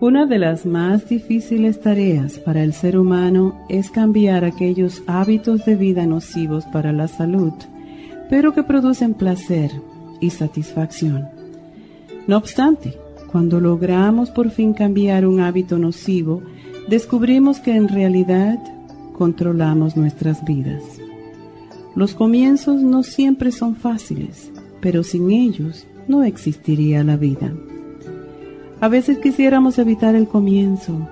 Una de las más difíciles tareas para el ser humano es cambiar aquellos hábitos de vida nocivos para la salud, pero que producen placer y satisfacción. No obstante, cuando logramos por fin cambiar un hábito nocivo, descubrimos que en realidad controlamos nuestras vidas. Los comienzos no siempre son fáciles, pero sin ellos no existiría la vida. A veces quisiéramos evitar el comienzo,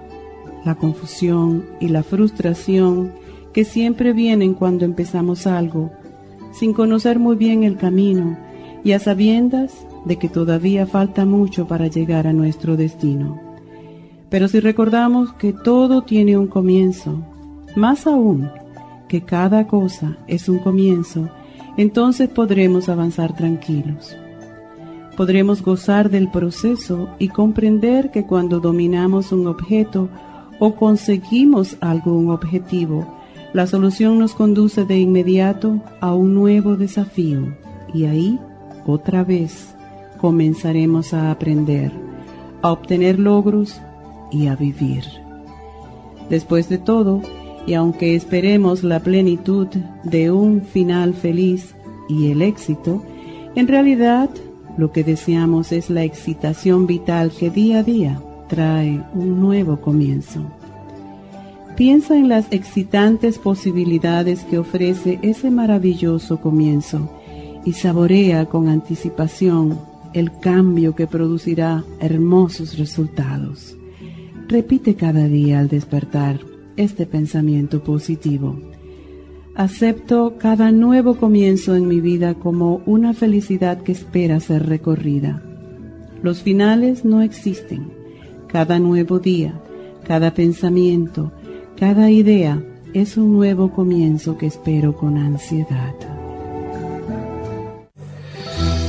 la confusión y la frustración que siempre vienen cuando empezamos algo, sin conocer muy bien el camino y a sabiendas de que todavía falta mucho para llegar a nuestro destino. Pero si recordamos que todo tiene un comienzo, más aún que cada cosa es un comienzo, entonces podremos avanzar tranquilos podremos gozar del proceso y comprender que cuando dominamos un objeto o conseguimos algún objetivo, la solución nos conduce de inmediato a un nuevo desafío y ahí, otra vez, comenzaremos a aprender, a obtener logros y a vivir. Después de todo, y aunque esperemos la plenitud de un final feliz y el éxito, en realidad lo que deseamos es la excitación vital que día a día trae un nuevo comienzo. Piensa en las excitantes posibilidades que ofrece ese maravilloso comienzo y saborea con anticipación el cambio que producirá hermosos resultados. Repite cada día al despertar este pensamiento positivo Acepto cada nuevo comienzo en mi vida como una felicidad que espera ser recorrida. Los finales no existen. Cada nuevo día, cada pensamiento, cada idea es un nuevo comienzo que espero con ansiedad.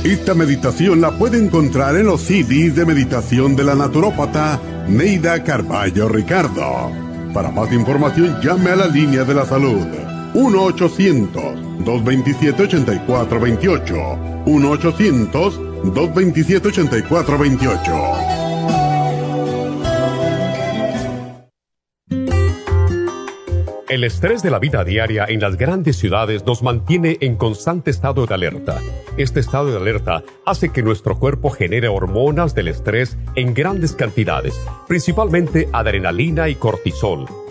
Esta meditación la puede encontrar en los CDs de meditación de la naturópata Neida Carballo Ricardo. Para más información llame a la línea de la salud 1-800-227-8428. 1-800-227-8428. El estrés de la vida diaria en las grandes ciudades nos mantiene en constante estado de alerta. Este estado de alerta hace que nuestro cuerpo genere hormonas del estrés en grandes cantidades, principalmente adrenalina y cortisol.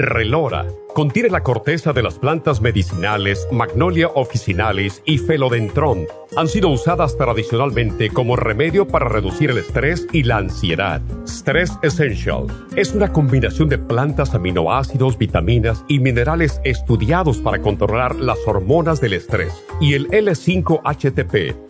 Relora contiene la corteza de las plantas medicinales Magnolia officinalis y Felodentron. Han sido usadas tradicionalmente como remedio para reducir el estrés y la ansiedad. Stress Essential es una combinación de plantas, aminoácidos, vitaminas y minerales estudiados para controlar las hormonas del estrés. Y el L5-HTP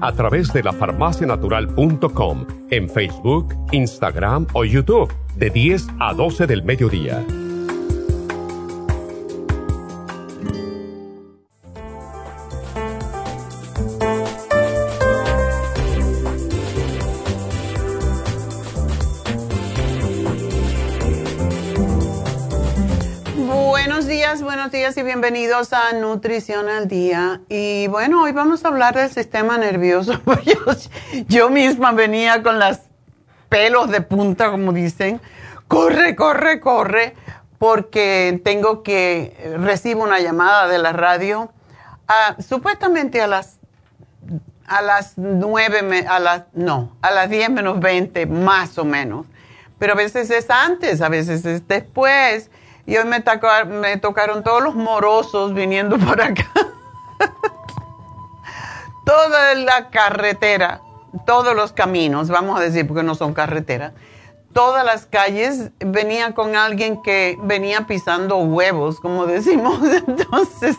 a través de la farmacianatural.com en Facebook, Instagram o YouTube de 10 a 12 del mediodía. Buenos días y bienvenidos a Nutrición al Día. Y bueno, hoy vamos a hablar del sistema nervioso. yo, misma venía con los pelos de punta, como dicen. Corre, corre, corre, porque tengo que recibo una llamada de la radio. supuestamente a las a las nueve, a las, no, a las diez menos veinte, más o menos. Pero a veces es antes, a veces es después y hoy me, tocaron todos los morosos viniendo por acá. Toda la carretera, todos los caminos, vamos a decir, porque no son carreteras, todas las calles venía con alguien que venía pisando huevos, como decimos. Entonces,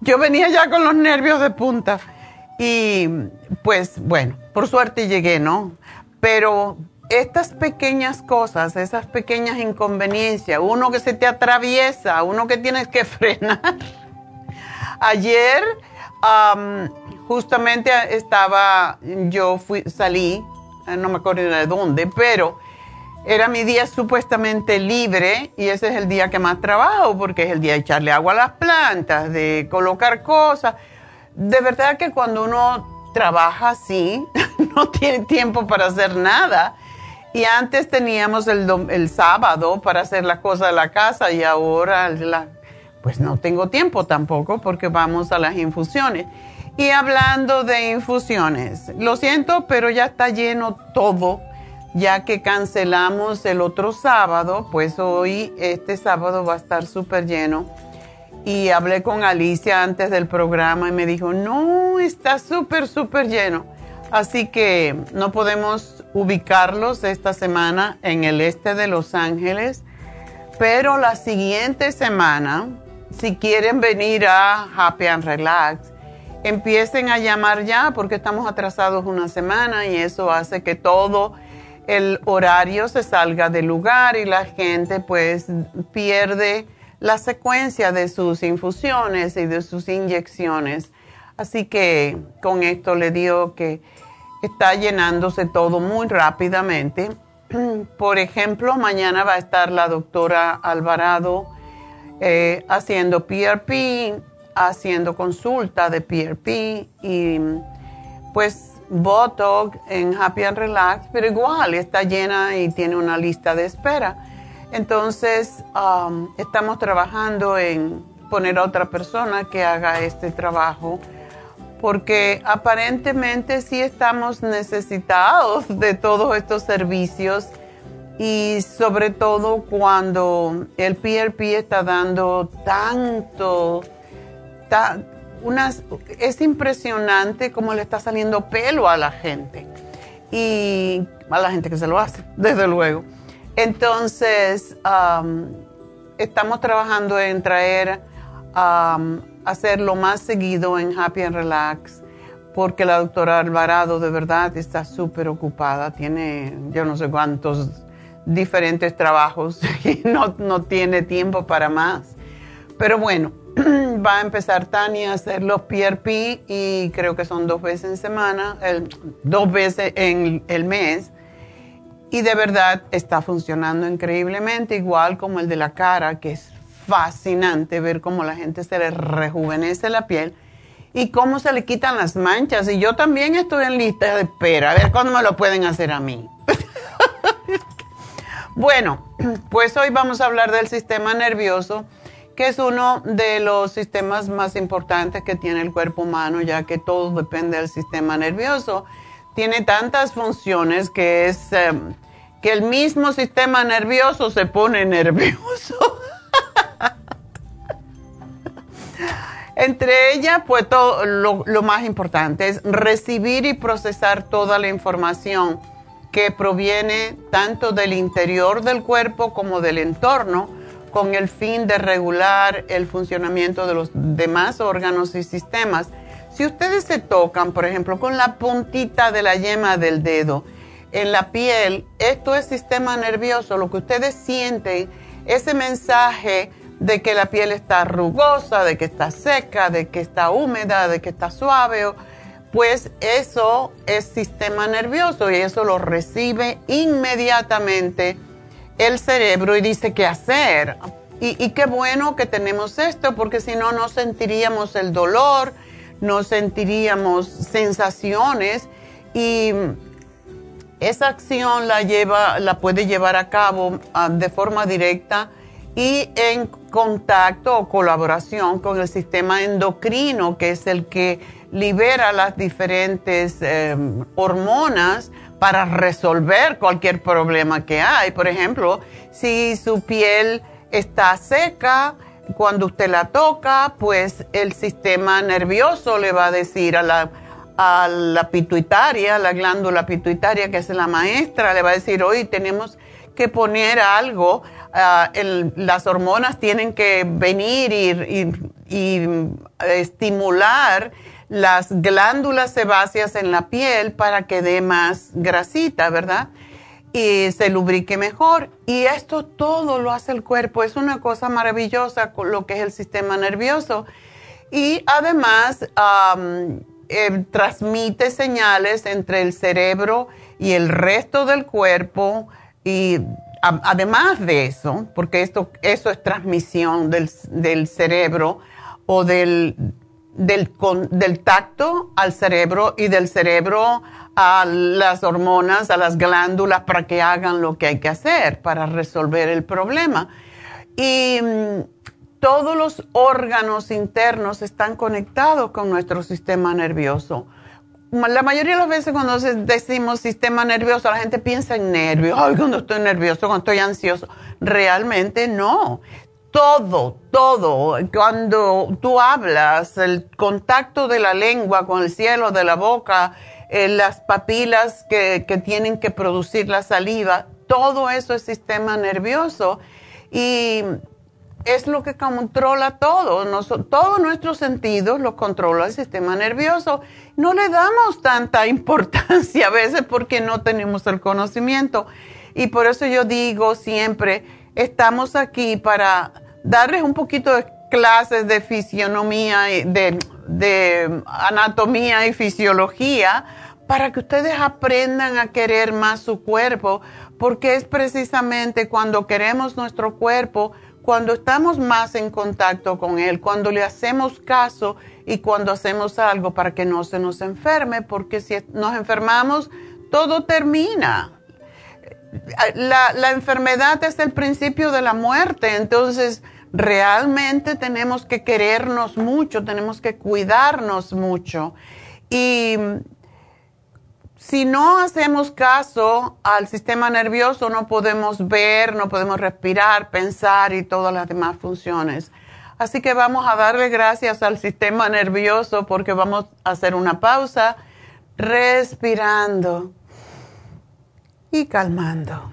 yo venía ya con los nervios de punta. Y pues bueno, por suerte llegué, ¿no? Pero estas pequeñas cosas, esas pequeñas inconveniencias, uno que se te atraviesa, uno que tienes que frenar. Ayer justamente estaba, yo fui, salí, eh, no me acuerdo de dónde, pero era mi día supuestamente libre y ese es el día que más trabajo porque es el día de echarle agua a las plantas, de colocar cosas. De verdad que cuando uno trabaja así, no tiene tiempo para hacer nada y antes teníamos el, el sábado para hacer las cosas de la casa y ahora pues no tengo tiempo tampoco porque vamos a las infusiones. Y hablando de infusiones, lo siento, pero ya está lleno todo, ya que cancelamos el otro sábado, pues hoy, este sábado va a estar súper lleno. Y hablé con Alicia antes del programa y me dijo, no, está súper, súper lleno. Así que no podemos ubicarlos esta semana en el este de Los Ángeles, pero la siguiente semana, si quieren venir a Happy and Relax, empiecen a llamar ya porque estamos atrasados una semana y eso hace que todo el horario se salga del lugar y la gente pues pierde la secuencia de sus infusiones y de sus inyecciones. Así que con esto le digo que está llenándose todo muy rápidamente. Por ejemplo, mañana va a estar la doctora Alvarado eh, haciendo PRP, haciendo consulta de PRP y pues Botox en Happy and Relax, pero igual está llena y tiene una lista de espera. Entonces, um, estamos trabajando en poner a otra persona que haga este trabajo porque aparentemente sí estamos necesitados de todos estos servicios y sobre todo cuando el PRP está dando tanto, es impresionante cómo le está saliendo pelo a la gente y a la gente que se lo hace, desde luego. Entonces, estamos trabajando en traer hacerlo más seguido en Happy and Relax, porque la doctora Alvarado de verdad está súper ocupada, tiene yo no sé cuántos diferentes trabajos y no, no tiene tiempo para más. Pero bueno, va a empezar Tania a hacer los PRP y creo que son dos veces en semana, dos veces en el mes. Y de verdad está funcionando increíblemente, igual como el de la cara, que es fascinante ver cómo la gente se le rejuvenece la piel y cómo se le quitan las manchas. Y yo también estoy en lista de espera, a ver cuándo me lo pueden hacer a mí. bueno, pues hoy vamos a hablar del sistema nervioso, que es uno de los sistemas más importantes que tiene el cuerpo humano, ya que todo depende del sistema nervioso. Tiene tantas funciones que es em, que el mismo sistema nervioso se pone nervioso. Entre ellas, pues todo lo, más importante es recibir y procesar toda la información que proviene tanto del interior del cuerpo como del entorno con el fin de regular el funcionamiento de los demás órganos y sistemas, Si ustedes se tocan, por ejemplo, con la puntita de la yema del dedo en la piel, esto es sistema nervioso, lo que ustedes sienten, ese mensaje de que la piel está rugosa, de que está seca, de que está húmeda, de que está suave, pues eso es sistema nervioso y eso lo recibe inmediatamente el cerebro y dice qué hacer. Y, qué bueno que tenemos esto, porque si no, no sentiríamos el dolor, no sentiríamos sensaciones y esa acción la, lleva, la puede llevar a cabo ah, de forma directa y en contacto o colaboración con el sistema endocrino, que es el que libera las diferentes em, hormonas para resolver cualquier problema que hay. Por ejemplo, si su piel está seca, cuando usted la toca, pues el sistema nervioso le va a decir a la, a la pituitaria, la glándula pituitaria, que es la maestra, le va a decir, hoy tenemos que poner algo, ah, las hormonas tienen que venir y, y estimular las glándulas sebáceas en la piel para que dé más grasita, ¿verdad? Y se lubrique mejor. Y esto todo lo hace el cuerpo. Es una cosa maravillosa lo que es el sistema nervioso. Y además eh, transmite señales entre el cerebro y el resto del cuerpo. Y además de eso, porque esto, eso es transmisión del, del cerebro o del del, del tacto al cerebro y del cerebro a las hormonas, a las glándulas para que hagan lo que hay que hacer para resolver el problema. Y mm, todos los órganos internos están conectados con nuestro sistema nervioso. La mayoría de las veces cuando decimos sistema nervioso, la gente piensa en nervios. Ay, cuando estoy nervioso, cuando estoy ansioso. Realmente no todo, todo. Cuando tú hablas, el contacto de la lengua con el cielo de la boca, eh, las papilas que, tienen que producir la saliva, todo eso es sistema nervioso y es lo que controla todo. todos nuestros sentidos los controla el sistema nervioso. No le damos tanta importancia a veces porque no tenemos el conocimiento. Y por eso yo digo siempre, estamos aquí para darles un poquito de clases de fisionomía, de, de anatomía y fisiología para que ustedes aprendan a querer más su cuerpo, porque es precisamente cuando queremos nuestro cuerpo, cuando estamos más en contacto con él, cuando le hacemos caso y cuando hacemos algo para que no se nos enferme, porque si nos enfermamos, todo termina. La, enfermedad es el principio de la muerte, entonces realmente tenemos que querernos mucho, tenemos que cuidarnos mucho. Y si no hacemos caso al sistema nervioso, no podemos ver, no podemos respirar, pensar y todas las demás funciones. Así que vamos a darle gracias al sistema nervioso porque vamos a hacer una pausa, respirando y calmando.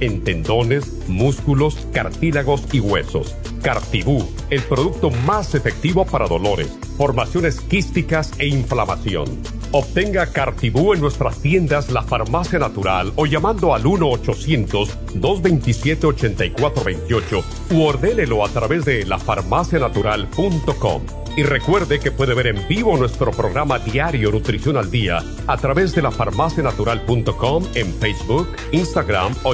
en tendones, músculos, cartílagos y huesos. Cartibú, el producto más efectivo para dolores, formaciones quísticas e inflamación. Obtenga Cartibú en nuestras tiendas La Farmacia Natural o llamando al 1-800-227-8428 u ordénelo a través de lafarmacianatural.com. Y recuerde que puede ver en vivo nuestro programa diario Nutrición al Día a través de la farmacianatural.com en Facebook, Instagram o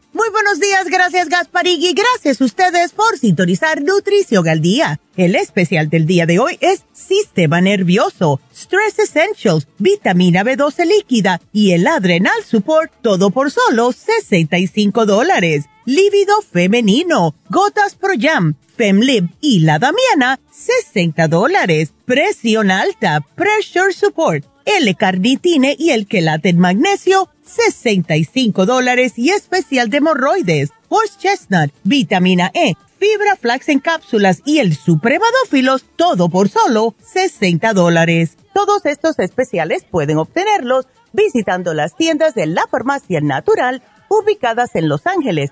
Muy buenos días, gracias Gasparig gracias a ustedes por sintonizar Nutrición al Día. El especial del día de hoy es Sistema Nervioso, Stress Essentials, Vitamina B12 líquida y el Adrenal Support, todo por solo 65 dólares. Lívido femenino, Gotas Pro Jam, Femlib y la Damiana, 60 dólares. Presión alta, Pressure Support, L-Carnitine y el Quelate Magnesio, 65 dólares y especial de hemorroides, Horse Chestnut, Vitamina E, Fibra Flax en cápsulas y el Supremadófilos, todo por solo 60 dólares. Todos estos especiales pueden obtenerlos visitando las tiendas de la Farmacia Natural ubicadas en Los Ángeles,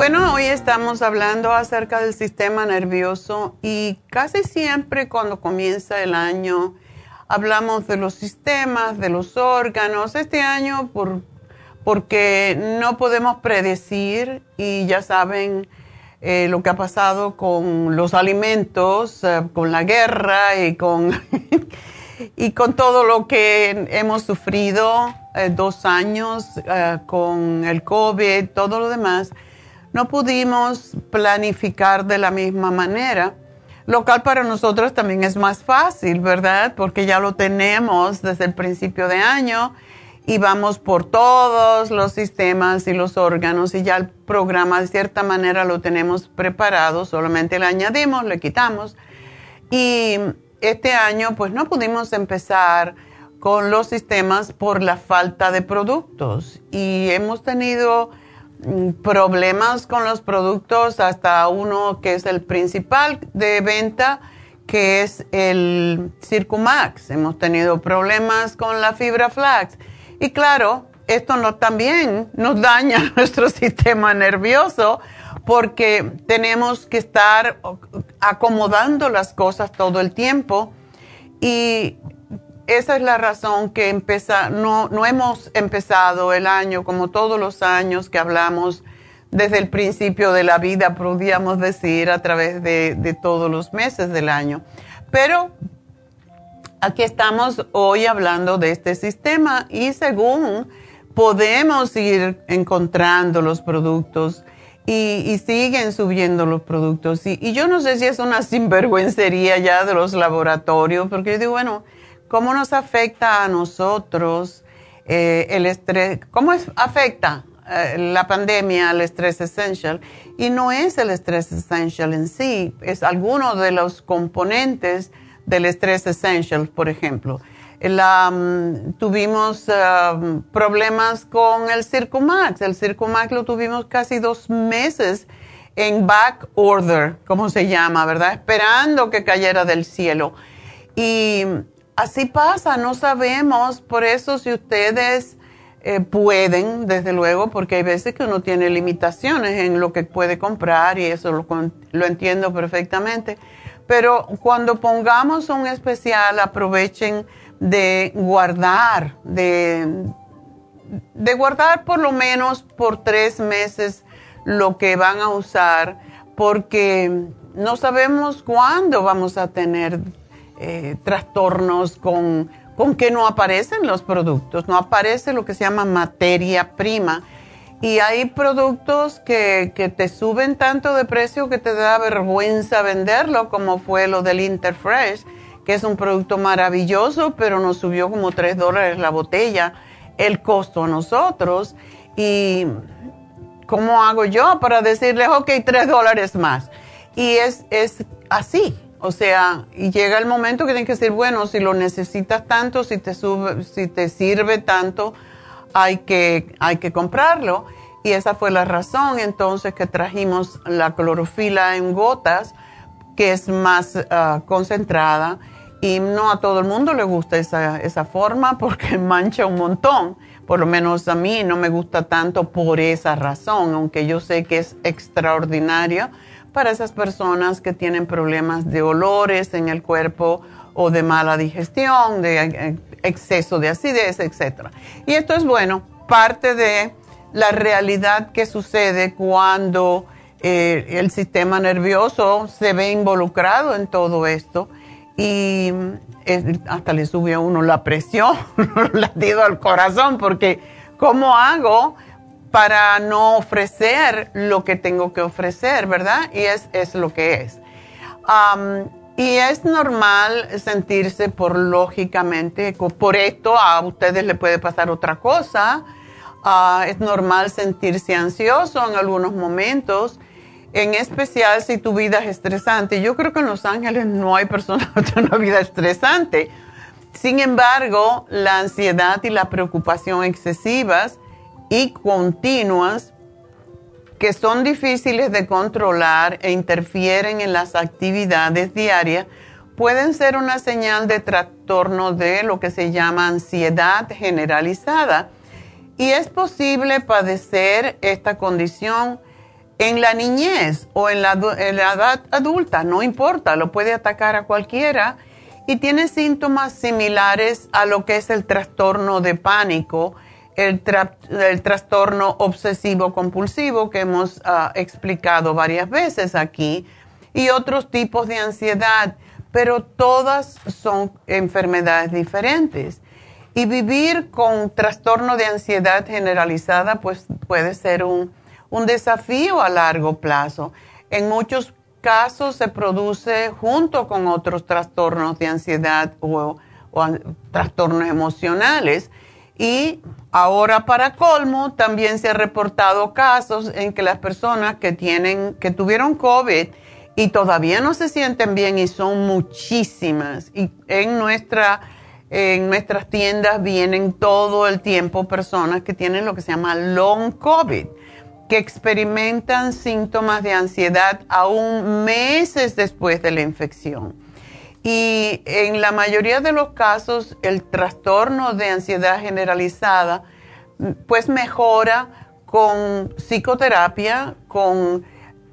Bueno, hoy estamos hablando acerca del sistema nervioso y casi siempre cuando comienza el año hablamos de los sistemas, de los órganos. Este año por, porque no podemos predecir y ya saben eh, lo que ha pasado con los alimentos, eh, con la guerra y con, y con todo lo que hemos sufrido, eh, dos años con el COVID, todo lo demás no pudimos planificar de la misma manera. Local para nosotros también es más fácil, ¿verdad? Porque ya lo tenemos desde el principio de año y vamos por todos los sistemas y los órganos y ya el programa de cierta manera lo tenemos preparado, solamente le añadimos, le quitamos. Y este año pues no pudimos empezar con los sistemas por la falta de productos y hemos tenido problemas con los productos, hasta uno que es el principal de venta, que es el Circumax. Hemos tenido problemas con la fibra flax. Y claro, esto no, también nos daña nuestro sistema nervioso porque tenemos que estar acomodando las cosas todo el tiempo. Y esa es la razón que empieza, no, no hemos empezado el año como todos los años que hablamos desde el principio de la vida, podríamos decir, a través de, de todos los meses del año. Pero aquí estamos hoy hablando de este sistema y según podemos ir encontrando los productos y, siguen subiendo los productos. Y, y, yo no sé si es una sinvergüencería ya de los laboratorios, porque yo digo, bueno, ¿Cómo nos afecta a nosotros eh, el estrés? ¿Cómo afecta eh, la pandemia al estrés essential? Y no es el estrés essential en sí, es alguno de los componentes del estrés essential, por ejemplo. Mm, tuvimos um, problemas con el Circumax. El Circumax lo tuvimos casi dos meses en back order, como se llama, ¿verdad? Esperando que cayera del cielo. Y así pasa, no sabemos, por eso si ustedes eh, pueden, desde luego, porque hay veces que uno tiene limitaciones en lo que puede comprar y eso lo, entiendo perfectamente, pero cuando pongamos un especial, aprovechen de guardar, de guardar por lo menos por tres meses lo que van a usar, porque no sabemos cuándo vamos a tener eh, trastornos con, con que no aparecen los productos, no aparece lo que se llama materia prima. Y hay productos que, que, te suben tanto de precio que te da vergüenza venderlo, como fue lo del Interfresh, que es un producto maravilloso, pero nos subió como 3 dólares la botella el costo a nosotros. Y ¿cómo hago yo para decirles, ok, 3 dólares más? Y es, es así. O sea, y llega el momento que tienes que decir, bueno, si lo necesitas tanto, si te, sube, si te sirve tanto, hay que, hay que comprarlo. Y esa fue la razón entonces que trajimos la clorofila en gotas, que es más ah, concentrada. Y no a todo el mundo le gusta esa, esa forma porque mancha un montón. Por lo menos a mí no me gusta tanto por esa razón, aunque yo sé que es extraordinaria para esas personas que tienen problemas de olores en el cuerpo o de mala digestión, de eh, exceso de acidez, etc. Y esto es bueno, parte de la realidad que sucede cuando eh, el sistema nervioso se ve involucrado en todo esto y eh, hasta le sube a uno la presión, latido al corazón, porque ¿cómo hago? Para no ofrecer lo que tengo que ofrecer, ¿verdad? Y es, es lo que es. y es normal sentirse por lógicamente, por esto a ustedes le puede pasar otra cosa. Ah, es normal sentirse ansioso en algunos momentos, en especial si tu vida es estresante. Yo creo que en Los Ángeles no hay que tengan una vida estresante. Sin embargo, la ansiedad y la preocupación excesivas y continuas que son difíciles de controlar e interfieren en las actividades diarias, pueden ser una señal de trastorno de lo que se llama ansiedad generalizada. Y es posible padecer esta condición en la niñez o en la, en la, edad adulta, no importa, lo puede atacar a cualquiera y tiene síntomas similares a lo que es el trastorno de pánico el, trastorno obsesivo compulsivo que hemos ah, explicado varias veces aquí y otros tipos de ansiedad, pero todas son enfermedades diferentes. Y vivir con trastorno de ansiedad generalizada pues puede ser un, desafío a largo plazo. En muchos casos se produce junto con otros trastornos de ansiedad o trastornos emocionales y ahora para colmo, también se han reportado casos en que las personas que tienen, que tuvieron COVID y todavía no se sienten bien y son muchísimas. Y en nuestra, en nuestras tiendas vienen todo el tiempo personas que tienen lo que se llama long COVID, que experimentan síntomas de ansiedad aún meses después de la infección. Y en la mayoría de los casos, el trastorno de ansiedad generalizada, pues mejora con psicoterapia, con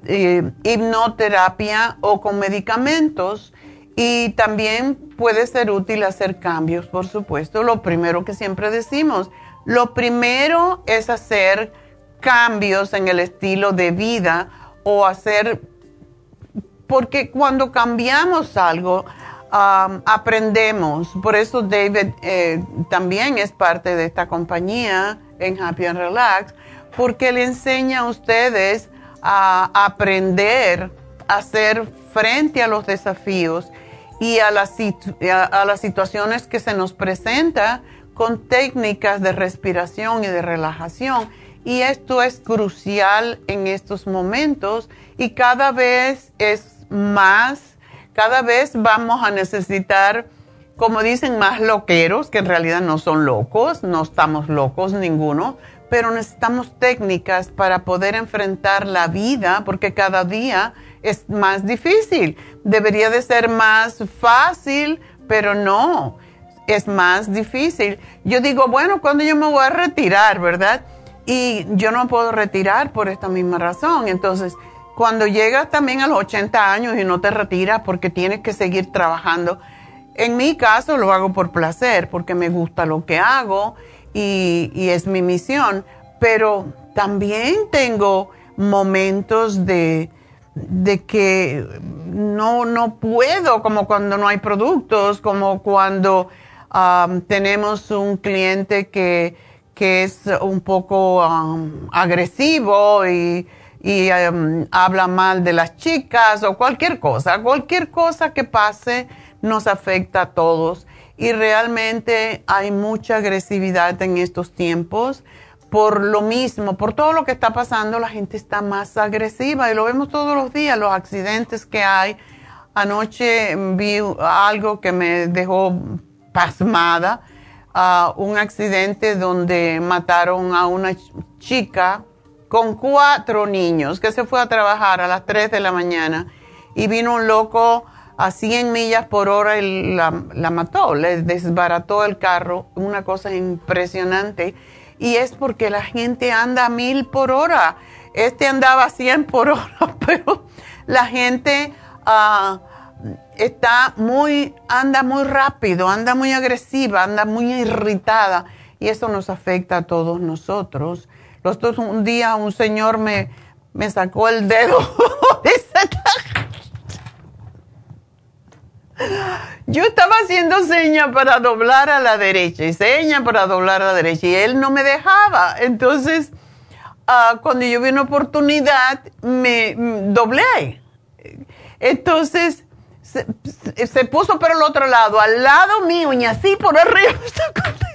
eh, hipnoterapia o con medicamentos. Y también puede ser útil hacer cambios, por supuesto. Lo primero que siempre decimos, lo primero es hacer cambios en el estilo de vida o hacer porque cuando cambiamos algo, aprendemos. Por eso David eh, también es parte de esta compañía en Happy and Relax, porque le enseña a ustedes a aprender a hacer frente a los desafíos y a las, a las situaciones que se nos presentan con técnicas de respiración y de relajación. Y esto es crucial en estos momentos y cada vez es más, cada vez vamos a necesitar, como dicen, más loqueros, que en realidad no son locos, no estamos locos ninguno, pero necesitamos técnicas para poder enfrentar la vida, porque cada día es más difícil. Debería de ser más fácil, pero no, es más difícil. Yo digo, bueno, cuando yo me voy a retirar, ¿verdad? Y yo no puedo retirar por esta misma razón. Entonces, cuando llegas también a los 80 años y no te retiras porque tienes que seguir trabajando, en mi caso lo hago por placer, porque me gusta lo que hago y, es mi misión, pero también tengo momentos de, que no, no puedo, como cuando no hay productos, como cuando tenemos un cliente que que es un poco agresivo y, um, habla mal de las chicas o cualquier cosa. Cualquier cosa que pase nos afecta a todos. Y realmente hay mucha agresividad en estos tiempos. Por lo mismo, por todo lo que está pasando, la gente está más agresiva y lo vemos todos los días, los accidentes que hay. Anoche vi algo que me dejó pasmada un accidente donde mataron a una chica con cuatro niños que se fue a trabajar a las 3 de la mañana y vino un loco a 100 millas por hora y la, mató, le desbarató el carro, una cosa impresionante. Y es porque la gente anda a mil por hora. Este andaba a 100 por hora, pero la gente... Uh, está muy, anda muy rápido, anda muy agresiva, anda muy irritada y eso nos afecta a todos nosotros. Los dos, un día un señor me, me sacó el dedo. Yo estaba haciendo seña para doblar a la derecha y seña para doblar a la derecha y él no me dejaba. Entonces, ah, cuando yo vi una oportunidad, me doblé. Entonces, se, puso por el otro lado, al lado mío y así por arriba.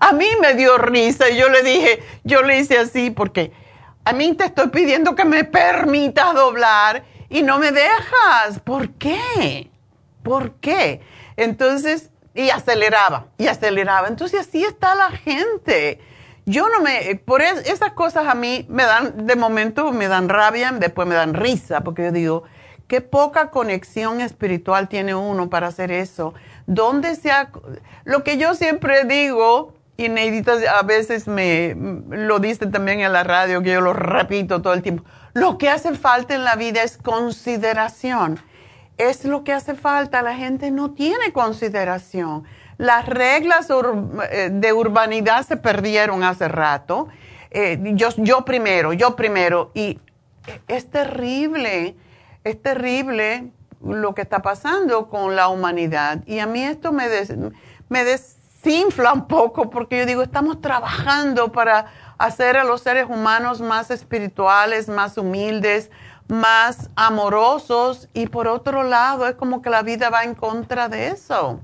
A mí me dio risa y yo le dije, yo le hice así porque a mí te estoy pidiendo que me permitas doblar y no me dejas. ¿Por qué? ¿Por qué? Entonces, y aceleraba, y aceleraba. Entonces así está la gente. Yo no me, por esas cosas a mí me dan, de momento me dan rabia, después me dan risa, porque yo digo, Qué poca conexión espiritual tiene uno para hacer eso. ¿Dónde se Lo que yo siempre digo, y Neidita a veces me lo dice también en la radio, que yo lo repito todo el tiempo, lo que hace falta en la vida es consideración. Es lo que hace falta, la gente no tiene consideración. Las reglas eh, de urbanidad se perdieron hace rato. Eh, yo, yo primero, yo primero. Y es terrible es terrible lo que está pasando con la humanidad. Y a mí esto me, me desinfla un poco porque yo digo, estamos trabajando para hacer a los seres humanos más espirituales, más humildes, más amorosos y por otro lado es como que la vida va en contra de eso.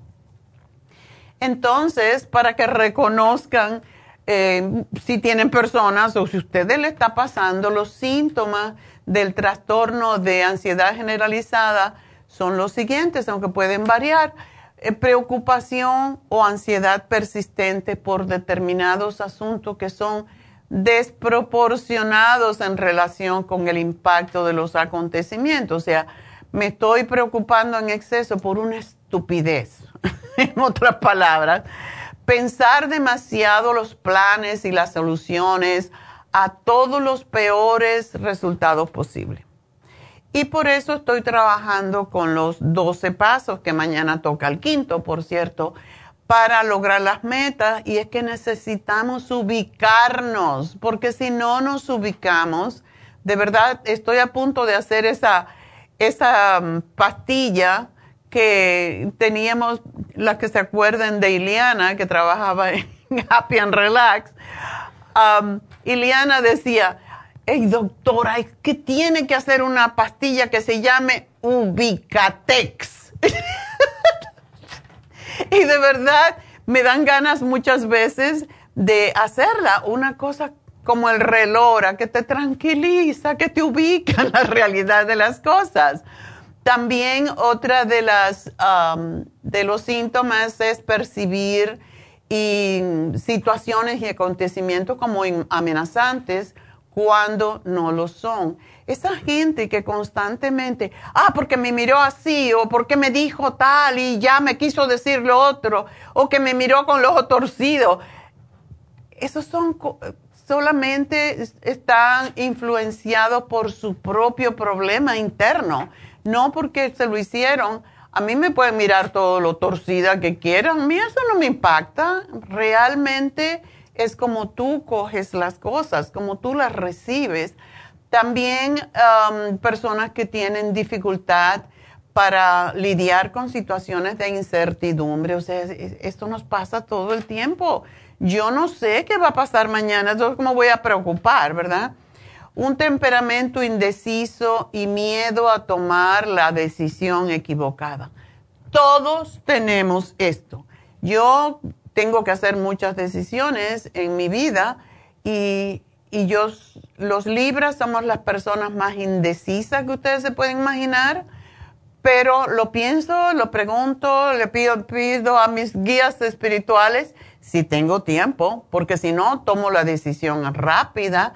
Entonces, para que reconozcan eh, si tienen personas o si a ustedes le está pasando los síntomas del trastorno de ansiedad generalizada son los siguientes, aunque pueden variar. Eh, preocupación o ansiedad persistente por determinados asuntos que son desproporcionados en relación con el impacto de los acontecimientos. O sea, me estoy preocupando en exceso por una estupidez, en otras palabras. Pensar demasiado los planes y las soluciones, a todos los peores resultados posibles. Y por eso estoy trabajando con los 12 pasos, que mañana toca el quinto, por cierto, para lograr las metas. Y es que necesitamos ubicarnos, porque si no nos ubicamos, de verdad estoy a punto de hacer esa, esa mm, pastilla que teníamos, las que se acuerden de Iliana, que trabajaba en Happy and Relax. Iliana decía, hey doctora, es que tiene que hacer una pastilla que se llame Ubicatex. y de verdad me dan ganas muchas veces de hacerla, una cosa como el relora, que te tranquiliza, que te ubica en la realidad de las cosas. También otra de las de los síntomas es percibir situaciones y acontecimientos como amenazantes cuando no lo son. Esa gente que constantemente, ah, porque me miró así, o porque me dijo tal y ya me quiso decir lo otro, o que me miró con los ojos torcidos, esos son solamente están influenciados por su propio problema interno, no porque se lo hicieron a mí me pueden mirar todo lo torcida que quieran, a mí eso no me impacta. Realmente es como tú coges las cosas, como tú las recibes. También um, personas que tienen dificultad para lidiar con situaciones de incertidumbre. O sea, esto nos pasa todo el tiempo. yo no sé qué va a pasar mañana, entonces cómo voy a preocupar, ¿verdad? Un temperamento indeciso y miedo a tomar la decisión equivocada. Todos tenemos esto. Yo tengo que hacer muchas decisiones en mi vida y, y yo, los libras somos las personas más indecisas que ustedes se pueden imaginar, pero lo pienso, lo pregunto, le pido, pido a mis guías espirituales si tengo tiempo, porque si no, tomo la decisión rápida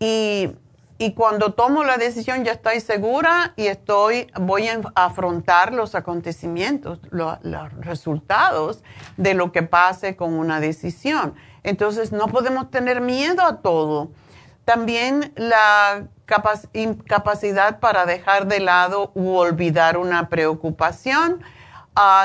y y cuando tomo la decisión ya estoy segura y estoy, voy a afrontar los acontecimientos, los resultados de lo que pase con una decisión. Entonces no podemos tener miedo a todo. También la incapacidad para dejar de lado u olvidar una preocupación,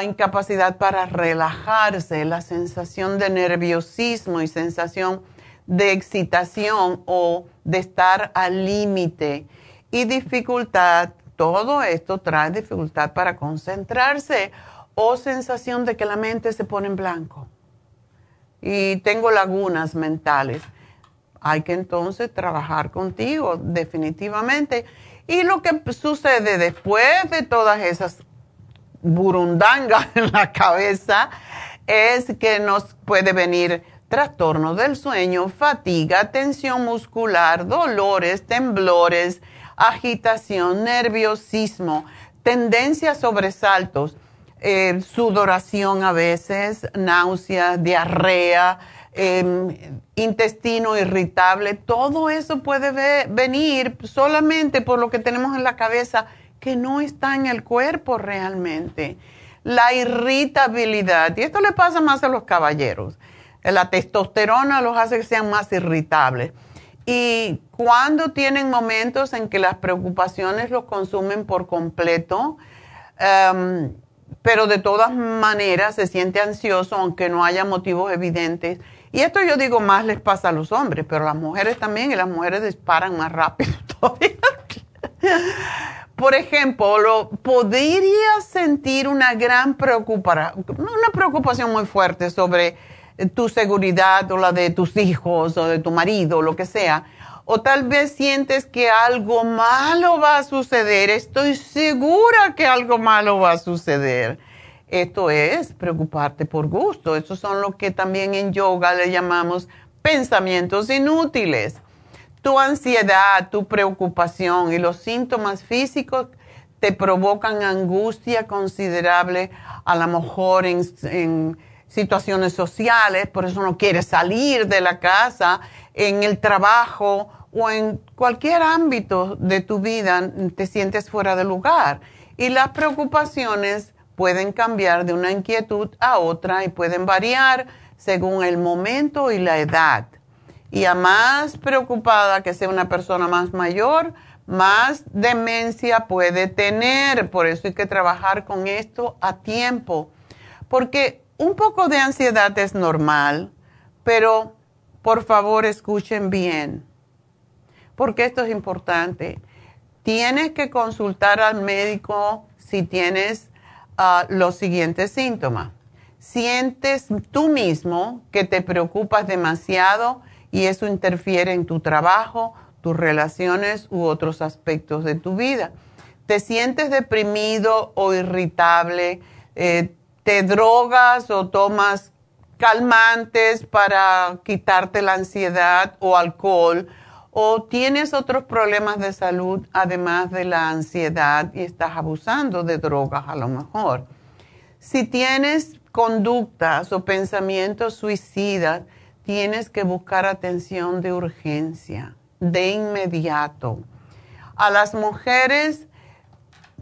incapacidad para relajarse, la sensación de nerviosismo y sensación de excitación o de estar al límite y dificultad, todo esto trae dificultad para concentrarse o sensación de que la mente se pone en blanco. Y tengo lagunas mentales. Hay que entonces trabajar contigo, definitivamente. Y lo que sucede después de todas esas burundangas en la cabeza es que nos puede venir trastornos del sueño, fatiga, tensión muscular, dolores, temblores, agitación, nerviosismo, tendencia a sobresaltos, eh, sudoración a veces, náusea, diarrea, em, intestino irritable, todo eso puede venir solamente por lo que tenemos en la cabeza que no está en el cuerpo realmente. La irritabilidad, y esto le pasa más a los caballeros la testosterona los hace que sean más irritables. Y cuando tienen momentos en que las preocupaciones los consumen por completo, em, pero de todas maneras se siente ansioso aunque no haya motivos evidentes. Y esto yo digo más les pasa a los hombres, pero a las mujeres también, y las mujeres disparan más rápido todavía. Por ejemplo, podría sentir una gran preocupación, una preocupación muy fuerte sobre tu seguridad o la de tus hijos o de tu marido lo que sea. O tal vez sientes que algo malo va a suceder. Estoy segura que algo malo va a suceder. Esto es preocuparte por gusto. Estos son lo que también en yoga le llamamos pensamientos inútiles. Tu ansiedad, tu preocupación y los síntomas físicos te provocan angustia considerable, a lo mejor en situaciones sociales, por eso no quieres salir de la casa, en el trabajo o en cualquier ámbito de tu vida te sientes fuera de lugar. Y las preocupaciones pueden cambiar de una inquietud a otra y pueden variar según el momento y la edad. Y a más preocupada que sea una persona más mayor, más demencia puede tener. Por eso hay que trabajar con esto a tiempo. Porque un poco de ansiedad es normal, pero por favor escuchen bien, porque esto es importante. Tienes que consultar al médico si tienes ah, los siguientes síntomas. Sientes tú mismo que te preocupas demasiado y eso interfiere en tu trabajo, tus relaciones u otros aspectos de tu vida. Te sientes deprimido o irritable, eh, te drogas o tomas calmantes para quitarte la ansiedad o alcohol o tienes otros problemas de salud además de la ansiedad y estás abusando de drogas a lo mejor. Si tienes conductas o pensamientos suicidas, tienes que buscar atención de urgencia, de inmediato. A las mujeres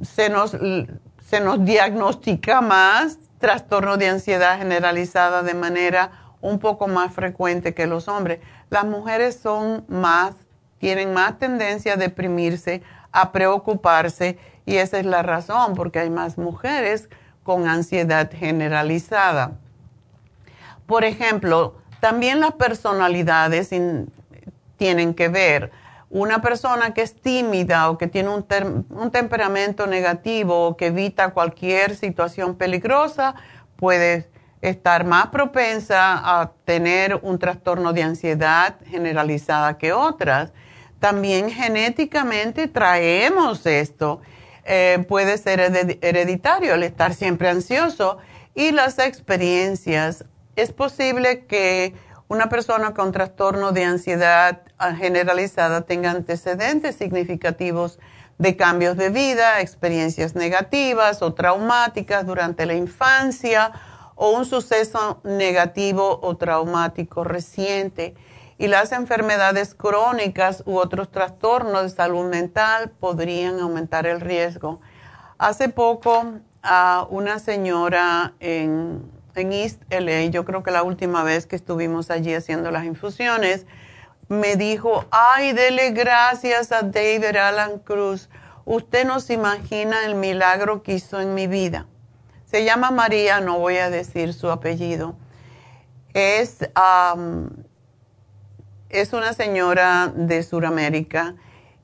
se nos, se nos diagnostica más trastorno de ansiedad generalizada de manera un poco más frecuente que los hombres. Las mujeres son más, tienen más tendencia a deprimirse, a preocuparse y esa es la razón porque hay más mujeres con ansiedad generalizada. Por ejemplo, también las personalidades tienen que ver una persona que es tímida o que tiene un, temperamento negativo o que evita cualquier situación peligrosa puede estar más propensa a tener un trastorno de ansiedad generalizada que otras. También genéticamente traemos esto. Eh, puede ser hereditario el estar siempre ansioso y las experiencias. Es posible que una persona con trastorno de ansiedad generalizada tenga antecedentes significativos de cambios de vida, experiencias negativas o traumáticas durante la infancia o un suceso negativo o traumático reciente. Y las enfermedades crónicas u otros trastornos de salud mental podrían aumentar el riesgo. Hace poco, a una señora en, en East LA, yo creo que la última vez que estuvimos allí haciendo las infusiones, me dijo, ay, dele gracias a David Alan Cruz. Usted no se imagina el milagro que hizo en mi vida. Se llama María, no voy a decir su apellido. Es, es una señora de Sudamérica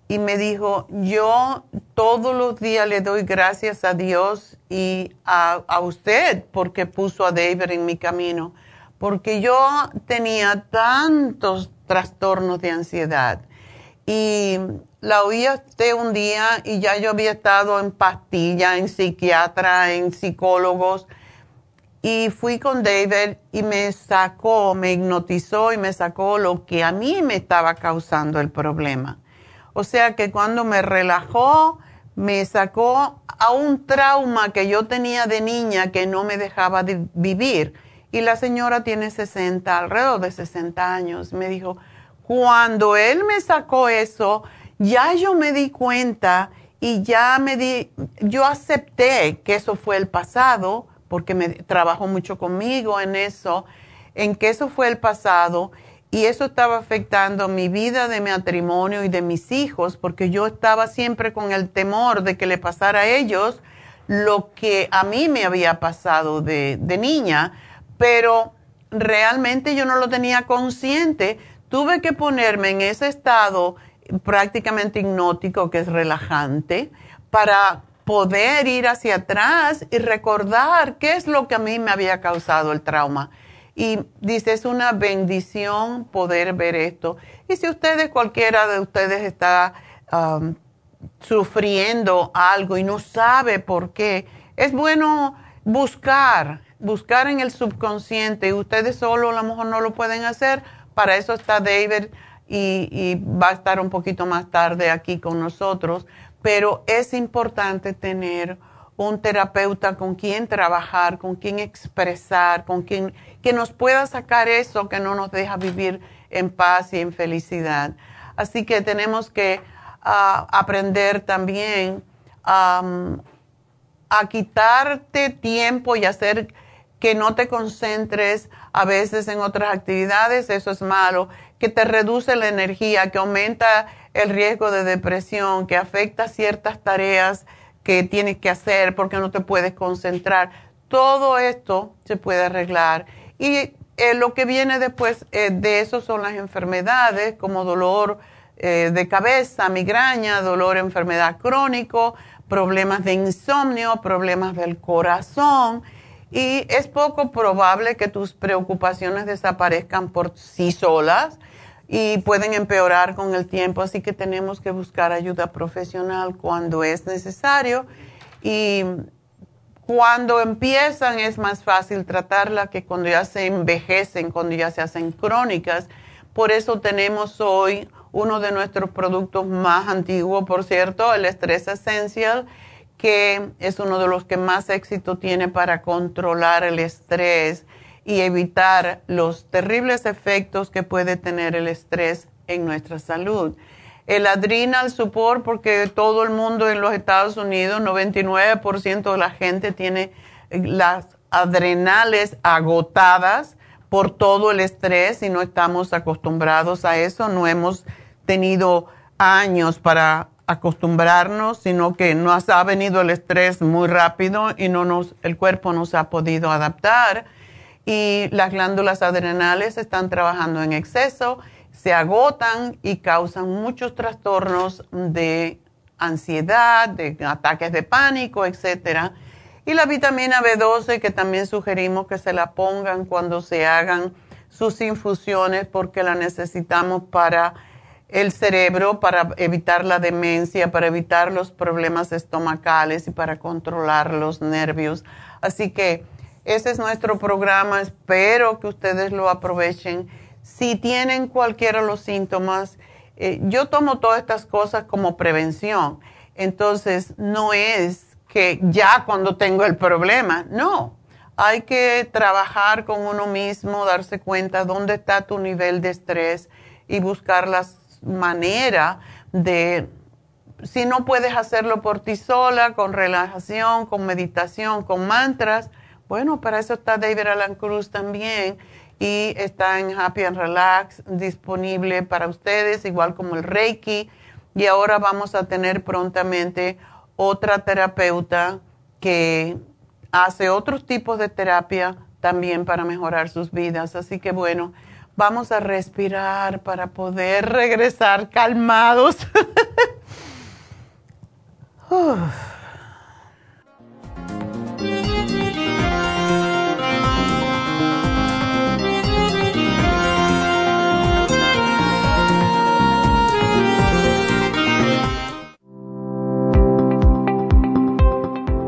y me dijo, yo todos los días le doy gracias a Dios y a, a, usted porque puso a David en mi camino, porque yo tenía tantos trastornos de ansiedad y la oí usted un día y ya yo había estado en pastilla, en psiquiatra, en psicólogos. Y fui con David y me sacó, me hipnotizó y me sacó lo que a mí me estaba causando el problema. O sea que cuando me relajó, me sacó a un trauma que yo tenía de niña que no me dejaba de vivir. Y la señora tiene 60, alrededor de 60 años. Me dijo, cuando él me sacó eso, ya yo me di cuenta y ya me di, yo acepté que eso fue el pasado, porque me trabajó mucho conmigo en eso, en que eso fue el pasado y eso estaba afectando mi vida de matrimonio y de mis hijos, porque yo estaba siempre con el temor de que le pasara a ellos lo que a mí me había pasado de, de niña, pero realmente yo no lo tenía consciente Tuve que ponerme en ese estado prácticamente hipnótico, que es relajante, para poder ir hacia atrás y recordar qué es lo que a mí me había causado el trauma. Y dice, es una bendición poder ver esto. Y si ustedes, cualquiera de ustedes está um, sufriendo algo y no sabe por qué, es bueno buscar, buscar en el subconsciente. Ustedes solo a lo mejor no lo pueden hacer, para eso está David y, va a estar un poquito más tarde aquí con nosotros, pero es importante tener un terapeuta con quien trabajar, con quien expresar, con quien que nos pueda sacar eso que no nos deja vivir en paz y en felicidad. Así que tenemos que ah, aprender también a quitarte tiempo y hacer que no te concentres a veces en otras actividades, eso es malo, que te reduce la energía, que aumenta el riesgo de depresión, que afecta ciertas tareas que tienes que hacer porque no te puedes concentrar. Todo esto se puede arreglar. Y eh, lo que viene después eh, de eso son las enfermedades como dolor eh, de cabeza, migraña, dolor, enfermedad crónico, problemas de insomnio, problemas del corazón y es poco probable que tus preocupaciones desaparezcan por sí solas y pueden empeorar con el tiempo, así que tenemos que buscar ayuda profesional cuando es necesario y cuando empiezan es más fácil tratarla que cuando ya se envejecen, cuando ya se hacen crónicas. Por eso tenemos hoy uno de nuestros productos más antiguos, por cierto, el Stress Essential que es uno de los que más éxito tiene para controlar el estrés y evitar los terribles efectos que puede tener el estrés en nuestra salud. El adrenal support, porque todo el mundo en los Estados Unidos, 99% de la gente tiene las adrenales agotadas por todo el estrés y no estamos acostumbrados a eso, no hemos tenido años para acostumbrarnos, sino que nos ha venido el estrés muy rápido y no nos, el cuerpo no se ha podido adaptar y las glándulas adrenales están trabajando en exceso, se agotan y causan muchos trastornos de ansiedad, de ataques de pánico, etcétera. Y la vitamina B12 que también sugerimos que se la pongan cuando se hagan sus infusiones porque la necesitamos para el cerebro, para evitar la demencia, para evitar los problemas estomacales y para controlar los nervios. Así que ese es nuestro programa. Espero que ustedes lo aprovechen. Si tienen cualquiera de los síntomas, eh, yo tomo todas estas cosas como prevención. Entonces, no es que ya cuando tengo el problema, no. Hay que trabajar con uno mismo, darse cuenta dónde está tu nivel de estrés y buscar la manera de, si no puedes hacerlo por ti sola, con relajación, con meditación, con mantras, bueno, para eso está David Alan Cruz también y está en Happy and Relax disponible para ustedes, igual como el Reiki. Y ahora vamos a tener prontamente otra terapeuta que hace otros tipos de terapia también para mejorar sus vidas. Así que bueno, vamos a respirar para poder regresar calmados.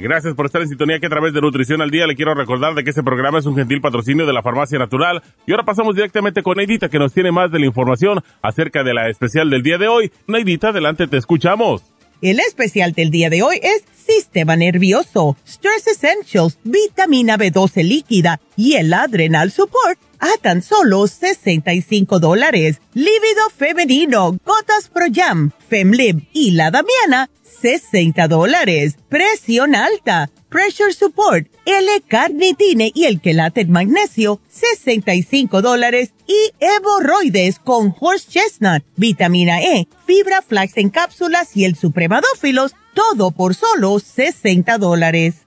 Gracias por estar en sintonía que a través de Nutrición al Día le quiero recordar de que este programa es un gentil patrocinio de la Farmacia Natural. Y ahora pasamos directamente con Neidita que nos tiene más de la información acerca de la especial del día de hoy. Neidita, adelante, te escuchamos. El especial del día de hoy es Sistema Nervioso, Stress Essentials, Vitamina B12 líquida y el Adrenal Support a tan solo 65 dólares. Lívido femenino, Gotas Pro Jam, Femlib y la Damiana 60 dólares. Presión alta, Pressure Support, L-Carnitine y el quelate magnesio, 65 dólares. Y hemorroides con Horse Chestnut, Vitamina E, Fibra Flax en cápsulas y el Supremadófilos, todo por solo 60 dólares.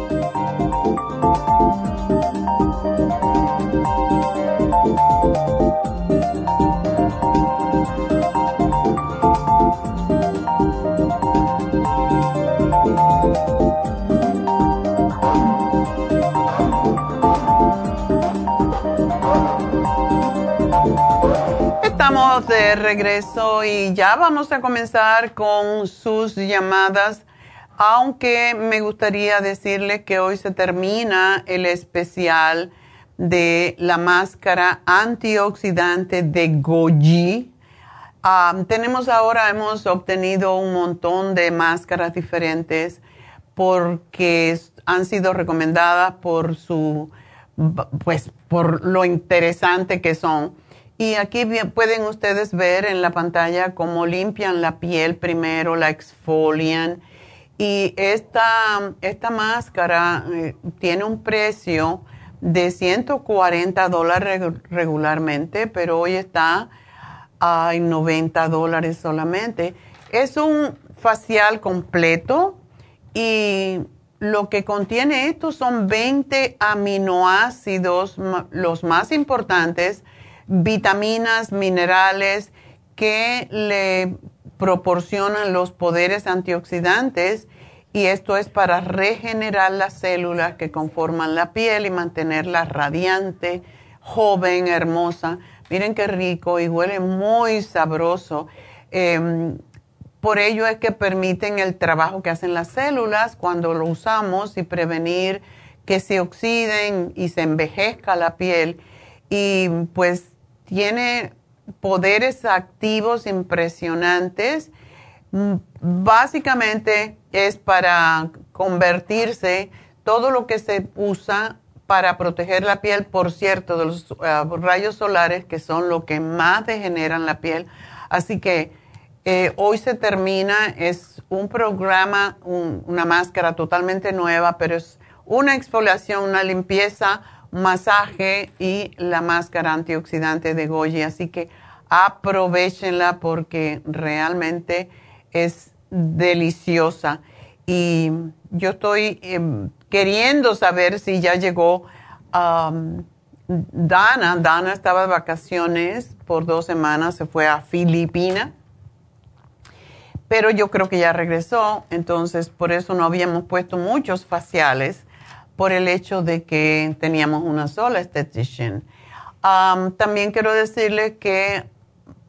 De regreso y ya vamos a comenzar con sus llamadas, aunque me gustaría decirles que hoy se termina el especial de la máscara antioxidante de Goji. tenemos ahora, hemos obtenido un montón de máscaras diferentes porque han sido recomendadas por su, pues, por lo interesante que son y aquí pueden ustedes ver en la pantalla cómo limpian la piel primero, la exfolian. Y esta, esta máscara eh, tiene un precio de 140 dólares regularmente, pero hoy está hay 90 dólares solamente. Es un facial completo y lo que contiene esto son 20 aminoácidos, los más importantes, vitaminas, minerales que le proporcionan los poderes antioxidantes y esto es para regenerar las células que conforman la piel y mantenerla radiante, joven, hermosa. Miren qué rico y huele muy sabroso. Em, por ello es que permiten el trabajo que hacen las células cuando lo usamos y prevenir que se oxiden y se envejezca la piel. Y pues tiene poderes activos impresionantes. Mm, básicamente es para convertirse todo lo que se usa para proteger la piel, por cierto, de los eh, rayos solares, que son lo que más degeneran la piel. Así que eh, hoy se termina, es un programa, una máscara totalmente nueva, pero es una exfoliación, una limpieza, masaje y la máscara antioxidante de Goji. Así que aprovechenla porque realmente es deliciosa. Y yo estoy em, queriendo saber si ya llegó Dana. Dana estaba de vacaciones por dos semanas, se fue a Filipinas pero yo creo que ya regresó, entonces por eso no habíamos puesto muchos faciales por el hecho de que teníamos una sola estetician. también quiero decirles que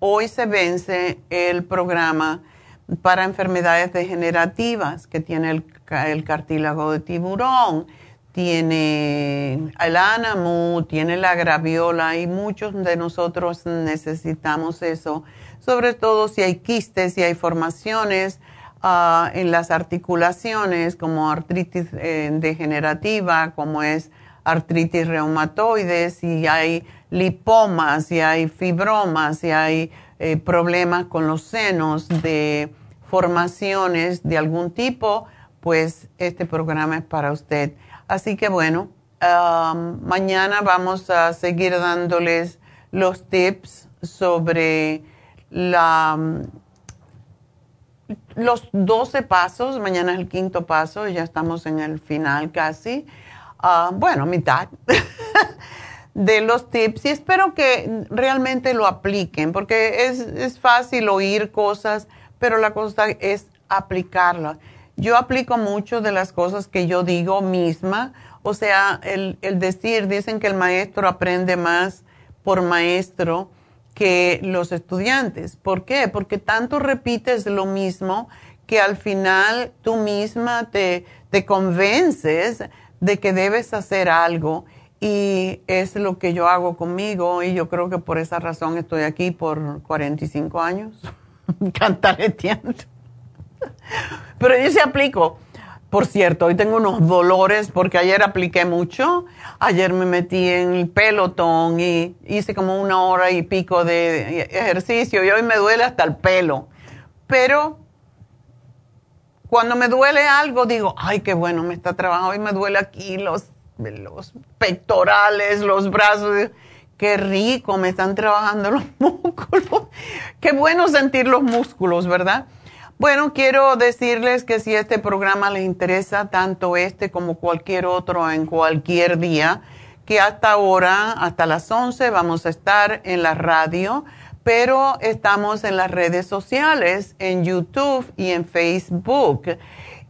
hoy se vence el programa para enfermedades degenerativas que tiene el, el cartílago de tiburón, tiene el ánamo, tiene la graviola y muchos de nosotros necesitamos eso sobre todo si hay quistes, si hay formaciones ah, en las articulaciones, como artritis eh, degenerativa, como es artritis reumatoide, si hay lipomas, si hay fibromas, si hay eh, problemas con los senos de formaciones de algún tipo, pues este programa es para usted. Así que bueno, mañana vamos a seguir dándoles los tips sobre la, los 12 pasos, mañana es el quinto paso, ya estamos en el final casi, ah, bueno, mitad de los tips y espero que realmente lo apliquen porque es, es fácil oír cosas, pero la cosa es aplicarlas. Yo aplico mucho de las cosas que yo digo misma, o sea, el decir, dicen que el maestro aprende más por maestro que los estudiantes. ¿Por qué? Porque tanto repites lo mismo que al final tú misma te, te convences de que debes hacer algo y es lo que yo hago conmigo y yo creo que por esa razón estoy aquí por 45 años, cantareteando. Pero yo sí aplico por cierto, hoy tengo unos dolores porque ayer apliqué mucho. Ayer me metí en el pelotón y hice como una hora y pico de ejercicio y hoy me duele hasta el pelo. Pero cuando me duele algo digo, ay, qué bueno, me está trabajando. Hoy me duele aquí los, los pectorales, los brazos. Qué rico, me están trabajando los músculos. Qué bueno sentir los músculos, ¿verdad? Bueno, quiero decirles que si este programa les interesa, tanto este como cualquier otro en cualquier día, que hasta ahora, hasta las 11, vamos a estar en la radio, pero estamos en las redes sociales, en YouTube y en Facebook.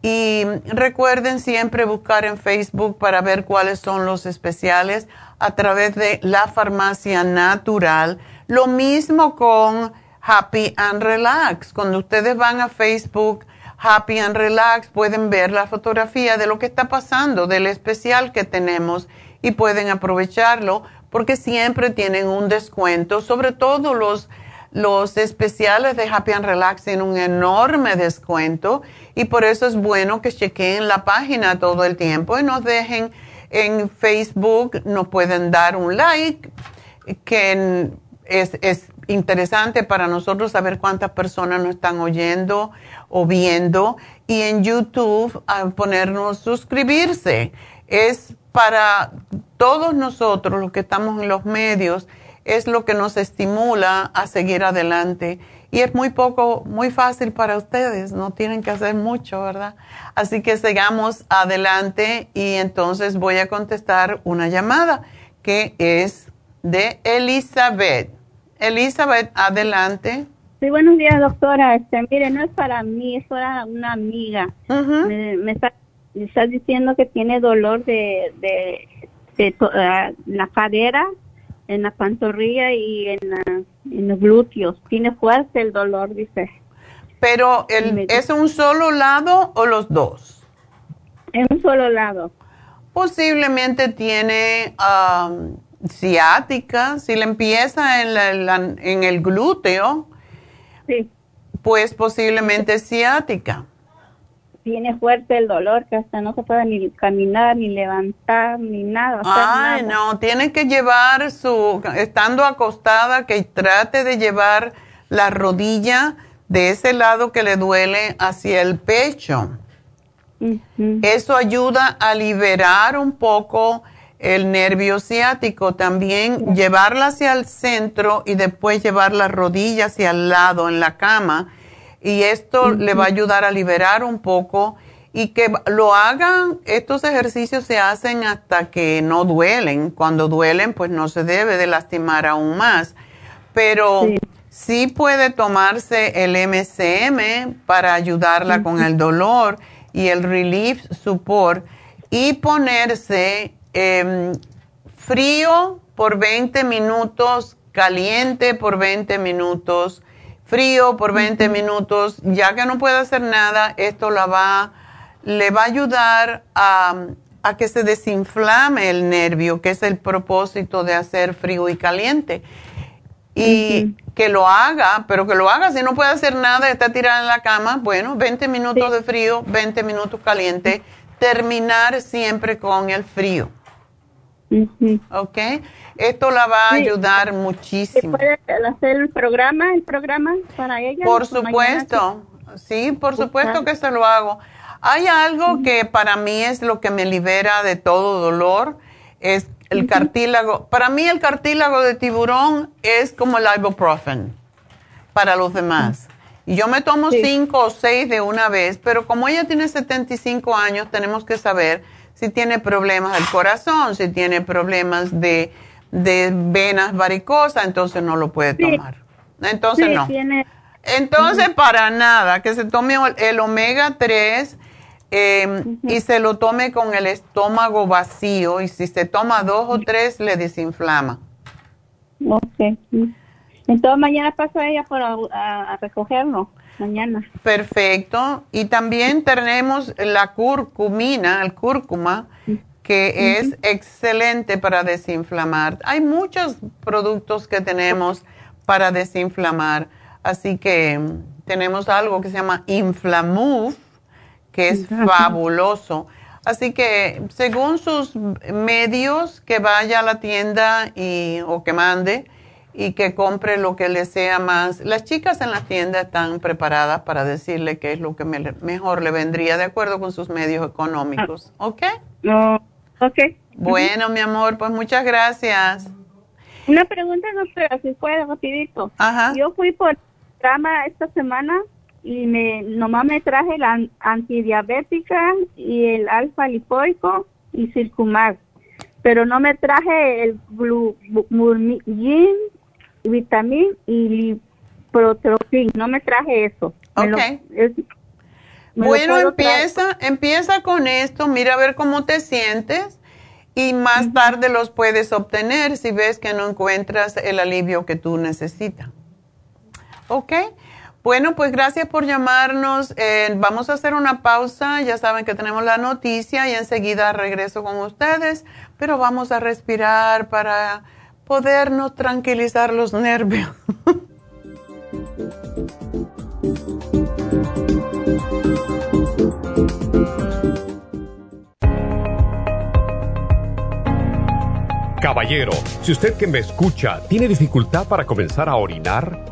Y recuerden siempre buscar en Facebook para ver cuáles son los especiales a través de la farmacia natural. Lo mismo con Happy and Relax. Cuando ustedes van a Facebook, Happy and Relax, pueden ver la fotografía de lo que está pasando, del especial que tenemos y pueden aprovecharlo porque siempre tienen un descuento, sobre todo los, los especiales de Happy and Relax tienen un enorme descuento y por eso es bueno que chequen la página todo el tiempo y nos dejen en Facebook, nos pueden dar un like, que es, es interesante para nosotros saber cuántas personas nos están oyendo o viendo y en YouTube a ponernos suscribirse. Es para todos nosotros los que estamos en los medios, es lo que nos estimula a seguir adelante. Y es muy poco, muy fácil para ustedes, no tienen que hacer mucho, ¿verdad? Así que sigamos adelante y entonces voy a contestar una llamada que es de Elizabeth. Elizabeth, adelante. Sí, buenos días, doctora. Este, mire, no es para mí, es para una amiga. me, está, diciendo que tiene dolor de, de, ah, la cadera, en la pantorrilla y en, los glúteos. Tiene fuerte el dolor, dice. Pero, el, ¿es un solo lado o los dos? En un solo lado. Posiblemente tiene ciática, si le empieza en, en el glúteo, sí. pues posiblemente ciática tiene fuerte el dolor que hasta no se puede ni caminar, ni levantar, ni nada. Ay, no, tiene que llevar su, estando acostada, que trate de llevar la rodilla de ese lado que le duele hacia el pecho. Eso ayuda a liberar un poco el nervio ciático, también llevarla hacia el centro y después llevar la rodilla hacia el lado en la cama y esto le va a ayudar a liberar un poco y que lo hagan, estos ejercicios se hacen hasta que no duelen. Cuando duelen, pues no se debe de lastimar aún más. Pero sí, puede tomarse el MCM para ayudarla con el dolor y el Relief Support y ponerse em, frío por 20 minutos, caliente por 20 minutos frío por 20 minutos, ya que no puede hacer nada, esto la va, le va a ayudar a, que se desinflame el nervio, que es el propósito de hacer frío y caliente. Y que lo haga, pero que lo haga si no puede hacer nada, está tirada en la cama, bueno, 20 minutos de frío, 20 minutos caliente, terminar siempre con el frío. ¿Ok? Esto la va a ayudar muchísimo. ¿Puede hacer el programa, el programa para ella? Por supuesto, sí, por supuesto que se lo hago. Hay algo que para mí es lo que me libera de todo dolor, es el cartílago. Para mí el cartílago de tiburón es como el ibuprofen para los demás. Y yo me tomo cinco o seis de una vez, pero como ella tiene 75 años, tenemos que saber si tiene problemas del corazón, si tiene problemas de de venas varicosas, entonces no lo puede tomar. Entonces no. Entonces para nada, que se tome el omega 3 em, y se lo tome con el estómago vacío y si se toma dos o tres le desinflama. Ok. Entonces mañana paso a ella para a, recogerlo. Mañana. Perfecto. Y también tenemos la curcumina, el cúrcuma, que es excelente para desinflamar. Hay muchos productos que tenemos para desinflamar, así que tenemos algo que se llama Inflamuf, que es fabuloso. Así que según sus medios, que vaya a la tienda y, o que mande y que compre lo que le sea más. Las chicas en la tienda están preparadas para decirle qué es lo que mejor le vendría de acuerdo con sus medios económicos. ¿Ok? No. Ok. Bueno, mi amor, pues muchas gracias. Una pregunta, doctora, si puede, rapidito. Ajá. Yo fui por trama esta semana y me nomás me traje la antidiabética y el alfa lipoico y circumar, pero no me traje el glumulgin, vitamin y liprotropin, no me traje eso. Ok. Bueno, empieza, empieza con esto, mira a ver cómo te sientes y más tarde los puedes obtener si ves que no encuentras el alivio que tú necesitas. ¿Ok? Bueno, pues gracias por llamarnos. Eh, vamos a hacer una pausa. Ya saben que tenemos la noticia y enseguida regreso con ustedes, pero vamos a respirar para podernos tranquilizar los nervios. Caballero, si usted que me escucha tiene dificultad para comenzar a orinar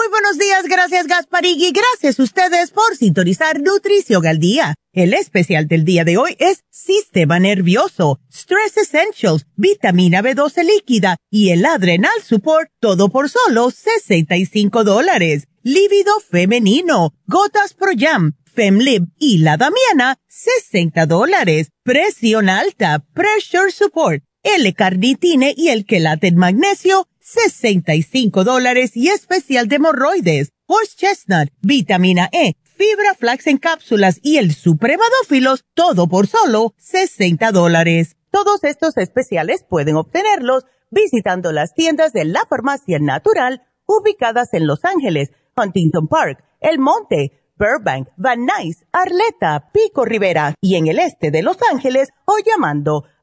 Muy buenos días, gracias Gasparigui, gracias a ustedes por sintonizar Nutrición al Día. El especial del día de hoy es Sistema Nervioso, Stress Essentials, Vitamina B12 líquida y el Adrenal Support, todo por solo 65 dólares. Lívido femenino, Gotas Pro Jam, Femlib y la Damiana, 60 dólares. Presión alta, Pressure Support, L-Carnitine y el Quelate Magnesio, 65 dólares y especial de hemorroides. Horse Chestnut, Vitamina E, Fibra Flax en cápsulas y el Supremadófilos, todo por solo 60 dólares. Todos estos especiales pueden obtenerlos visitando las tiendas de la Farmacia Natural ubicadas en Los Ángeles, Huntington Park, El Monte, Burbank, Van Nuys, Arleta, Pico Rivera y en el este de Los Ángeles o llamando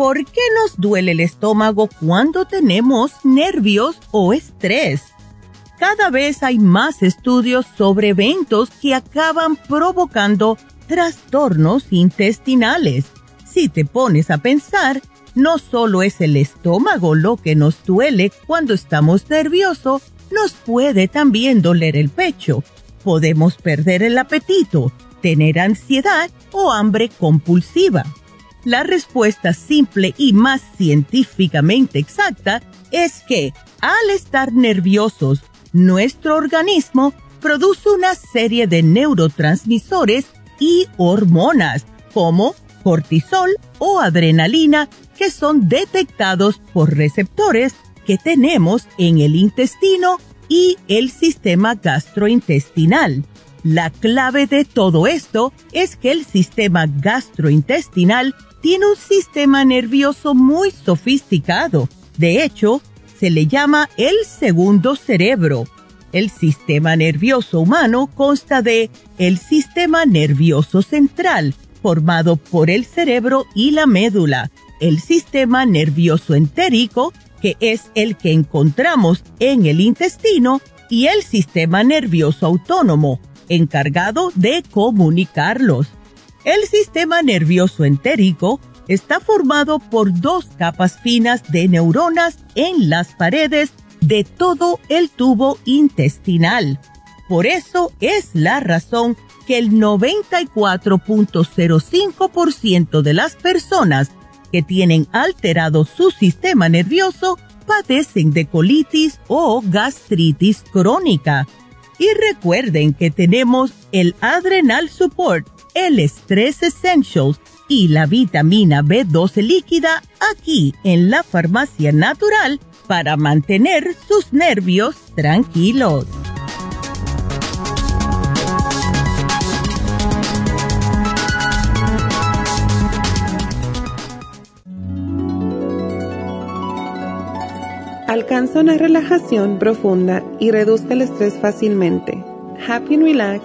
¿Por qué nos duele el estómago cuando tenemos nervios o estrés? Cada vez hay más estudios sobre eventos que acaban provocando trastornos intestinales. Si te pones a pensar, no solo es el estómago lo que nos duele cuando estamos nerviosos, nos puede también doler el pecho. Podemos perder el apetito, tener ansiedad o hambre compulsiva. La respuesta simple y más científicamente exacta es que al estar nerviosos, nuestro organismo produce una serie de neurotransmisores y hormonas como cortisol o adrenalina que son detectados por receptores que tenemos en el intestino y el sistema gastrointestinal. La clave de todo esto es que el sistema gastrointestinal tiene un sistema nervioso muy sofisticado. De hecho, se le llama el segundo cerebro. El sistema nervioso humano consta de el sistema nervioso central, formado por el cerebro y la médula, el sistema nervioso entérico, que es el que encontramos en el intestino, y el sistema nervioso autónomo, encargado de comunicarlos. El sistema nervioso entérico está formado por dos capas finas de neuronas en las paredes de todo el tubo intestinal. Por eso es la razón que el 94.05% de las personas que tienen alterado su sistema nervioso padecen de colitis o gastritis crónica. Y recuerden que tenemos el Adrenal Support, el Stress Essentials y la vitamina B12 líquida aquí en la farmacia natural para mantener sus nervios tranquilos. Alcanza una relajación profunda y reduzca el estrés fácilmente. Happy and Relax,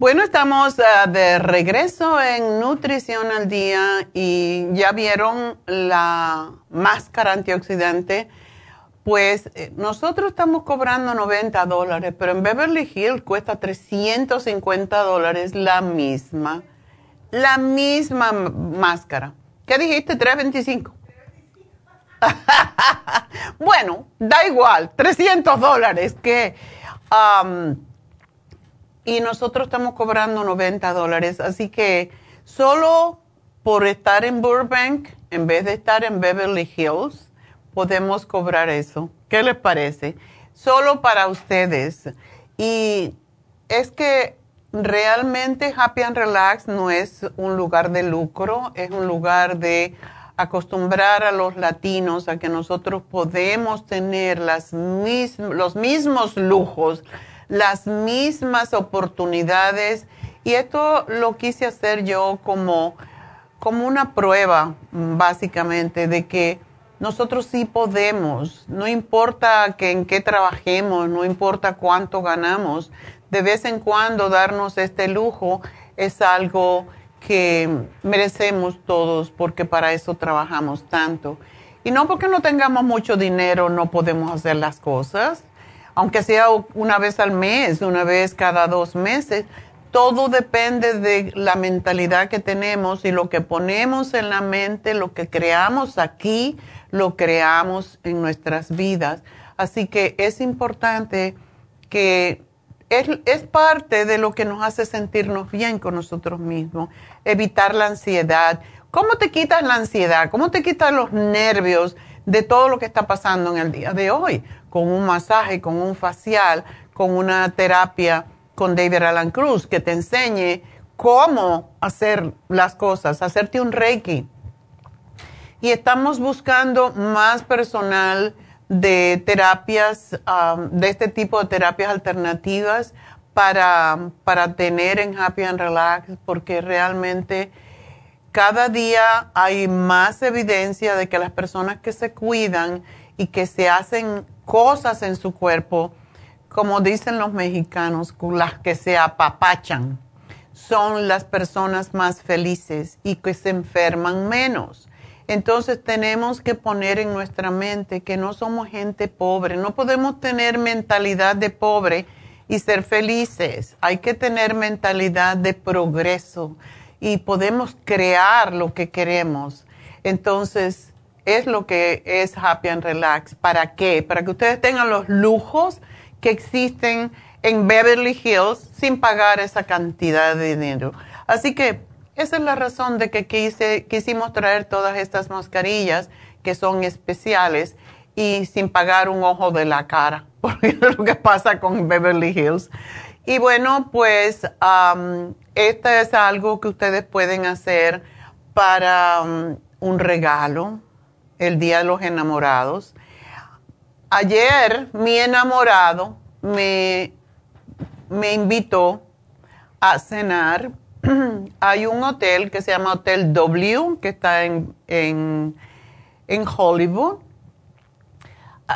Bueno, estamos uh, de regreso en Nutrición al Día y ya vieron la máscara antioxidante. Pues eh, nosotros estamos cobrando 90 dólares, pero en Beverly Hills cuesta 350 dólares la misma, la misma máscara. ¿Qué dijiste? 325. bueno, da igual, 300 dólares que... y nosotros estamos cobrando 90 dólares. Así que solo por estar en Burbank, en vez de estar en Beverly Hills, podemos cobrar eso. ¿Qué les parece? Solo para ustedes. Y es que realmente Happy and Relax no es un lugar de lucro, es un lugar de acostumbrar a los latinos a que nosotros podemos tener las los mismos lujos las mismas oportunidades. Y esto lo quise hacer yo como, como una prueba, básicamente, de que nosotros sí podemos, no importa que en qué trabajemos, no importa cuánto ganamos, de vez en cuando darnos este lujo es algo que merecemos todos porque para eso trabajamos tanto. Y no porque no tengamos mucho dinero no podemos hacer las cosas aunque sea una vez al mes, una vez cada dos meses, todo depende de la mentalidad que tenemos y lo que ponemos en la mente, lo que creamos aquí, lo creamos en nuestras vidas. Así que es importante que es, parte de lo que nos hace sentirnos bien con nosotros mismos, evitar la ansiedad. ¿Cómo te quitas la ansiedad? ¿Cómo te quitas los nervios de todo lo que está pasando en el día de hoy? Con un masaje, con un facial, con una terapia con David Alan Cruz que te enseñe cómo hacer las cosas, hacerte un reiki. Y estamos buscando más personal de terapias, de este tipo de terapias alternativas para, para tener en Happy and Relax, porque realmente cada día hay más evidencia de que las personas que se cuidan y que se hacen cosas en su cuerpo, como dicen los mexicanos, las que se apapachan, son las personas más felices y que se enferman menos. Entonces tenemos que poner en nuestra mente que no somos gente pobre, no podemos tener mentalidad de pobre y ser felices. Hay que tener mentalidad de progreso y podemos crear lo que queremos. Entonces, es lo que es Happy and Relax. ¿Para qué? Para que ustedes tengan los lujos que existen en Beverly Hills sin pagar esa cantidad de dinero. Así que esa es la razón de que quisimos traer todas estas mascarillas que son especiales y sin pagar un ojo de la cara, porque es lo que pasa con Beverly Hills. Y bueno, pues um, este es algo que ustedes pueden hacer para un regalo, el Día de los Enamorados. Ayer mi enamorado me, me invitó a cenar. Hay un hotel que se llama Hotel W, que está en, en, en Hollywood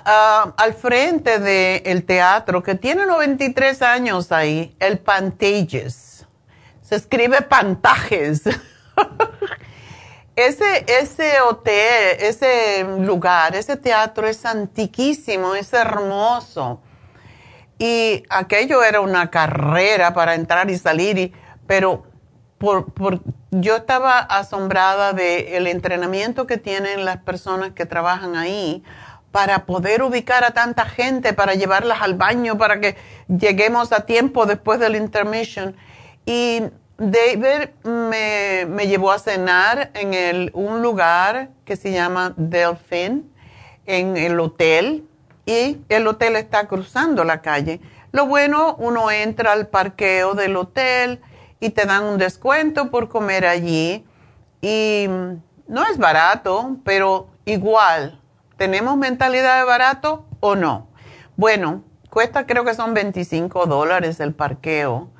al frente del teatro, que tiene 93 años ahí, el Pantages. Se escribe Pantajes. ese, ese hotel, ese lugar, ese teatro es antiquísimo, es hermoso. Y aquello era una carrera para entrar y salir, pero por, por, yo estaba asombrada del entrenamiento que tienen las personas que trabajan ahí para poder ubicar a tanta gente, para llevarlas al baño, para que lleguemos a tiempo después del intermission. Y David me, llevó a cenar en el, un lugar que se llama Delphin, en el hotel, y el hotel está cruzando la calle. Lo bueno, uno entra al parqueo del hotel y te dan un descuento por comer allí. Y no es barato, pero igual ¿Tenemos mentalidad de barato o no? Bueno, cuesta creo que son 25 dólares el parqueo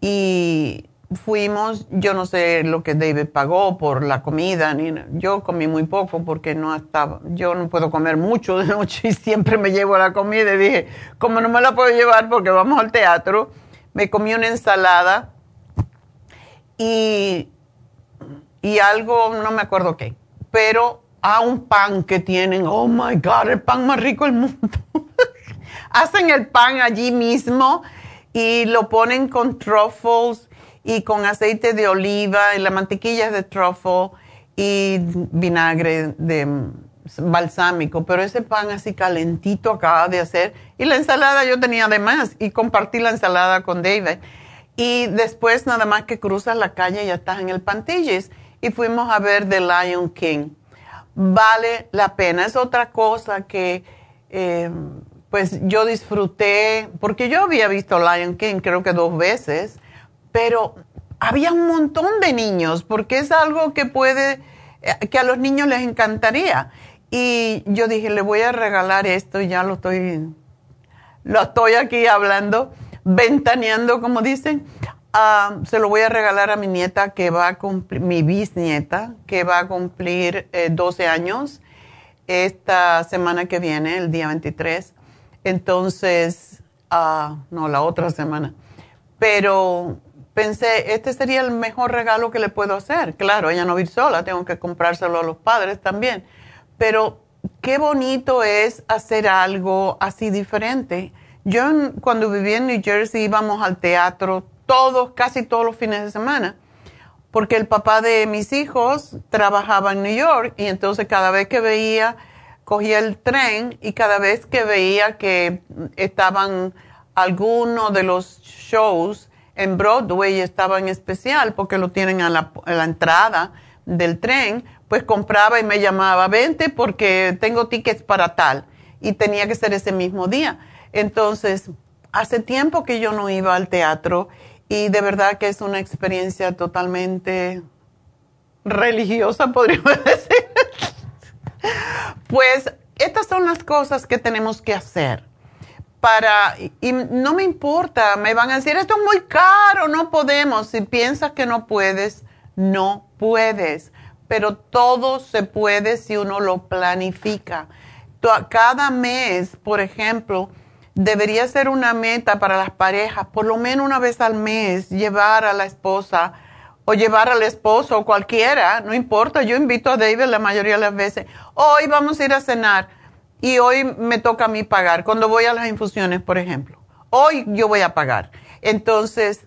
y fuimos, yo no sé lo que David pagó por la comida, ni, yo comí muy poco porque no estaba, yo no puedo comer mucho de noche y siempre me llevo la comida. Y dije, como no me la puedo llevar porque vamos al teatro, me comí una ensalada y, y algo, no me acuerdo qué, pero a un pan que tienen, oh my God, el pan más rico del mundo. Hacen el pan allí mismo y lo ponen con truffles y con aceite de oliva y la mantequilla de truffle y vinagre de balsámico, pero ese pan así calentito acaba de hacer. Y la ensalada yo tenía además y compartí la ensalada con David. Y después nada más que cruzas la calle ya estás en el Pantilles. Y fuimos a ver The Lion King. Vale la pena. Es otra cosa que eh, pues yo disfruté, porque yo había visto Lion King creo que dos veces, pero había un montón de niños, porque es algo que puede, eh, que a los niños les encantaría. Y yo dije, le voy a regalar esto, y ya lo estoy, lo estoy aquí hablando, ventaneando, como dicen. Ah, se lo voy a regalar a mi nieta que va a cumplir, mi bisnieta, que va a cumplir 12 eh, años esta semana que viene, el día 23. Entonces, uh, no, la otra semana. Pero pensé, este sería el mejor regalo que le puedo hacer. Claro, ella no vive sola, tengo que comprárselo a los padres también. Pero qué bonito es hacer algo así diferente. Yo cuando vivía en New Jersey íbamos al teatro todos, casi todos los fines de semana, porque el papá de mis hijos trabajaba en New York y entonces cada vez que veía, cogía el tren y cada vez que veía que estaban algunos de los shows en Broadway estaba en especial porque lo tienen a la, entrada del tren, pues compraba y me llamaba, vente porque tengo tickets para tal. Y tenía que ser ese mismo día. Entonces, hace tiempo que yo no iba al teatro y de verdad que es una experiencia totalmente religiosa, podríamos decir. pues estas son las cosas que tenemos que hacer para, y no me importa, me van a decir, esto es muy caro, no podemos. Si piensas que no puedes, no puedes. Pero todo se puede si uno lo planifica. Cada mes, por ejemplo, debería ser una meta para las parejas, por lo menos una vez al mes, llevar a la esposa o llevar al esposo o cualquiera, no importa, yo invito a David la mayoría de las veces, hoy vamos a ir a cenar y hoy me toca a mí pagar, cuando voy a las infusiones, por ejemplo, hoy yo voy a pagar. Entonces,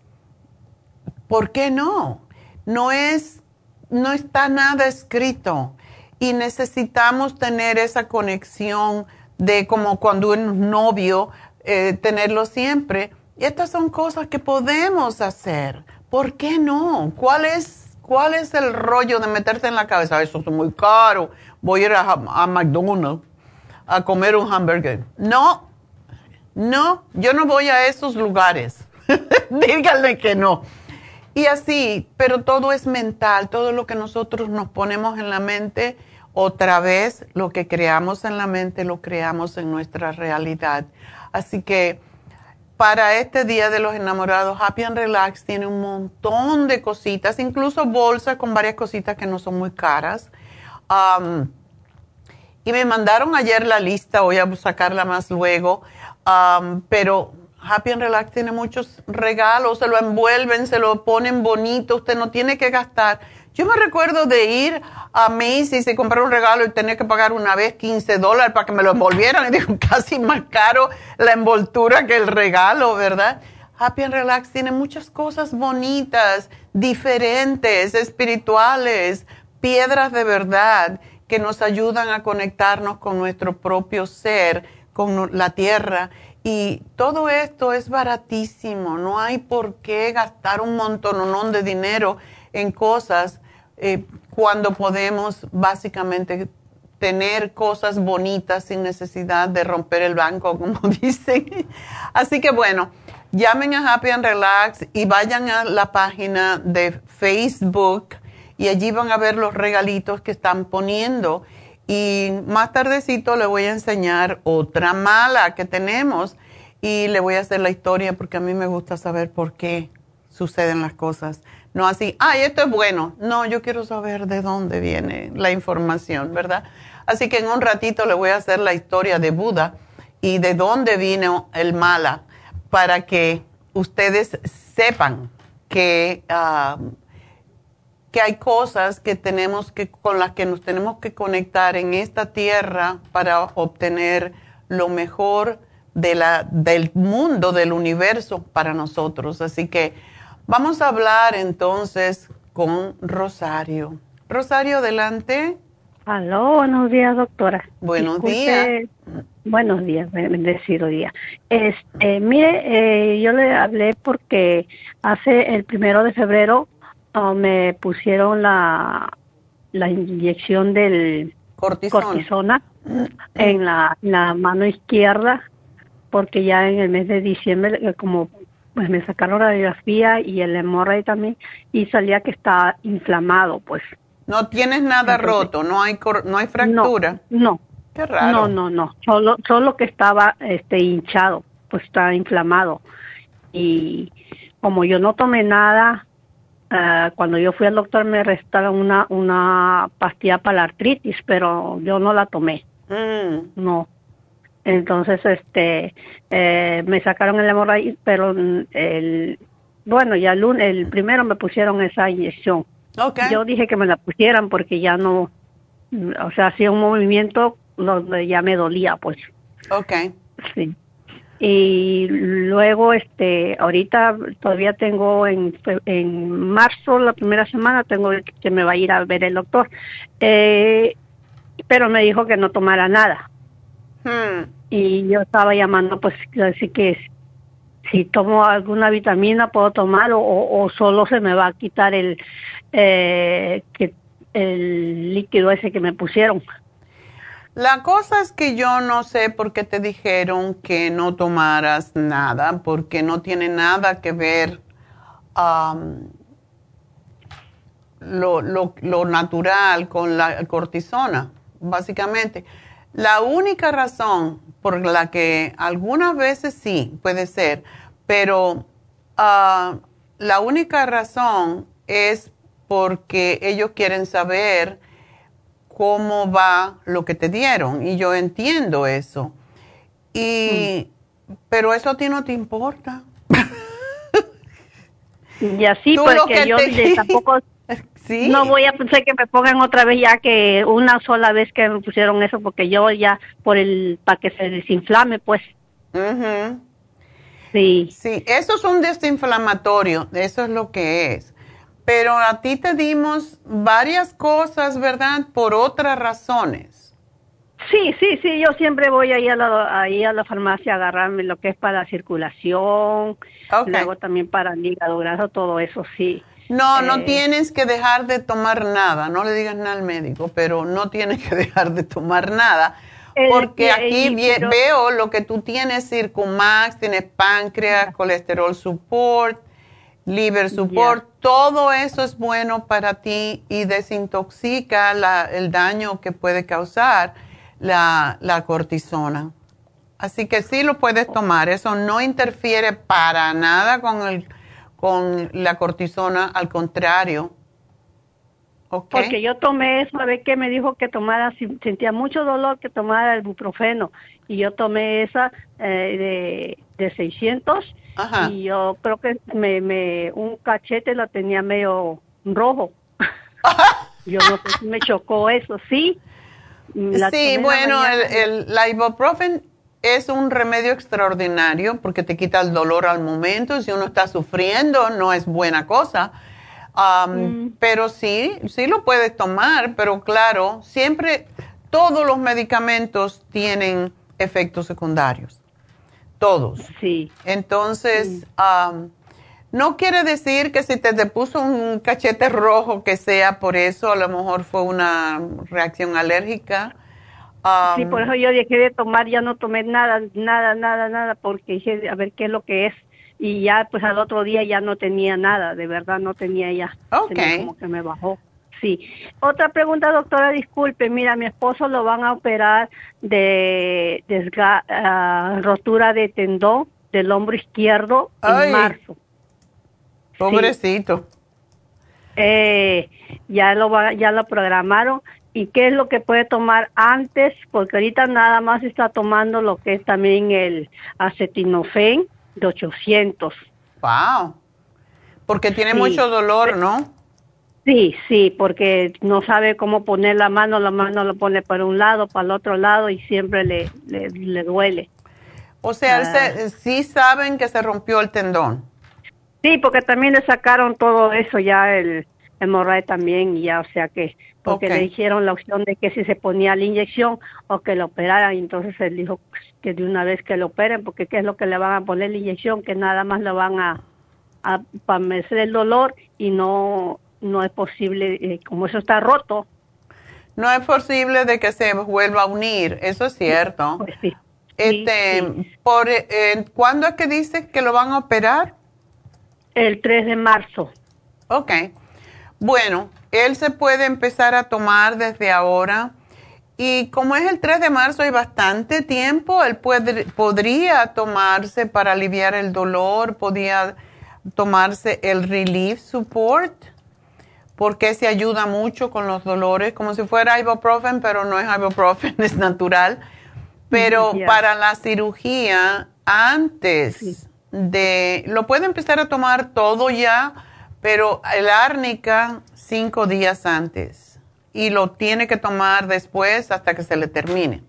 ¿por qué no? No es, no está nada escrito y necesitamos tener esa conexión de como cuando un novio, eh, tenerlo siempre. Y estas son cosas que podemos hacer. ¿por qué no? ¿Cuál es, cuál es el rollo de meterte en la cabeza? Eso es muy caro, voy a ir a, a McDonald's a comer un hamburger. No, no, yo no voy a esos lugares. Díganle que no. Y así, pero todo es mental, todo lo que nosotros nos ponemos en la mente, otra vez lo que creamos en la mente lo creamos en nuestra realidad. Así que para este Día de los Enamorados, Happy and Relax tiene un montón de cositas, incluso bolsas con varias cositas que no son muy caras. Y me mandaron ayer la lista, voy a sacarla más luego, pero Happy and Relax tiene muchos regalos, se lo envuelven, se lo ponen bonito, usted no tiene que gastar. Yo me recuerdo de ir a Macy's y comprar un regalo y tener que pagar una vez 15 dólares para que me lo envolvieran. Y digo, casi más caro la envoltura que el regalo, ¿verdad? Happy and Relax tiene muchas cosas bonitas, diferentes, espirituales, piedras de verdad que nos ayudan a conectarnos con nuestro propio ser, con la tierra y todo esto es baratísimo, no hay por qué gastar un montón de dinero en cosas eh, cuando podemos básicamente tener cosas bonitas sin necesidad de romper el banco, como dicen. Así que bueno, llamen a Happy and Relax y vayan a la página de Facebook y allí van a ver los regalitos que están poniendo. Y más tardecito le voy a enseñar otra mala que tenemos y le voy a hacer la historia porque a mí me gusta saber por qué suceden las cosas. No así, ay, esto es bueno. No, yo quiero saber de dónde viene la información, ¿verdad? Así que en un ratito le voy a hacer la historia de Buda y de dónde vino el mala para que ustedes sepan que ah, que hay cosas que tenemos que, con las que nos tenemos que conectar en esta tierra para obtener lo mejor de la, del mundo, del universo para nosotros. Así que vamos a hablar entonces con Rosario. Rosario, adelante. Aló, buenos días, doctora. Buenos días. Buenos días, bendecido día. Este, mire, eh, yo le hablé porque hace el primero de febrero me pusieron la, la inyección del cortisona. en la, la mano izquierda porque ya en el mes de diciembre eh, como pues me sacaron la radiografía y el hemorroide también y salía que está inflamado pues. No tienes nada roto no hay no hay fractura. no, qué raro. No no no. Solo solo que estaba este hinchado pues está inflamado. Y como yo no tomé nada Ah, cuando yo fui al doctor me recetaron una, una pastilla para la artritis, pero yo no la tomé. Mm. No. Entonces, este, eh, me sacaron el hemorragia, pero el, bueno, ya el, el primero me pusieron esa inyección. Yo dije que me la pusieran porque ya no, o sea, hacía un movimiento donde ya me dolía, pues. Okay. Sí y luego este ahorita todavía tengo en, en marzo la primera semana tengo que me va a ir a ver el doctor. Eh, pero me dijo que no tomara nada. Hmm. y yo estaba llamando pues así que si tomo alguna vitamina puedo tomar o, solo se me va a quitar el eh, que el líquido ese que me pusieron la cosa es que yo no sé por qué te dijeron que no tomaras nada, porque no tiene nada que ver lo, lo, natural con la cortisona, básicamente. La única razón por la que algunas veces sí puede ser, pero ah, la única razón es porque ellos quieren saber cómo va lo que te dieron. Y yo entiendo eso. Y, pero eso a ti no te importa. Y así, porque yo tampoco no voy a pensar que me pongan otra vez ya que una sola vez que me pusieron eso, porque yo ya por el, para que se desinflame, pues. Sí. Sí, eso es un desinflamatorio, eso es lo que es. Pero a ti te dimos varias cosas, ¿verdad? Por otras razones. Sí, sí, sí, yo siempre voy ahí a la, ahí a la farmacia a agarrarme lo que es para circulación, luego también para el hígado graso, todo eso sí. No, no eh, tienes que dejar de tomar nada, no le digas nada al médico, pero no tienes que dejar de tomar nada, porque aquí veo lo que tú tienes, Circumax, tienes páncreas, colesterol support, liver support, todo eso es bueno para ti y desintoxica el daño que puede causar la, la cortisona. Así que sí lo puedes tomar, eso no interfiere para nada con, el, con la cortisona, al contrario. Porque yo tomé eso, a ver qué me dijo que tomara, sentía mucho dolor, que tomara el buprofeno. Y yo tomé esa eh, de, de 600 y yo creo que me, me un cachete lo tenía medio rojo. yo no sé si me chocó eso, sí sí, bueno, el, el, ibuprofen es un remedio extraordinario porque te quita el dolor al momento. Si uno está sufriendo, no es buena cosa. Um, mm. Pero sí, sí lo puedes tomar, pero claro, siempre todos los medicamentos tienen efectos secundarios. Todos. Sí. Entonces, um, no quiere decir que si te, te puso un cachete rojo que sea por eso, a lo mejor fue una reacción alérgica. sí, por eso yo dejé de tomar, ya no tomé nada, nada, nada, nada, porque dije, a ver qué es lo que es. Y ya, pues al otro día ya no tenía nada, de verdad no tenía ya. Ok. como que me bajó. Sí. Otra pregunta, doctora, disculpe. Mira, mi esposo lo van a operar de, ah, rotura de tendón del hombro izquierdo en marzo. Pobrecito. Eh, ya lo ya lo programaron y qué es lo que puede tomar antes porque ahorita nada más está tomando lo que es también el acetinofen de 800. Wow. Porque tiene mucho dolor, ¿no? Sí, sí, porque no sabe cómo poner la mano, la mano lo pone para un lado, para el otro lado y siempre le, le, duele. O sea, ah. sí saben que se rompió el tendón. Sí, porque también le sacaron todo eso ya, el hemorragia también, y ya, o sea que, porque le dijeron la opción de que si se ponía la inyección o que lo operaran, y entonces él dijo que de una vez que lo operen, porque qué es lo que le van a poner la inyección, que nada más lo van a, a el dolor y no, no es posible, eh, como eso está roto. No es posible de que se vuelva a unir, eso es cierto. Pues sí. Este, Por, eh, ¿Cuándo es que dice que lo van a operar? El 3 de marzo. Ok. Bueno, él se puede empezar a tomar desde ahora. Y como es el 3 de marzo, hay bastante tiempo. Él puede, podría tomarse para aliviar el dolor, podría tomarse el Relief Support, porque se ayuda mucho con los dolores, como si fuera ibuprofen, pero no es ibuprofen, es natural. Pero para la cirugía, antes de, lo puede empezar a tomar todo ya, pero el árnica cinco días antes y lo tiene que tomar después hasta que se le termine.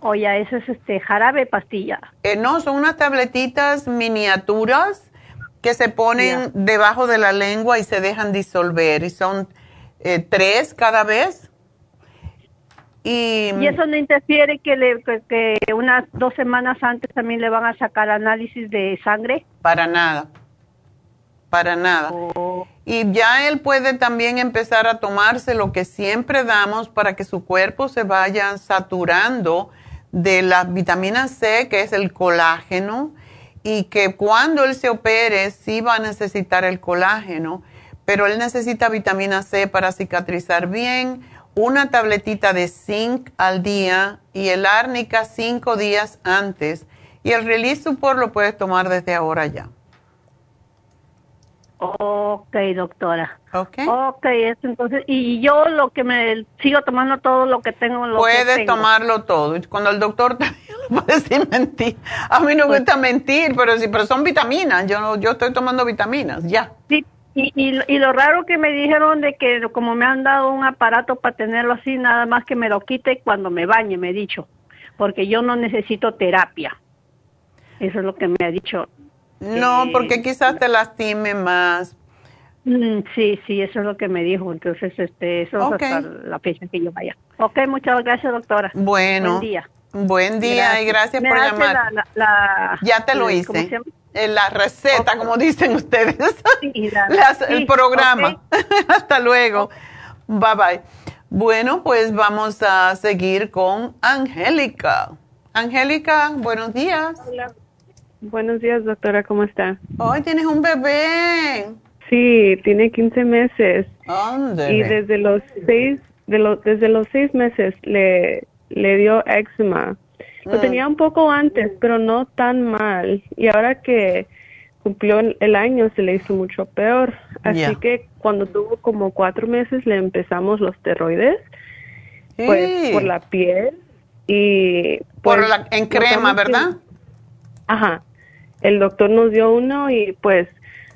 Oye, eso es este jarabe pastilla. Eh, no, son unas tabletitas miniaturas que se ponen debajo de la lengua y se dejan disolver y son eh, tres cada vez y, eso no interfiere que, le, que, unas dos semanas antes también le van a sacar análisis de sangre? Para nada, para nada. Oh. Y ya él puede también empezar a tomarse lo que siempre damos para que su cuerpo se vaya saturando de la vitamina C, que es el colágeno, y que cuando él se opere sí va a necesitar el colágeno, pero él necesita vitamina C para cicatrizar bien una tabletita de zinc al día y el árnica cinco días antes. Y el Release Support lo puedes tomar desde ahora ya. Ok, doctora. Ok. Ok, entonces, y yo lo que me sigo tomando todo lo que tengo. Lo puedes tomarlo todo. Cuando el doctor te puede decir mentir. A mí no me pues gusta mentir, pero sí, pero son vitaminas. Yo, yo estoy tomando vitaminas, ya. Sí, y, y, lo raro que me dijeron de que como me han dado un aparato para tenerlo así, nada más que me lo quite cuando me bañe, me he dicho, porque yo no necesito terapia. Eso es lo que me ha dicho. No, eh, porque quizás te lastime más. Mm, sí, sí, eso es lo que me dijo. Entonces, este, eso es hasta la fecha que yo vaya. Ok, muchas gracias, doctora. Bueno. Buen día. Buen día y gracias por llamar. ya te lo hice. En la receta, como dicen ustedes. el programa. Hasta luego. Bye bye. Bueno, pues vamos a seguir con Angélica. Angélica, buenos días. Hola. Buenos días, doctora, ¿cómo está? Hoy tienes un bebé. Sí, tiene 15 meses. Y desde los seis, de desde los seis meses le, le dio eczema. Lo mm. tenía un poco antes, pero no tan mal. Y ahora que cumplió el año se le hizo mucho peor. Así que cuando tuvo como cuatro meses le empezamos los steroides, pues por la piel y... por pues, la, en crema, ¿verdad? ajá. El doctor nos dio uno y pues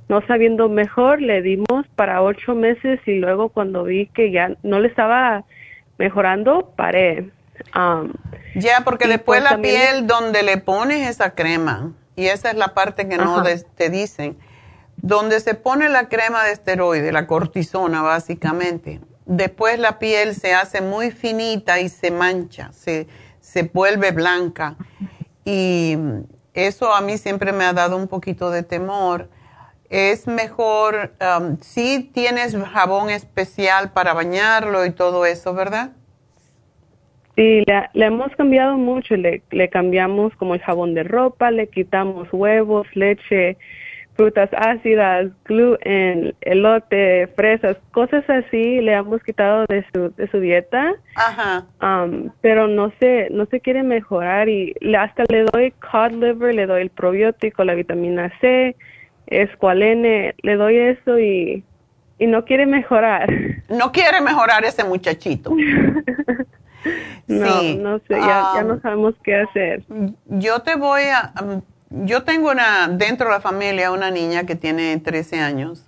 no sabiendo mejor, le dimos para ocho meses y luego cuando vi que ya no le estaba mejorando, paré. Um, ya, porque después pues la piel donde le pones esa crema, y esa es la parte que no te dicen, donde se pone la crema de esteroide, la cortisona básicamente, después la piel se hace muy finita y se mancha, se, se vuelve blanca. Y eso a mí siempre me ha dado un poquito de temor es mejor, um, si tienes jabón especial para bañarlo y todo eso, ¿verdad? Sí, le, hemos cambiado mucho, le, le, cambiamos como el jabón de ropa, le quitamos huevos, leche, frutas ácidas, gluten, elote, fresas, cosas así le hemos quitado de su, de su dieta. Ajá. Um, pero no se, no se quiere mejorar y hasta le doy cod liver, le doy el probiótico, la vitamina C, escualene, le doy eso y, y no quiere mejorar. No quiere mejorar ese muchachito. no, no sé, ya, ya, no ah, sabemos qué hacer. Yo te voy a... Um, yo tengo una, dentro de la familia una niña que tiene 13 años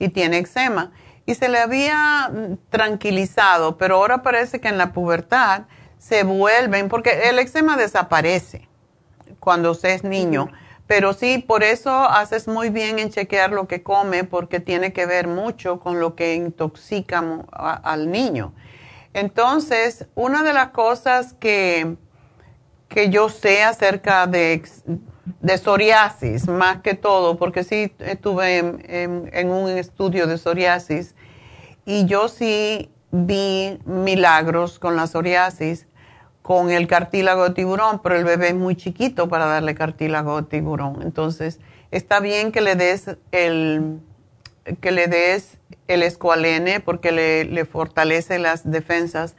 y tiene eczema y se le había tranquilizado, pero ahora parece que en la pubertad se vuelven, porque el eczema desaparece cuando usted es niño. Pero sí, por eso haces muy bien en chequear lo que come porque tiene que ver mucho con lo que intoxica al niño. Entonces, una de las cosas que, que yo sé acerca de, de, psoriasis, más que todo, porque sí estuve en un estudio de psoriasis y yo sí vi milagros con la psoriasis con el cartílago de tiburón, pero el bebé es muy chiquito para darle cartílago de tiburón. Entonces, está bien que le des el, que le des el escualene porque le, le fortalece las defensas.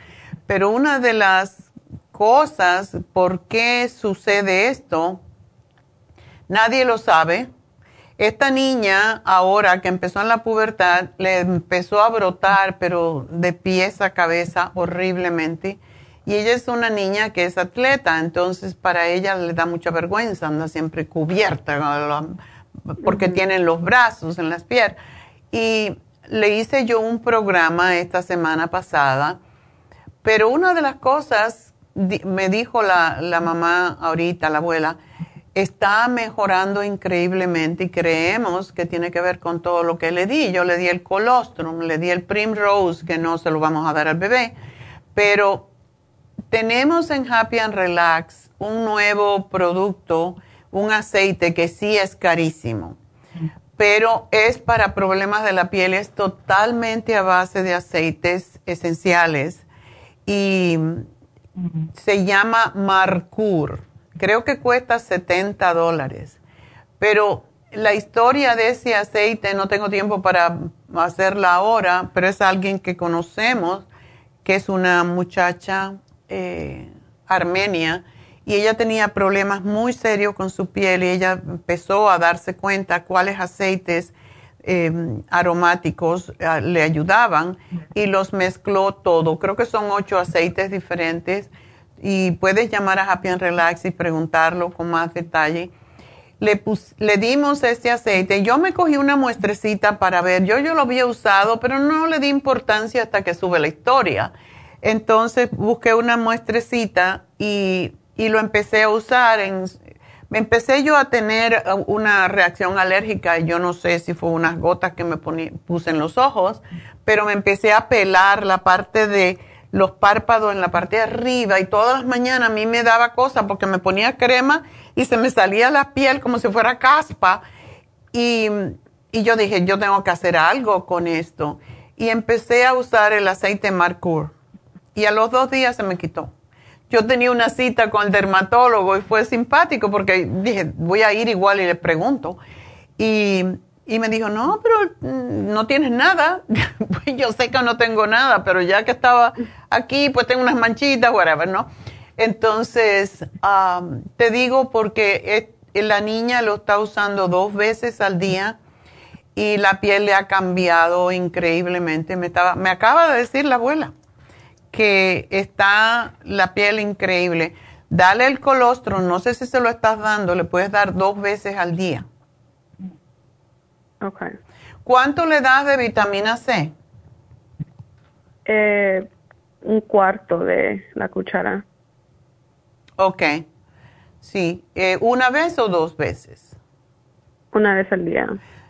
Pero una de las cosas por qué sucede esto, nadie lo sabe. Esta niña, ahora que empezó en la pubertad, le empezó a brotar, pero de pies a cabeza horriblemente y ella es una niña que es atleta, entonces para ella le da mucha vergüenza, anda siempre cubierta porque tienen los brazos en las piernas. Y le hice yo un programa esta semana pasada, pero una de las cosas, me dijo la, la mamá ahorita, la abuela, está mejorando increíblemente y creemos que tiene que ver con todo lo que le di. Yo le di el colostrum, le di el primrose, que no se lo vamos a dar al bebé, pero tenemos en Happy and Relax un nuevo producto, un aceite que sí es carísimo, pero es para problemas de la piel, es totalmente a base de aceites esenciales y se llama Marcur. Creo que cuesta 70 dólares, pero la historia de ese aceite, no tengo tiempo para hacerla ahora, pero es alguien que conocemos, que es una muchacha eh, Armenia y ella tenía problemas muy serios con su piel y ella empezó a darse cuenta cuáles aceites em, aromáticos ah, le ayudaban y los mezcló todo. Creo que son ocho aceites diferentes y puedes llamar a Happy and Relax y preguntarlo con más detalle. Le, le dimos este aceite. Yo me cogí una muestrecita para ver. Yo, yo lo había usado, pero no le di importancia hasta que sube la historia. Entonces busqué una muestrecita y, lo empecé a usar. En, me empecé yo a tener uh, una reacción alérgica, yo no sé si fue unas gotas que me puse en los ojos, pero me empecé a pelar la parte de los párpados en la parte de arriba y todas las mañanas a mí me daba cosa porque me ponía crema y se me salía la piel como si fuera caspa. Y, y yo dije, yo tengo que hacer algo con esto. Y empecé a usar el aceite Marcour y a los dos días se me quitó yo tenía una cita con el dermatólogo y fue simpático porque dije, voy a ir igual y le pregunto. Y, y me dijo, no, pero mm, no tienes nada. yo sé que no tengo nada, pero ya que estaba aquí, pues tengo unas manchitas, whatever, ¿no? Entonces, te digo porque la niña lo está usando dos veces al día y la piel le ha cambiado increíblemente. Me, estaba, me acaba de decir la abuela que está la piel increíble. Dale el colostrum, no sé si se lo estás dando, le puedes dar dos veces al día. Ok. ¿Cuánto le das de vitamina C? Eh, un cuarto de la cuchara. Ok. Sí. Eh, ¿Una vez o dos veces? Una vez al día.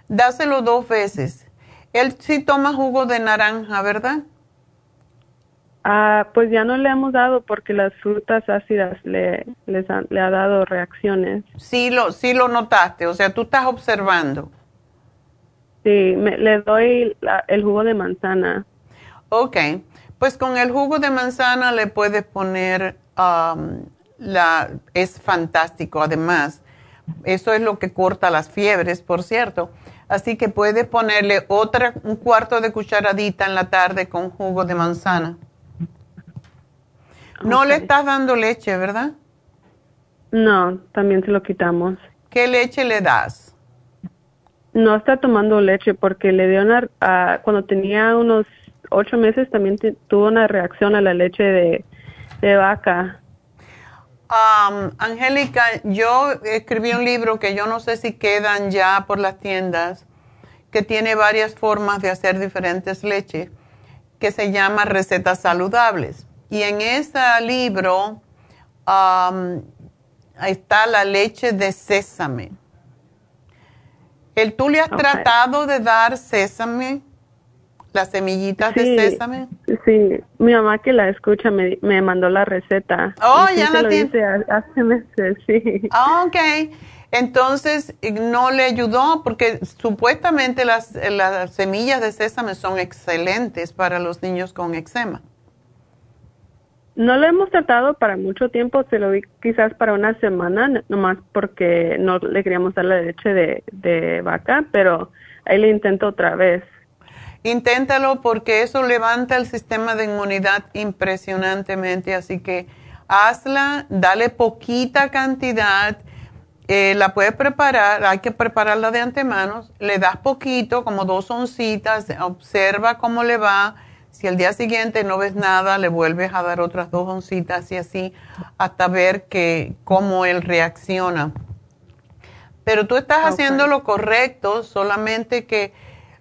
Dáselo dos veces. Él sí toma jugo de naranja, ¿verdad? Ah, pues ya no le hemos dado porque las frutas ácidas le, les le ha dado reacciones. Sí lo, sí lo notaste, o sea, tú estás observando. Sí, me, le doy el jugo de manzana. Ok, pues con el jugo de manzana le puedes poner, um, la, es fantástico además. Eso es lo que corta las fiebres, por cierto. Así que puedes ponerle otra, un cuarto de cucharadita en la tarde con jugo de manzana. No le estás dando leche, ¿verdad? No, también se lo quitamos. ¿Qué leche le das? No está tomando leche porque le dio una, cuando tenía unos ocho meses también tuvo una reacción a la leche de, vaca. Angélica, yo escribí un libro que yo no sé si quedan ya por las tiendas, que tiene varias formas de hacer diferentes leches, que se llama Recetas Saludables. Y en ese libro está la leche de sésame. ¿El, ¿Tú le has tratado de dar sésame? ¿Las semillitas de sésame? Sí, mi mamá que la escucha me, me mandó la receta. Oh, ya la tiene. Hace meses, sí. Ah, ok. Entonces, no le ayudó porque supuestamente las, las semillas de sésame son excelentes para los niños con eczema. No lo hemos tratado para mucho tiempo, se lo di quizás para una semana, nomás porque no le queríamos dar la leche de, vaca, pero ahí le intento otra vez. Inténtalo porque eso levanta el sistema de inmunidad impresionantemente, así que hazla, dale poquita cantidad, eh, la puedes preparar, hay que prepararla de antemano, le das poquito, como dos oncitas, observa cómo le va si al día siguiente no ves nada, le vuelves a dar otras dos oncitas y así hasta ver que, cómo él reacciona. Pero tú estás haciendo lo correcto, solamente que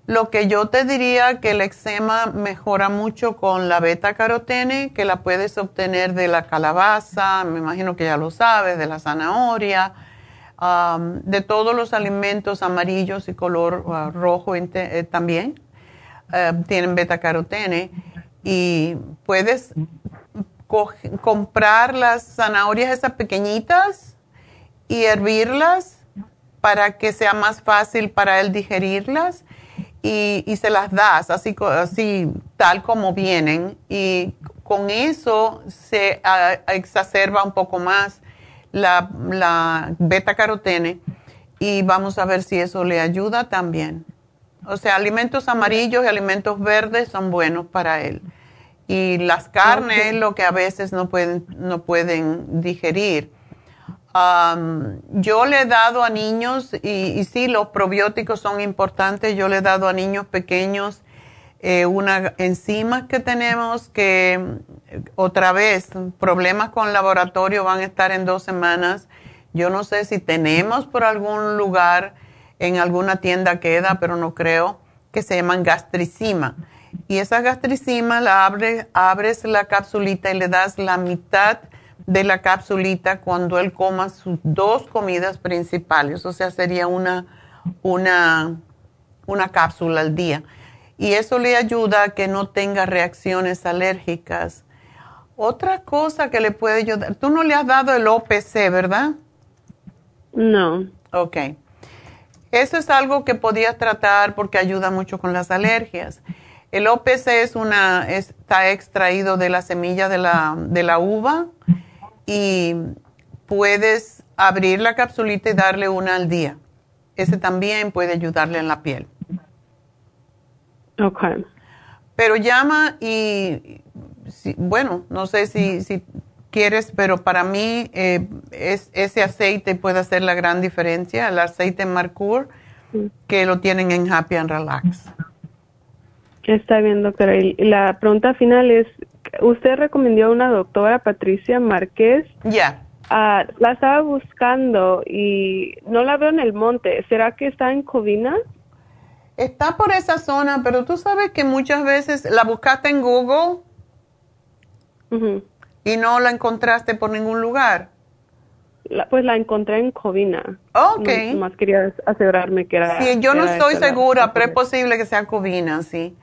lo que yo te diría que el eczema mejora mucho con la beta carotene, que la puedes obtener de la calabaza, me imagino que ya lo sabes, de la zanahoria, de todos los alimentos amarillos y color uh, rojo eh, también. Eh, tienen beta carotene y puedes comprar las zanahorias esas pequeñitas y hervirlas para que sea más fácil para él digerirlas y, se las das así, así tal como vienen y con eso se exacerba un poco más la, la beta carotene y vamos a ver si eso le ayuda también. O sea, alimentos amarillos y alimentos verdes son buenos para él. Y las carnes lo que a veces no pueden, no pueden digerir. yo le he dado a niños, y, sí, los probióticos son importantes, yo le he dado a niños pequeños eh, una enzima que tenemos que, otra vez, problemas con laboratorio van a estar en dos semanas. Yo no sé si tenemos por algún lugar en alguna tienda queda, pero no creo, que se llaman gastricima. Y esa gastricima la abres, abres la capsulita y le das la mitad de la capsulita cuando él coma sus dos comidas principales, o sea, sería una, una, una cápsula al día. Y eso le ayuda a que no tenga reacciones alérgicas. Otra cosa que le puede ayudar, tú no le has dado el OPC, ¿verdad? No. Ok. Eso es algo que podías tratar porque ayuda mucho con las alergias. El OPC es una, está extraído de la semilla de la, de la uva y puedes abrir la capsulita y darle una al día. Ese también puede ayudarle en la piel. Ok. Pero llama y, bueno, no sé si, si quieres, pero para mí eh, es, ese aceite puede hacer la gran diferencia, el aceite Marcour, que lo tienen en Happy and Relax. Está bien, doctora. Y la pregunta final es, usted recomendó a una doctora, Patricia Márquez. Ya. Ah, la estaba buscando y no la veo en el monte. ¿Será que está en Covina? Está por esa zona, pero tú sabes que muchas veces la buscaste en Google y no la encontraste por ningún lugar. pues la encontré en Covina. Ok. más quería asegurarme que era. Sí, yo no estoy segura, pero es posible que sea Covina, sí.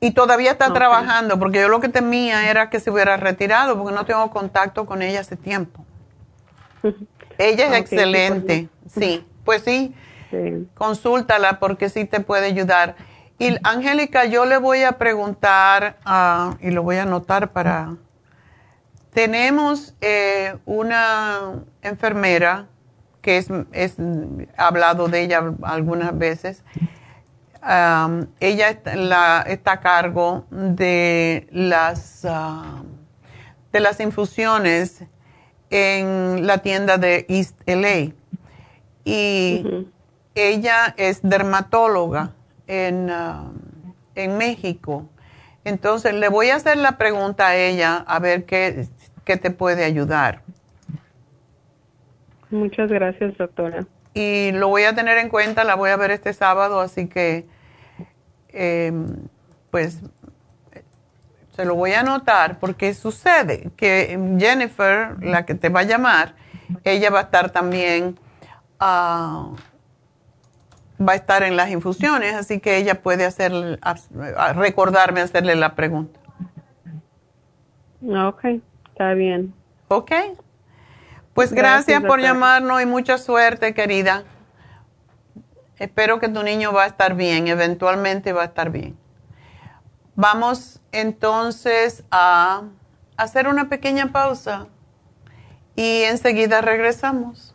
Y todavía está trabajando, porque yo lo que temía era que se hubiera retirado, porque no tengo contacto con ella hace tiempo. ella es excelente, sí, pues sí, consúltala porque sí te puede ayudar. Y Angélica, yo le voy a preguntar, ah, y lo voy a anotar para... Tenemos eh, una enfermera que es, es, hablado de ella algunas veces, ella está, está, a cargo de las, de las infusiones en la tienda de East LA. Y ella es dermatóloga en, en México. Entonces le voy a hacer la pregunta a ella a ver qué, qué te puede ayudar. Muchas gracias, doctora. Y lo voy a tener en cuenta, la voy a ver este sábado, así que eh, pues se lo voy a anotar porque sucede que Jennifer, la que te va a llamar, ella va a estar también, ah, va a estar en las infusiones, así que ella puede hacer, recordarme hacerle la pregunta. Ok, está bien. Ok. Pues gracias por llamarnos y mucha suerte, querida. Espero que tu niño va a estar bien, eventualmente va a estar bien. Vamos entonces a hacer una pequeña pausa y enseguida regresamos.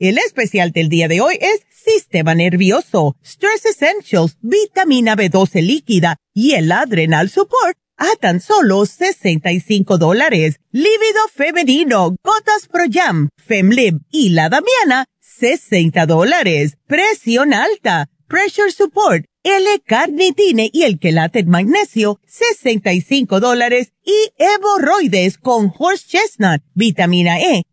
El especial del día de hoy es Sistema Nervioso, Stress Essentials, Vitamina B12 líquida y el Adrenal Support a tan solo 65 dólares. Lívido femenino, Gotas Pro Jam, Femlib y la Damiana, 60 dólares. Presión alta, Pressure Support, L-Carnitine y el Quelate Magnesio, 65 dólares. Y hemorroides con Horse Chestnut, Vitamina E,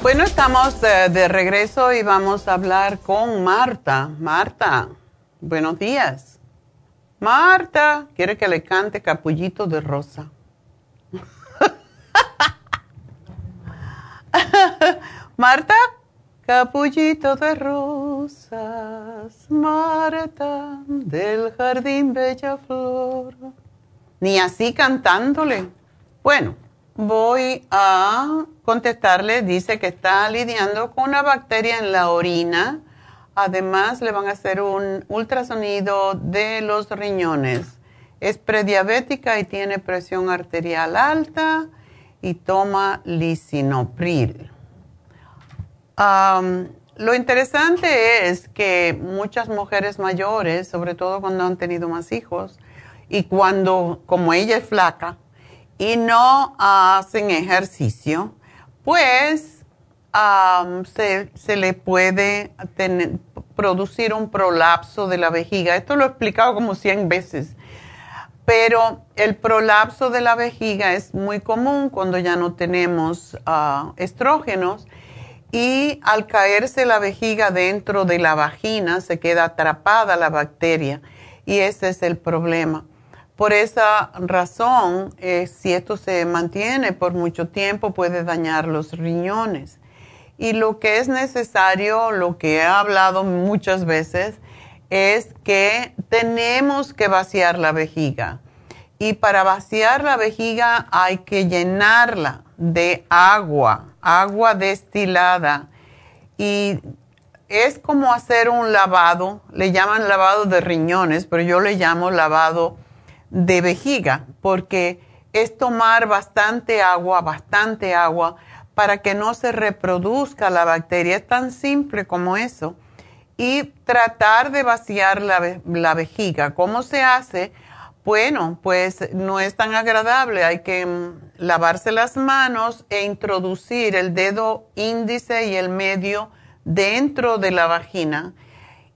Bueno, estamos de, regreso y vamos a hablar con Marta. Marta, buenos días. Marta, quiere que le cante Capullito de Rosa. Marta, Capullito de rosas, Marta, del jardín bella flor. Ni así cantándole. Bueno voy a contestarle. Dice que está lidiando con una bacteria en la orina. Además, le van a hacer un ultrasonido de los riñones. Es prediabética y tiene presión arterial alta y toma lisinopril. lo interesante es que muchas mujeres mayores, sobre todo cuando han tenido más hijos, y cuando, como ella es flaca, y no hacen ejercicio, pues se, le puede producir un prolapso de la vejiga. Esto lo he explicado como 100 veces. Pero el prolapso de la vejiga es muy común cuando ya no tenemos ah, estrógenos y al caerse la vejiga dentro de la vagina se queda atrapada la bacteria y ese es el problema. Por esa razón, eh, si esto se mantiene por mucho tiempo, puede dañar los riñones. Y lo que es necesario, lo que he hablado muchas veces, es que tenemos que vaciar la vejiga. Y para vaciar la vejiga hay que llenarla de agua, agua destilada. Y es como hacer un lavado, le llaman lavado de riñones, pero yo le llamo lavado de vejiga, porque es tomar bastante agua, bastante agua, para que no se reproduzca la bacteria. Es tan simple como eso. Y tratar de vaciar la, la vejiga. ¿Cómo se hace? Bueno, pues no es tan agradable. Hay que mm, lavarse las manos e introducir el dedo índice y el medio dentro de la vagina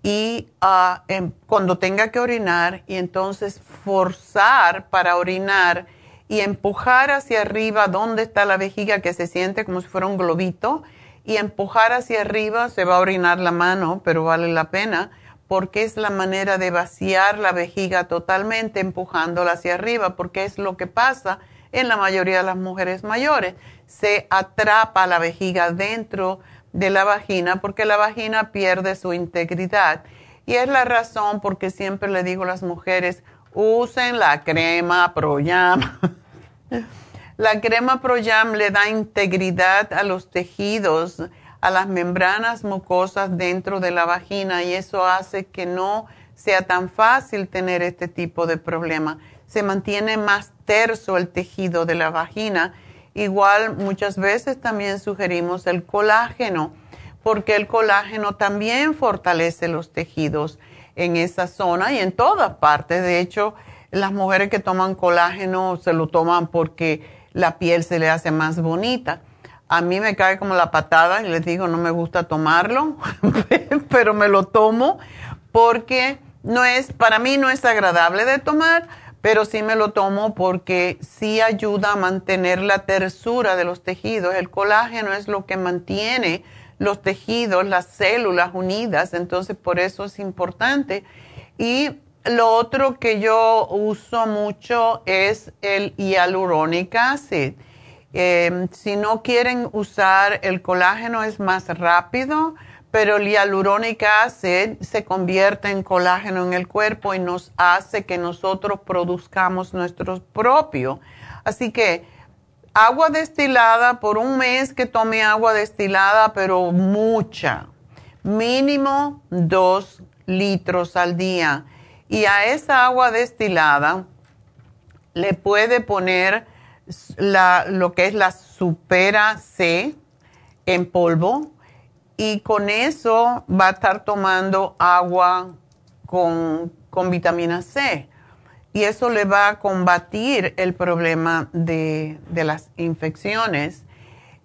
y ah, em, cuando tenga que orinar y entonces forzar para orinar y empujar hacia arriba donde está la vejiga que se siente como si fuera un globito y empujar hacia arriba se va a orinar la mano, pero vale la pena porque es la manera de vaciar la vejiga totalmente empujándola hacia arriba, porque es lo que pasa en la mayoría de las mujeres mayores. Se atrapa la vejiga dentro de la vagina porque la vagina pierde su integridad. Y es la razón porque siempre le digo a las mujeres, usen la crema Proyam. la crema Proyam le da integridad a los tejidos, a las membranas mucosas dentro de la vagina y eso hace que no sea tan fácil tener este tipo de problema. Se mantiene más terso el tejido de la vagina Igual muchas veces también sugerimos el colágeno, porque el colágeno también fortalece los tejidos en esa zona y en todas partes. De hecho, las mujeres que toman colágeno se lo toman porque la piel se le hace más bonita. A mí me cae como la patada y les digo, no me gusta tomarlo, pero me lo tomo porque no es, para mí no es agradable de tomar, pero sí me lo tomo porque sí ayuda a mantener la tersura de los tejidos. El colágeno es lo que mantiene los tejidos, las células unidas, entonces por eso es importante. Y lo otro que yo uso mucho es el hyaluronic acid. Em, si no quieren usar el colágeno es más rápido pero el hialurónico acid se convierte en colágeno en el cuerpo y nos hace que nosotros produzcamos nuestro propio. Así que agua destilada, por un mes que tome agua destilada, pero mucha, mínimo dos litros al día. Y a esa agua destilada le puede poner lo que es la supera C en polvo y con eso va a estar tomando agua con, vitamina C. Y eso le va a combatir el problema de, las infecciones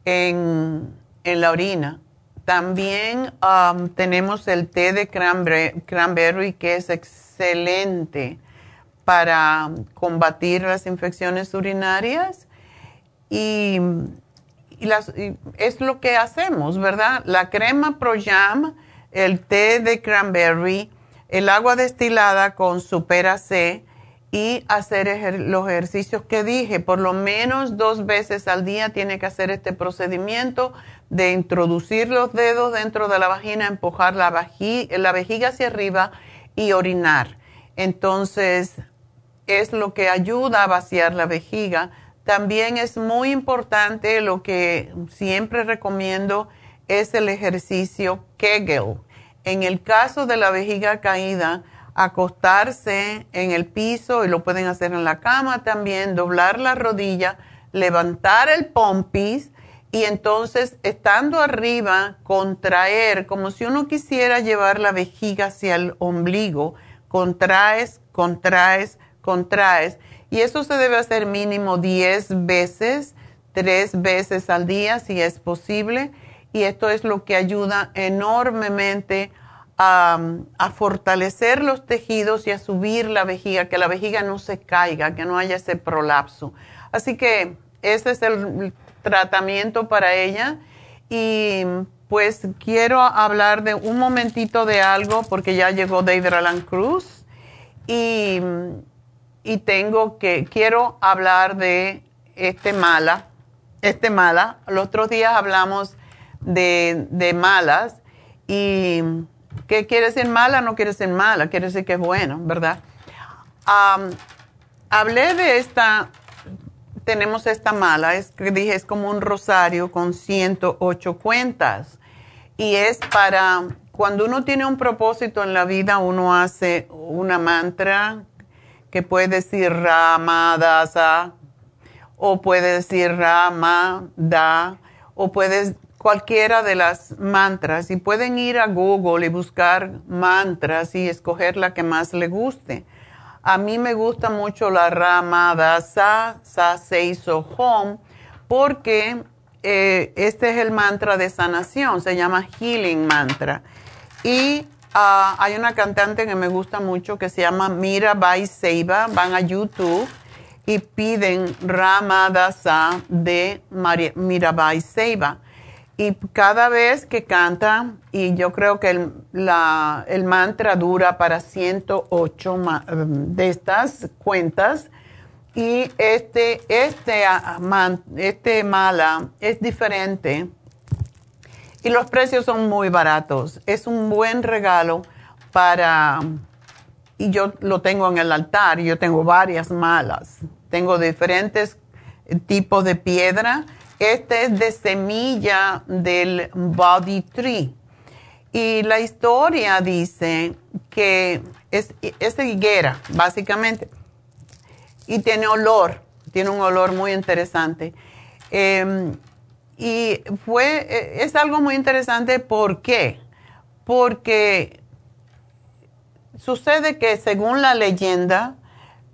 en, la orina. También um, tenemos el té de cranberry, que es excelente para combatir las infecciones urinarias y, es lo que hacemos, ¿verdad? La crema Pro Jam, el té de cranberry, el agua destilada con Supera C y hacer los ejercicios que dije. Por lo menos dos veces al día tiene que hacer este procedimiento de introducir los dedos dentro de la vagina, empujar la vejiga hacia arriba y orinar. Entonces, es lo que ayuda a vaciar la vejiga. También es muy importante, lo que siempre recomiendo es el ejercicio Kegel. En el caso de la vejiga caída, acostarse en el piso y lo pueden hacer en la cama también, doblar la rodilla, levantar el pompis y entonces estando arriba, contraer como si uno quisiera llevar la vejiga hacia el ombligo, contraes, contraes, contraes. Y eso se debe hacer mínimo 10 veces, 3 veces al día si es posible. Y esto es lo que ayuda enormemente a, fortalecer los tejidos y a subir la vejiga, que la vejiga no se caiga, que no haya ese prolapso. Así que ese es el tratamiento para ella. Y pues quiero hablar de un momentito de algo porque ya llegó Alan Cruz. Y y tengo que, quiero hablar de este mala, este mala. Los otros días hablamos de, malas y ¿qué quiere decir mala? No quiere decir mala, quiere decir que es bueno, ¿verdad? hablé de esta, tenemos esta mala, es que dije, es como un rosario con 108 cuentas y es para, cuando uno tiene un propósito en la vida, uno hace una mantra que puede decir Ramadasa, o puede decir Ramada, o puede cualquiera de las mantras. Y pueden ir a Google y buscar mantras y escoger la que más le guste. A mí me gusta mucho la Ramadasa, Sa Seiso Home, porque eh, este es el mantra de sanación, se llama Healing Mantra. Y Ah, hay una cantante que me gusta mucho que se llama Mira Bai Seiba. Van a YouTube y piden Ramadasa de Mirabai Seiba. Y cada vez que canta, y yo creo que el, el mantra dura para 108 de estas cuentas, y este, este, ah, este mala es diferente y los precios son muy baratos. Es un buen regalo para, y yo lo tengo en el altar, yo tengo varias malas. Tengo diferentes tipos de piedra. Este es de semilla del Body Tree. Y la historia dice que es, es higuera, básicamente. Y tiene olor, tiene un olor muy interesante. Em, y fue, e, es algo muy interesante, ¿por qué? Porque sucede que según la leyenda,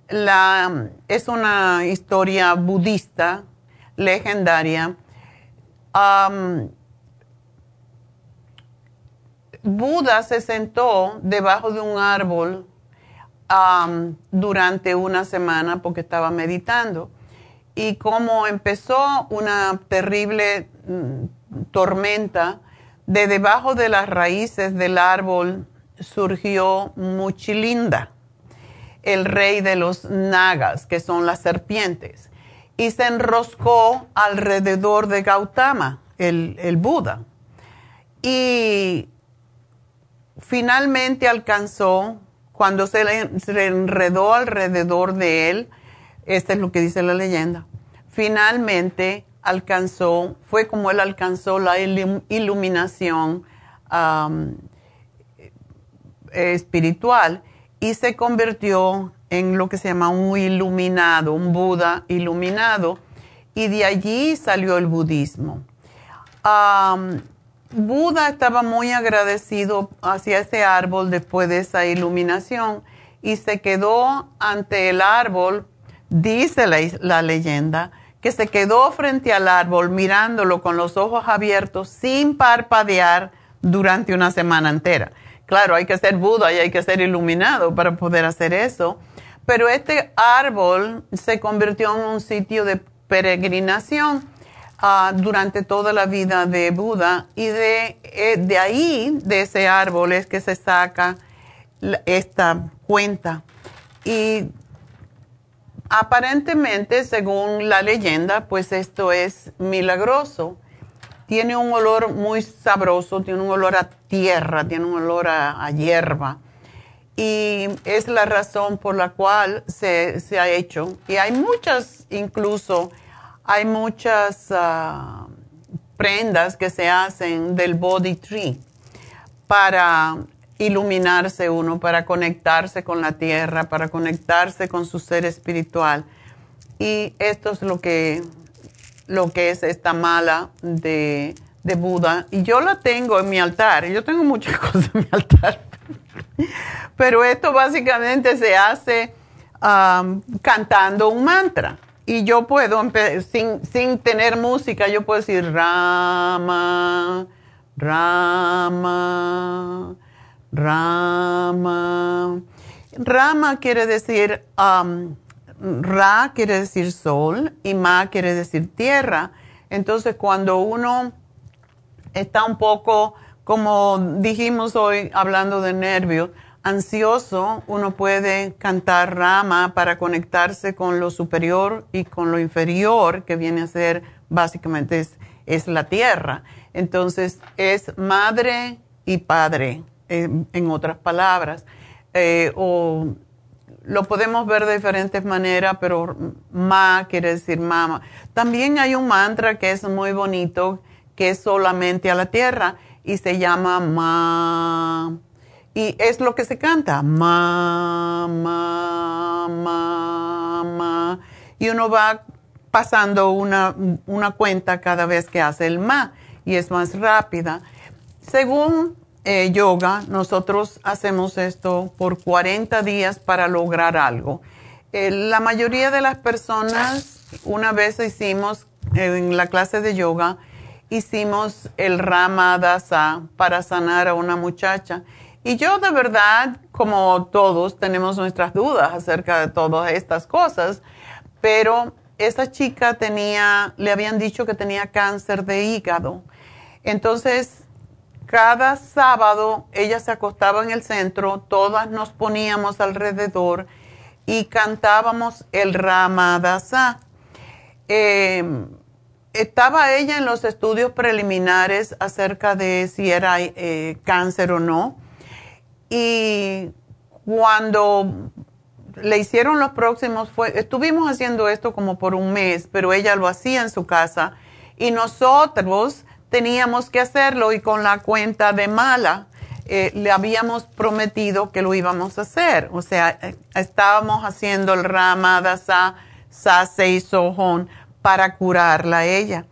la, es una historia budista legendaria. Buda se sentó debajo de un árbol durante una semana porque estaba meditando y como empezó una terrible mm, tormenta, de debajo de las raíces del árbol surgió Muchilinda, el rey de los nagas, que son las serpientes, y se enroscó alrededor de Gautama, el, el Buda. Y finalmente alcanzó, cuando se, le, enredó alrededor de él, esta es lo que dice la leyenda. Finalmente alcanzó, fue como él alcanzó la iluminación espiritual y se convirtió en lo que se llama un iluminado, un Buda iluminado, y de allí salió el budismo. Buda estaba muy agradecido hacia ese árbol después de esa iluminación y se quedó ante el árbol, dice la, leyenda, que se quedó frente al árbol mirándolo con los ojos abiertos sin parpadear durante una semana entera. Claro, hay que ser Buda y hay que ser iluminado para poder hacer eso, pero este árbol se convirtió en un sitio de peregrinación Ah, durante toda la vida de Buda y de, eh, de ahí, de ese árbol, es que se saca esta cuenta. Y aparentemente, según la leyenda, pues esto es milagroso. Tiene un olor muy sabroso, tiene un olor a tierra, tiene un olor a, hierba. Y es la razón por la cual se, se ha hecho. Y hay muchas incluso hay muchas ah, prendas que se hacen del body tree para iluminarse uno, para conectarse con la tierra, para conectarse con su ser espiritual. Y esto es lo que, lo que es esta mala de, Buda. Y yo la tengo en mi altar. Yo tengo muchas cosas en mi altar. Pero esto básicamente se hace cantando un mantra. Y yo puedo, sin, sin tener música, yo puedo decir Rama, Rama, Rama. Rama quiere decir, um, Ra quiere decir sol y Ma quiere decir tierra. Entonces cuando uno está un poco, como dijimos hoy hablando de nervios, ansioso, uno puede cantar rama para conectarse con lo superior y con lo inferior, que viene a ser básicamente es, la tierra. Entonces es madre y padre, en, otras palabras. Eh, o lo podemos ver de diferentes maneras, pero ma quiere decir mama. También hay un mantra que es muy bonito, que es solamente a la tierra y se llama ma y es lo que se canta, ma, ma, ma, ma. Y uno va pasando una, cuenta cada vez que hace el ma y es más rápida. Según eh, yoga, nosotros hacemos esto por 40 días para lograr algo. Eh, la mayoría de las personas, una vez hicimos en la clase de yoga, hicimos el Rama Dasa para sanar a una muchacha y yo de verdad, como todos, tenemos nuestras dudas acerca de todas estas cosas, pero esa chica tenía, le habían dicho que tenía cáncer de hígado. Entonces, cada sábado ella se acostaba en el centro, todas nos poníamos alrededor y cantábamos el Ramadasa. Em, estaba ella en los estudios preliminares acerca de si era eh, cáncer o no y cuando le hicieron los próximos, fue, estuvimos haciendo esto como por un mes, pero ella lo hacía en su casa y nosotros teníamos que hacerlo y con la cuenta de mala eh, le habíamos prometido que lo íbamos a hacer. O sea, eh, estábamos haciendo el rama sa, sa sojón para curarla a ella.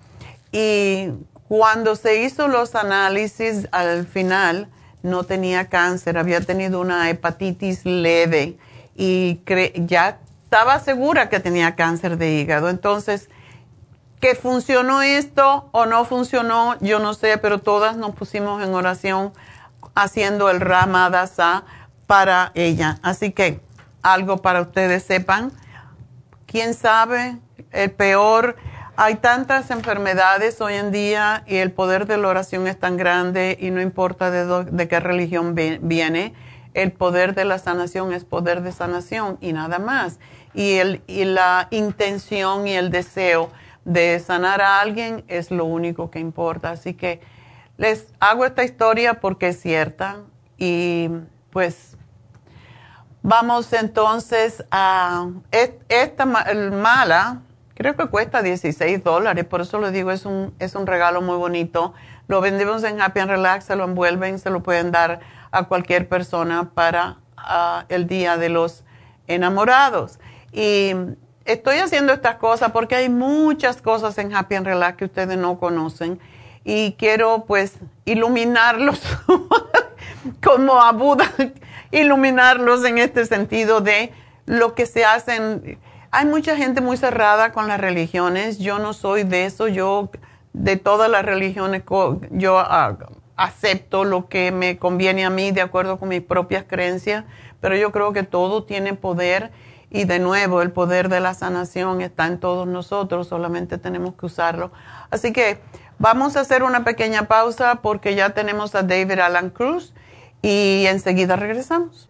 Y cuando se hizo los análisis al final, no tenía cáncer, había tenido una hepatitis leve y ya estaba segura que tenía cáncer de hígado. Entonces, que funcionó esto o no funcionó, yo no sé, pero todas nos pusimos en oración haciendo el Ramadasa para ella. Así que algo para ustedes sepan. ¿Quién sabe? El peor hay tantas enfermedades hoy en día y el poder de la oración es tan grande y no importa de, qué religión viene, el poder de la sanación es poder de sanación y nada más. Y, el, y la intención y el deseo de sanar a alguien es lo único que importa. Así que les hago esta historia porque es cierta y pues vamos entonces a esta mala Creo que cuesta 16 dólares, por eso le digo, es un, es un regalo muy bonito. Lo vendemos en Happy and Relax, se lo envuelven, se lo pueden dar a cualquier persona para ah, el Día de los Enamorados. Y estoy haciendo estas cosas porque hay muchas cosas en Happy and Relax que ustedes no conocen y quiero pues iluminarlos como a Buda, iluminarlos en este sentido de lo que se hacen. Hay mucha gente muy cerrada con las religiones, yo no soy de eso, yo de todas las religiones yo ah, acepto lo que me conviene a mí de acuerdo con mis propias creencias, pero yo creo que todo tiene poder y de nuevo el poder de la sanación está en todos nosotros, solamente tenemos que usarlo. Así que vamos a hacer una pequeña pausa porque ya tenemos a David Alan Cruz y enseguida regresamos.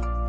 that.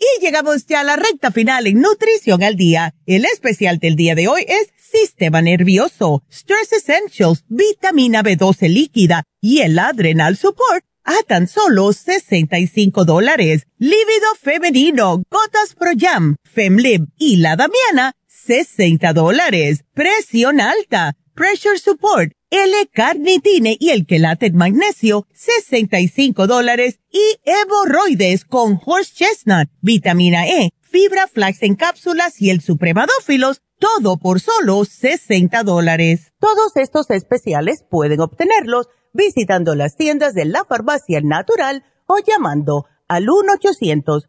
Y llegamos ya a la recta final en Nutrición al Día. El especial del día de hoy es Sistema Nervioso, Stress Essentials, Vitamina B12 líquida y el Adrenal Support a tan solo 65 dólares. Lívido femenino, Gotas Pro Jam, Femlib y la Damiana, 60 dólares. Presión alta, Pressure Support, L-Carnitine y el Quelate Magnesio, 65 dólares. Y hemorroides con Horse Chestnut, Vitamina E, Fibra Flax en cápsulas y el Supremadófilos, todo por solo 60 dólares. Todos estos especiales pueden obtenerlos visitando las tiendas de la farmacia natural o llamando al 1 800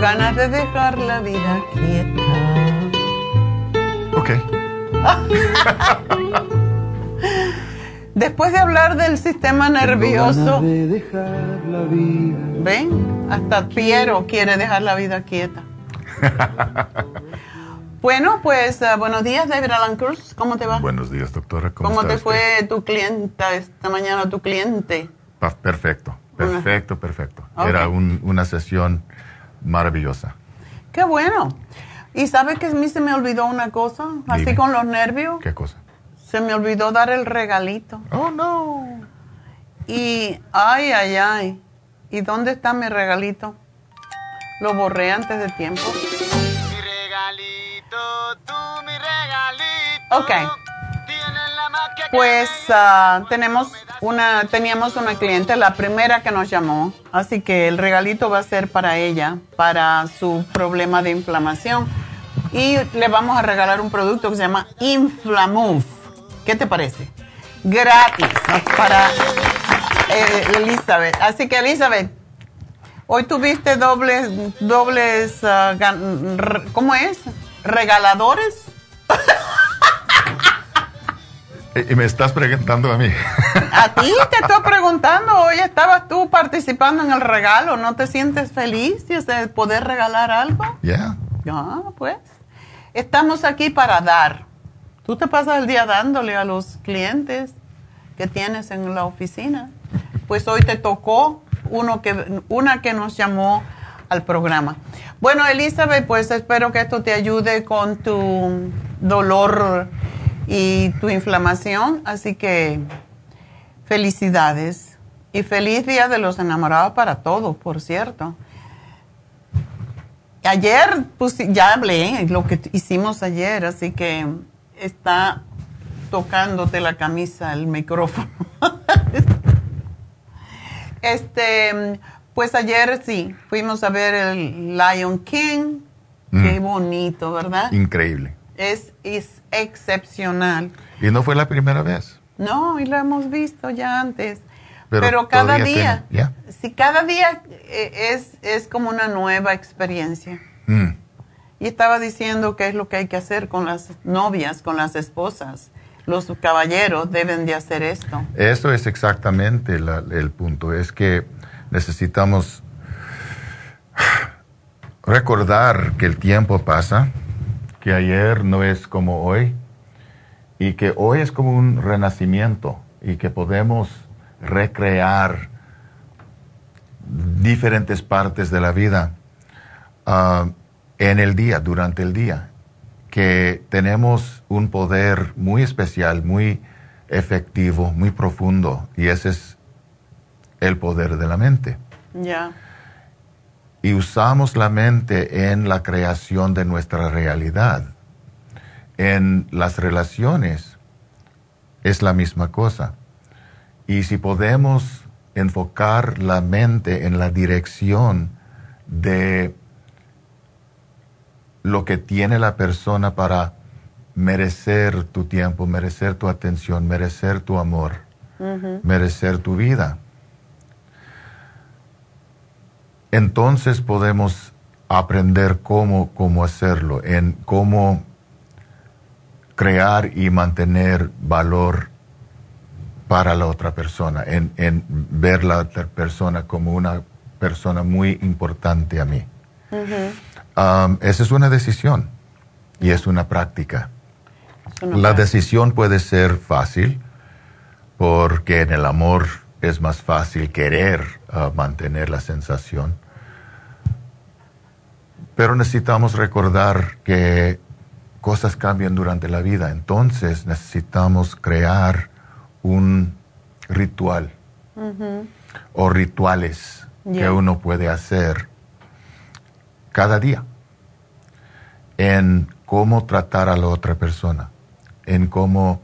Ganas de dejar la vida quieta. Ok. Después de hablar del sistema nervioso, ven, hasta Piero quiere dejar la vida quieta. bueno, pues uh, buenos días, David Alan Cruz. ¿Cómo te va? Buenos días, doctora. ¿Cómo, ¿Cómo te fue tu clienta esta mañana, tu cliente? Perfecto, perfecto, perfecto. Era un, una sesión maravillosa. Qué bueno. ¿Y sabe que a mí se me olvidó una cosa? Así con los nervios. ¿Qué cosa? Se me olvidó dar el regalito. Oh, no. Y, ay, ay, ay. ¿Y dónde está mi regalito? Lo borré antes de tiempo. Mi regalito, tú mi regalito. Ok. Pues uh, tenemos una, teníamos una cliente, la primera que nos llamó, así que el regalito va a ser para ella, para su problema de inflamación. Y le vamos a regalar un producto que se llama Inflamove. ¿Qué te parece? Gratis para eh, Elizabeth. Así que Elizabeth, hoy tuviste dobles, dobles, uh, ¿cómo es? Regaladores. Y me estás preguntando a mí. A ti te estoy preguntando. Hoy estabas tú participando en el regalo. ¿No te sientes feliz de poder regalar algo? Ya. Ya, pues. Estamos aquí para dar. Tú te pasas el día dándole a los clientes que tienes en la oficina. Pues hoy te tocó uno que, una que nos llamó al programa. Bueno, Elizabeth, pues espero que esto te ayude con tu dolor y tu inflamación. Así que felicidades y feliz día de los enamorados para todos, por cierto. Ayer pues, ya hablé lo que hicimos ayer, así que está tocándote la camisa el micrófono. este, pues ayer sí, fuimos a ver el Lion King. Qué mm. bonito, ¿verdad? Increíble. Es, es excepcional. ¿Y no fue la primera vez? No, y lo hemos visto ya antes. Pero, cada día, si cada día eh, es, es como una nueva experiencia. Mm. Y estaba diciendo qué es lo que hay que hacer con las novias, con las esposas. Los caballeros deben de hacer esto. Eso es exactamente el punto. Es que necesitamos recordar que el tiempo pasa, que ayer no es como hoy y que hoy es como un renacimiento y que podemos recrear diferentes partes de la vida ah, en el día, durante el día, que tenemos un poder muy especial, muy efectivo, muy profundo, y ese es el poder de la mente. Ya. Y usamos la mente en la creación de nuestra realidad. En las relaciones es la misma cosa. Y si podemos enfocar la mente en la dirección de lo que tiene la persona para merecer tu tiempo, merecer tu atención, merecer tu amor, merecer tu vida. Entonces podemos aprender cómo, cómo hacerlo, en cómo crear y mantener valor para la otra persona, en, en ver la otra persona como una persona muy importante a mí. Um, esa es una decisión y es una práctica. la decisión puede ser fácil porque en el amor es más fácil querer uh, mantener la sensación. Pero necesitamos recordar que cosas cambian durante la vida, entonces necesitamos crear un ritual. O rituales que uno puede hacer cada día en cómo tratar a la otra persona, en cómo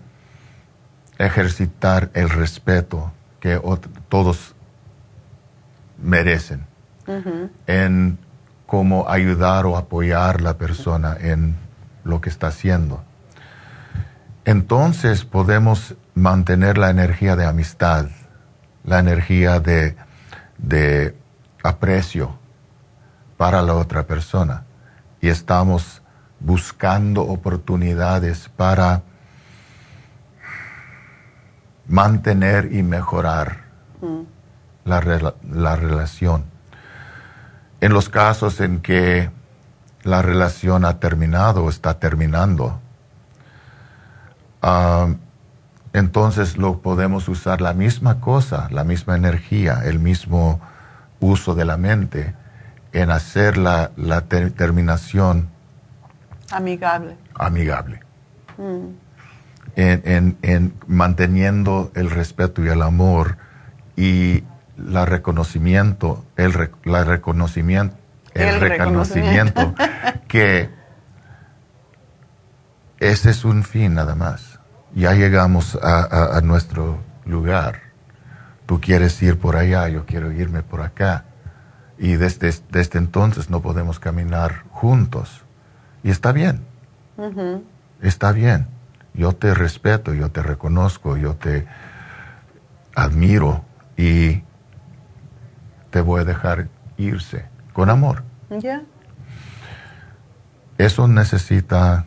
ejercitar el respeto que todos merecen, en cómo ayudar o apoyar a la persona en lo que está haciendo. Entonces podemos mantener la energía de amistad, la energía de, aprecio para la otra persona. Y estamos buscando oportunidades para mantener y mejorar mm. la, la, relación. En los casos en que la relación ha terminado o está terminando, entonces lo podemos usar la misma cosa, la misma energía, el mismo uso de la mente en hacer la, terminación amigable. Amigable. Mm. En, manteniendo el respeto y el amor y la reconocimiento, el, la reconocimiento, el, reconocimiento, que ese es un fin nada más. Ya llegamos a, nuestro lugar. Tú quieres ir por allá, yo quiero irme por acá. Y desde, desde entonces no podemos caminar juntos. Y está bien. Está bien. Yo te respeto, yo te reconozco, yo te admiro y te voy a dejar irse con amor. Ya. Eso necesita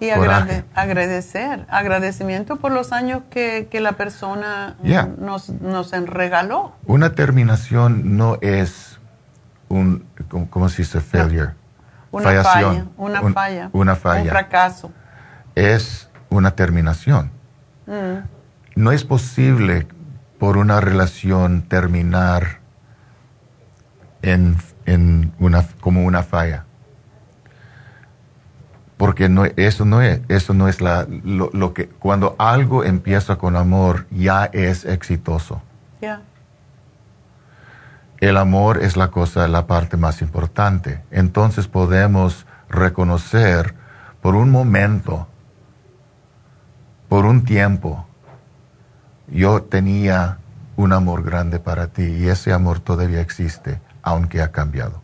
y agradecer, agradecimiento por los años que, la persona nos, nos regaló. Una terminación no es un, ¿cómo se dice? Failure. Una falla, una falla. Una falla. Un fracaso. Es una terminación. Mm. No es posible por una relación terminar en, en una, como una falla porque no, eso no es, eso no es la, lo, que, cuando algo empieza con amor, ya es exitoso. El amor es la cosa, la parte más importante. Entonces podemos reconocer por un momento, por un tiempo, yo tenía un amor grande para ti y ese amor todavía existe, aunque ha cambiado.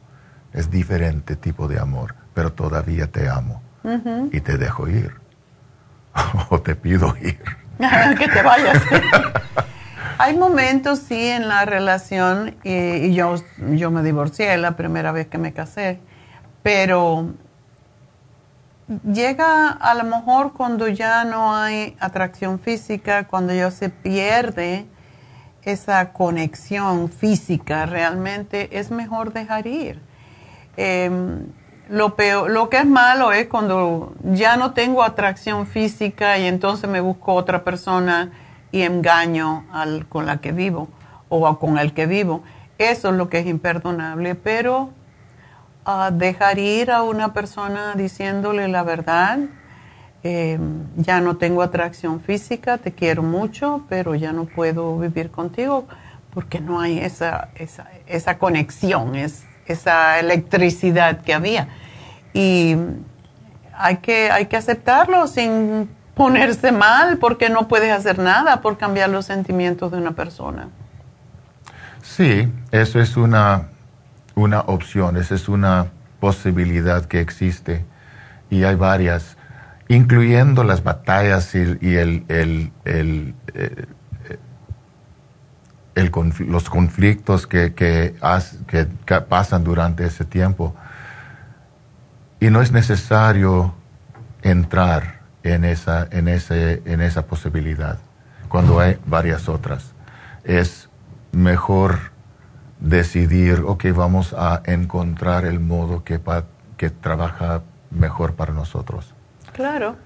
Es diferente tipo de amor, pero todavía te amo y te dejo ir. o te pido ir. que te vayas. Hay momentos, sí, en la relación, y, yo, yo me divorcié la primera vez que me casé, pero llega a lo mejor cuando ya no hay atracción física, cuando ya se pierde esa conexión física, realmente es mejor dejar ir. Em, lo, peor, lo que es malo es cuando ya no tengo atracción física y entonces me busco otra persona y engaño al, con la que vivo o con el que vivo. Eso es lo que es imperdonable, pero uh, dejar ir a una persona diciéndole la verdad, eh, ya no tengo atracción física, te quiero mucho, pero ya no puedo vivir contigo porque no hay esa, esa, esa conexión, es, esa electricidad que había. Y hay que, hay que aceptarlo sin ponerse mal porque no puedes hacer nada por cambiar los sentimientos de una persona. Sí, eso es una, una opción, esa es una posibilidad que existe y hay varias, incluyendo las batallas y, el, el, el, eh, los conflictos que, que, pasan durante ese tiempo. Y no es necesario entrar en esa, en ese, en esa posibilidad cuando hay varias otras. Es mejor decidir, ok, vamos a encontrar el modo que, que trabaja mejor para nosotros. Claro.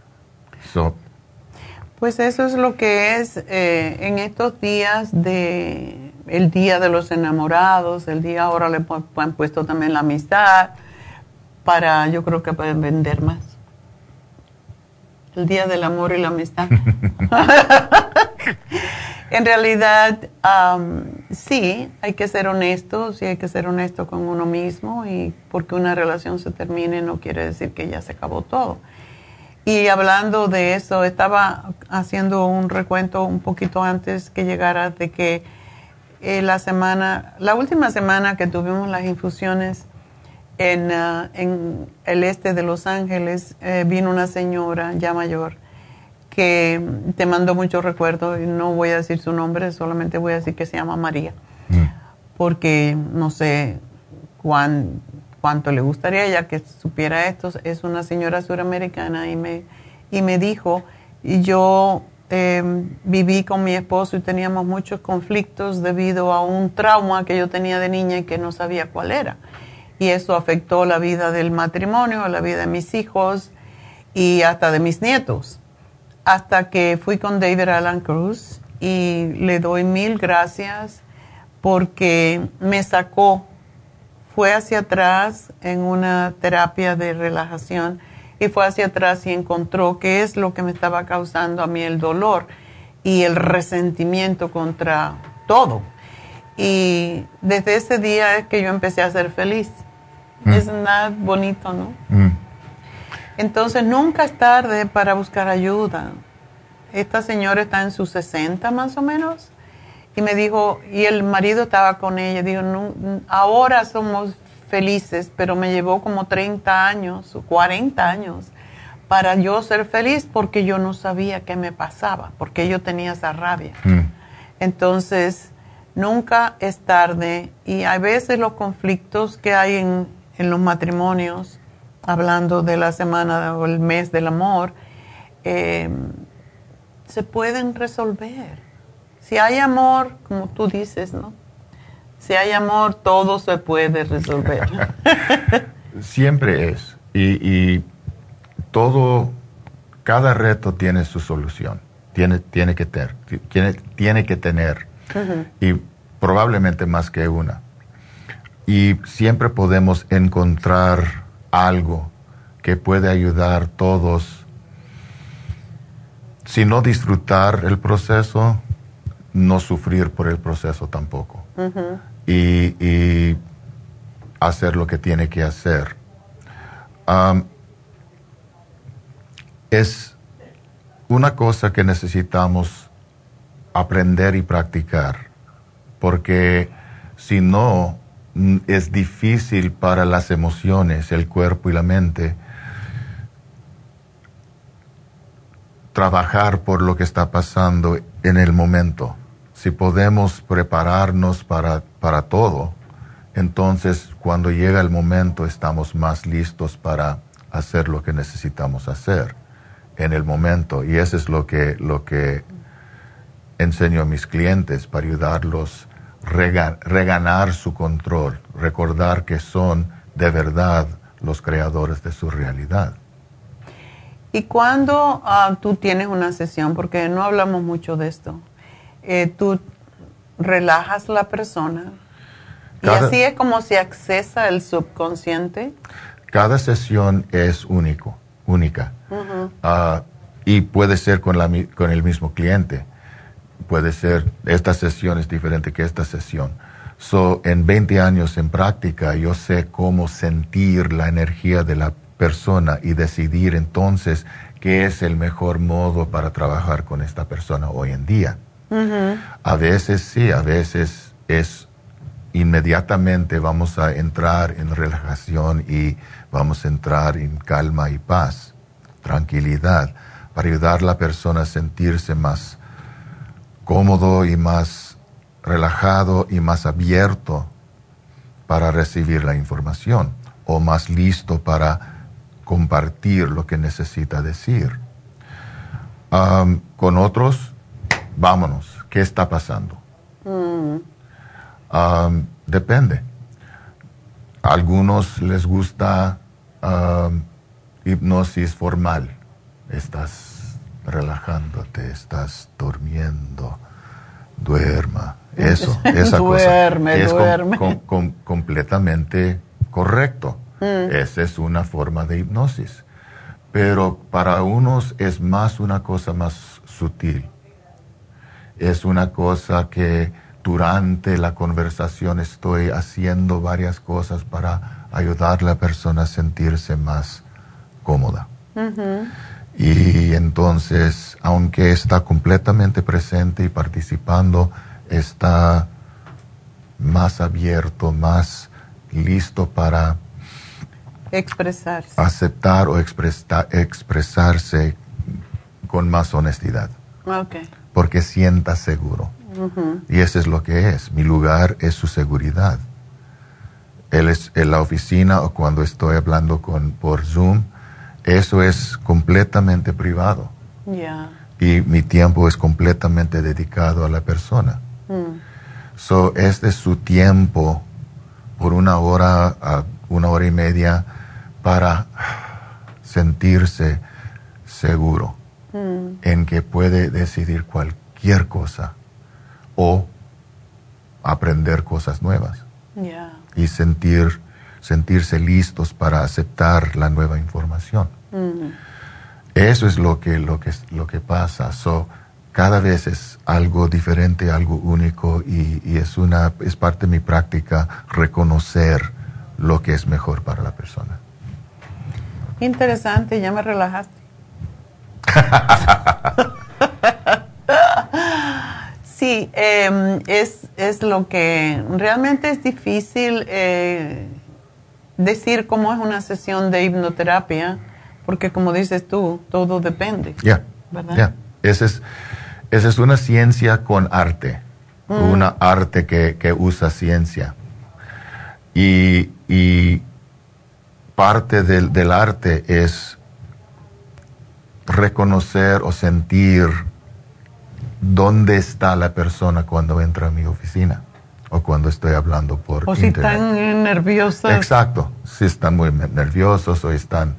Pues eso es lo que es eh, en estos días de el día de los enamorados, el día ahora le han puesto también la amistad para, yo creo que pueden vender más. El día del amor y la amistad. en realidad, sí, hay que ser honestos y hay que ser honesto con uno mismo y porque una relación se termine no quiere decir que ya se acabó todo. Y hablando de eso, estaba haciendo un recuento un poquito antes que llegara de que eh, la semana, la última semana que tuvimos las infusiones en, ah, en el este de Los Ángeles, eh, vino una señora ya mayor que te mandó muchos recuerdos y no voy a decir su nombre, solamente voy a decir que se llama María, mm. porque no sé cuán cuánto le gustaría ella que supiera esto. Es una señora suramericana y me, y me dijo, y yo em, viví con mi esposo y teníamos muchos conflictos debido a un trauma que yo tenía de niña y que no sabía cuál era. Y eso afectó la vida del matrimonio, la vida de mis hijos y hasta de mis nietos. Hasta que fui con David Alan Cruz y le doy mil gracias porque me sacó fue hacia atrás en una terapia de relajación y fue hacia atrás y encontró qué es lo que me estaba causando a mí el dolor y el resentimiento contra todo. Y desde ese día es que yo empecé a ser feliz. Mm. Es nada bonito, ¿no? Mm. Entonces nunca es tarde para buscar ayuda. Esta señora está en sus 60 más o menos y me dijo, y el marido estaba con ella, dijo, ahora somos felices, pero me llevó como 30 años, 40 años para yo ser feliz porque yo no sabía qué me pasaba, porque yo tenía esa rabia. Mm. Entonces, nunca es tarde y a veces los conflictos que hay en, los matrimonios, hablando de la semana o el mes del amor, em, se pueden resolver. Si hay amor, como tú dices, ¿no? Si hay amor, todo se puede resolver. Siempre es. y todo, cada reto tiene su solución, tiene, tiene que tener, tiene, tiene que tener, y probablemente más que una. Y siempre podemos encontrar algo que puede ayudar a todos, si no disfrutar el proceso, no sufrir por el proceso tampoco. y, hacer lo que tiene que hacer. Es una cosa que necesitamos aprender y practicar, porque si no, es difícil para las emociones, el cuerpo y la mente trabajar por lo que está pasando en el momento. Si podemos prepararnos para, para todo, entonces cuando llega el momento estamos más listos para hacer lo que necesitamos hacer en el momento. Y eso es lo que, lo que enseño a mis clientes para ayudarlos reganar su control, recordar que son de verdad los creadores de su realidad. ¿Y cuando ah, tú tienes una sesión, porque no hablamos mucho de esto, eh, tú relajas la persona y así es como se accesa el subconsciente? Cada sesión es único única. Ah, y puede ser con, la, con el mismo cliente. Puede ser, esta sesión es diferente que esta sesión. So, en 20 años en práctica, yo sé cómo sentir la energía de la persona y decidir entonces qué es el mejor modo para trabajar con esta persona hoy en día. A veces sí, a veces es inmediatamente vamos a entrar en relajación y vamos a entrar en calma y paz, tranquilidad, para ayudar a la persona a sentirse más cómodo y más relajado y más abierto para recibir la información o más listo para compartir lo que necesita decir. con otros, vámonos, ¿qué está pasando? Mm. depende algunos les gusta um, hipnosis formal. Estás relajándote, estás durmiendo, duerma. Eso, esa duerme, es duerme. completamente correcto. Mm. Esa es una forma de hipnosis. Pero para unos es más una cosa más sutil. Es una cosa que durante la conversación estoy haciendo varias cosas para ayudar a la persona a sentirse más cómoda. Y entonces, aunque está completamente presente y participando, está más abierto, más listo para expresarse. aceptar o expresarse con más honestidad. Porque sienta seguro. Y eso es lo que es. Mi lugar es su seguridad. Él es en la oficina o cuando estoy hablando con, por Zoom, eso es completamente privado. Y mi tiempo es completamente dedicado a la persona. Mm. So, este es su tiempo por una hora a una hora y media para sentirse seguro mm. en que puede decidir cualquier cosa o aprender cosas nuevas y sentir, sentirse listos para aceptar la nueva información. Mm. Eso es lo que, lo que, lo que pasa. So, cada vez es algo diferente, algo único y, es, una, es parte de mi práctica reconocer lo que es mejor para la persona. Interesante, ya me relajaste. sí, em, es, lo que realmente es difícil eh, decir cómo es una sesión de hipnoterapia, porque como dices tú, todo depende. Ya, ¿verdad? Esa, es, esa es una ciencia con arte, mm. una arte que, usa ciencia. Y, parte del, del arte es reconocer o sentir dónde está la persona cuando entra a mi oficina o cuando estoy hablando por o si están nerviosos. Exacto, si están muy nerviosos o están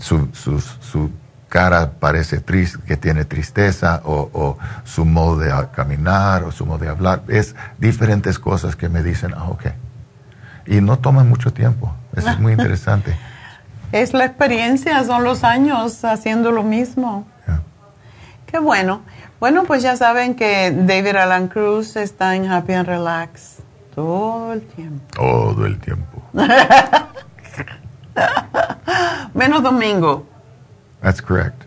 su, su, cara parece triste, que tiene tristeza o, su modo de caminar o su modo de hablar. Es diferentes cosas que me dicen, ah, ok. Y no toma mucho tiempo. Eso es muy interesante. es la experiencia, son los años haciendo lo mismo. Qué bueno. Bueno, pues ya saben que David Alan Cruz está en Happy and Relax todo el tiempo. Todo el tiempo. Menos domingo. That's correct.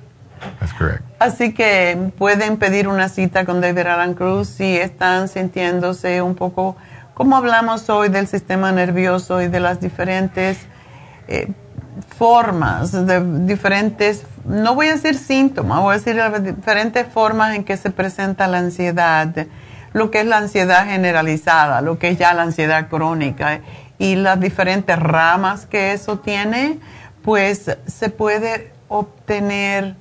That's correct. Así que pueden pedir una cita con David Alan Cruz si están sintiéndose un poco, como hablamos hoy del sistema nervioso y de las diferentes eh, formas, de diferentes, no voy a decir síntomas, voy a decir las diferentes formas en que se presenta la ansiedad, lo que es la ansiedad generalizada, lo que es ya la ansiedad crónica y las diferentes ramas que eso tiene, pues se puede obtener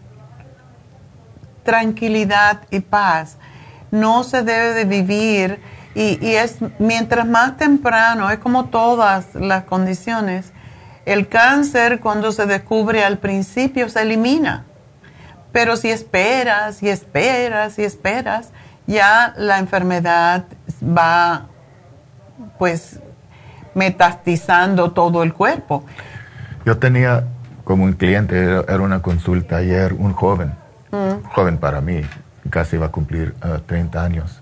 tranquilidad y paz. No se debe de vivir y, y es mientras más temprano, es como todas las condiciones, el cáncer cuando se descubre al principio se elimina. Pero si esperas y esperas y esperas, ya la enfermedad va pues metastizando todo el cuerpo. Yo tenía como un cliente, era una consulta ayer, un joven, mm. joven para mí, casi va a cumplir 30 uh, años.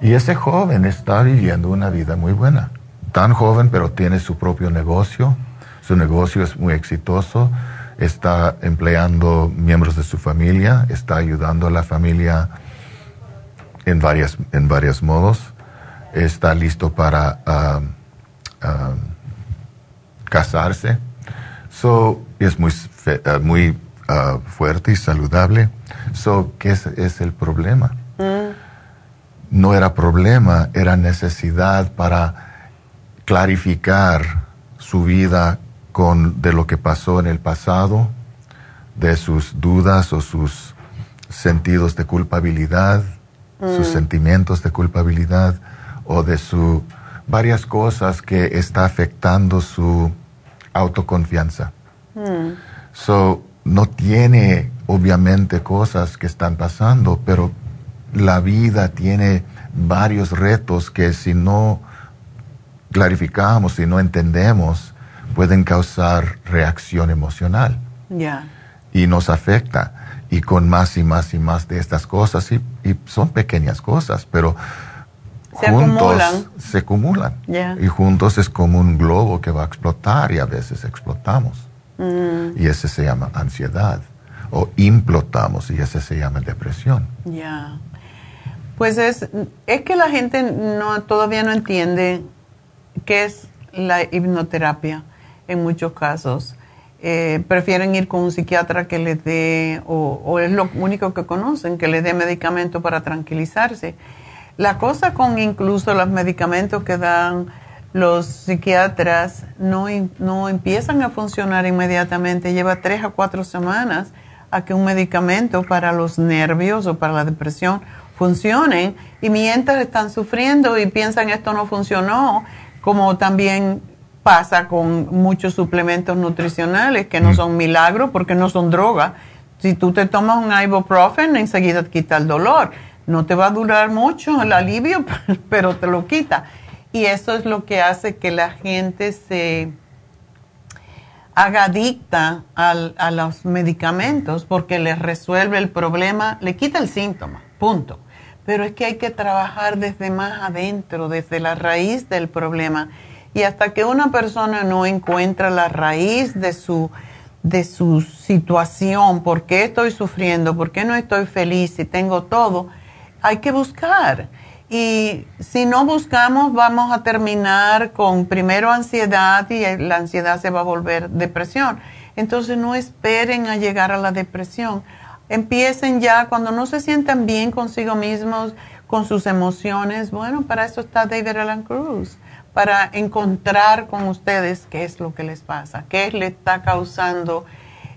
Y ese joven está viviendo una vida muy buena. Tan joven, pero tiene su propio negocio su negocio es muy exitoso, está empleando miembros de su familia, está ayudando a la familia en, varias, en varios modos, está listo para um, um, casarse. So, es muy, uh, muy uh, fuerte y saludable. So, ¿Qué es, el problema? Mm. No era problema, era necesidad para clarificar su vida con de lo que pasó en el pasado, de sus dudas o sus sentidos de culpabilidad, sus mm. sentimientos de culpabilidad o de su varias cosas que está afectando su autoconfianza. Mm. So, no tiene obviamente cosas que están pasando, pero la vida tiene varios retos que si no clarificamos, si no entendemos, pueden causar reacción emocional. Y nos afecta. Y con más y más y más de estas cosas, y, son pequeñas cosas, pero juntos se acumulan. Y juntos es como un globo que va a explotar y a veces explotamos. Mm. Y ese se llama ansiedad. O implotamos y ese se llama depresión. Ya. Pues es, es que la gente no, todavía no entiende qué es la hipnoterapia en muchos casos. Eh, prefieren ir con un psiquiatra que les dé, o, es lo único que conocen, que les dé medicamento para tranquilizarse. La cosa con incluso los medicamentos que dan los psiquiatras no, no empiezan a funcionar inmediatamente, lleva tres a cuatro semanas a que un medicamento para los nervios o para la depresión funcione y mientras están sufriendo y piensan esto no funcionó, como también pasa con muchos suplementos nutricionales que no mm. son milagros porque no son drogas. Si tú te tomas un ibuprofen, enseguida te quita el dolor. No te va a durar mucho el alivio, pero te lo quita. Y eso es lo que hace que la gente se haga adicta a los medicamentos porque les resuelve el problema, le quita el síntoma, punto. Pero es que hay que trabajar desde más adentro, desde la raíz del problema Y hasta que una persona no encuentra la raíz de su, de su situación, por qué estoy sufriendo, por qué no estoy feliz y tengo todo, hay que buscar. Y si no buscamos, vamos a terminar con primero ansiedad y la ansiedad se va a volver depresión. Entonces no esperen a llegar a la depresión. Empiecen ya cuando no se sientan bien consigo mismos, con sus emociones. Bueno, para eso está David Alan Cruz, para encontrar con ustedes qué es lo que les pasa, qué le está causando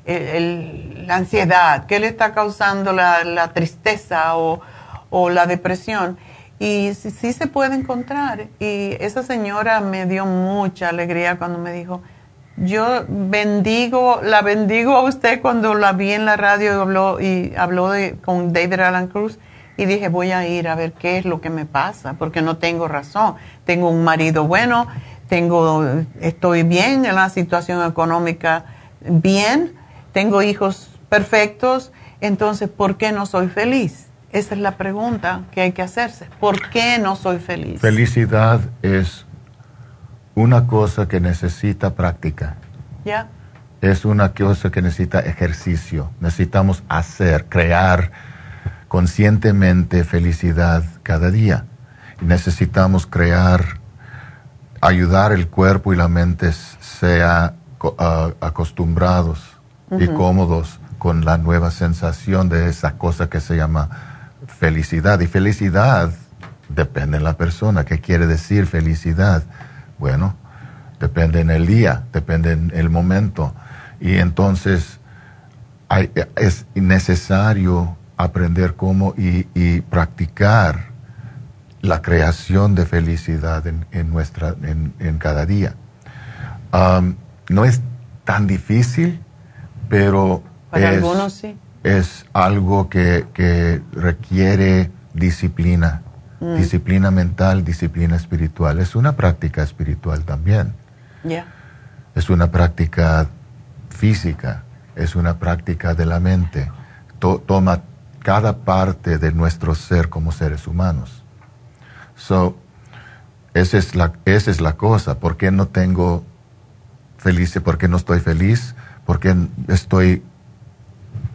la ansiedad, qué le está causando la, tristeza o, o la depresión y sí, se puede encontrar. Y esa señora me dio mucha alegría cuando me dijo, yo bendigo, la bendigo a usted cuando la vi en la radio y habló, y habló de, con David Alan Cruz. Y dije, voy a ir a ver qué es lo que me pasa, porque no tengo razón. Tengo un marido bueno, tengo, estoy bien en la situación económica, bien, tengo hijos perfectos, entonces, ¿por qué no soy feliz? Esa es la pregunta que hay que hacerse. ¿Por qué no soy feliz? Felicidad es una cosa que necesita práctica. ¿Ya? Es una cosa que necesita ejercicio. Necesitamos hacer, crear conscientemente felicidad cada día. necesitamos crear, ayudar el cuerpo y la mente sea acostumbrados y cómodos con la nueva sensación de esa cosa que se llama felicidad. Y felicidad depende de la persona. ¿Qué quiere decir felicidad? Bueno, depende en el día, depende en el momento. Y entonces es necesario aprender cómo y, practicar la creación de felicidad en, nuestra, en, cada día. Um, no es tan difícil, pero Para algunos sí es algo que, requiere disciplina, mm. disciplina mental, disciplina espiritual. Es una práctica espiritual también. Es una práctica física, es una práctica de la mente. toma cada parte de nuestro ser como seres humanos. So, esa es la, esa es la cosa. ¿Por qué no tengo feliz? ¿Por qué no estoy feliz? ¿Por qué estoy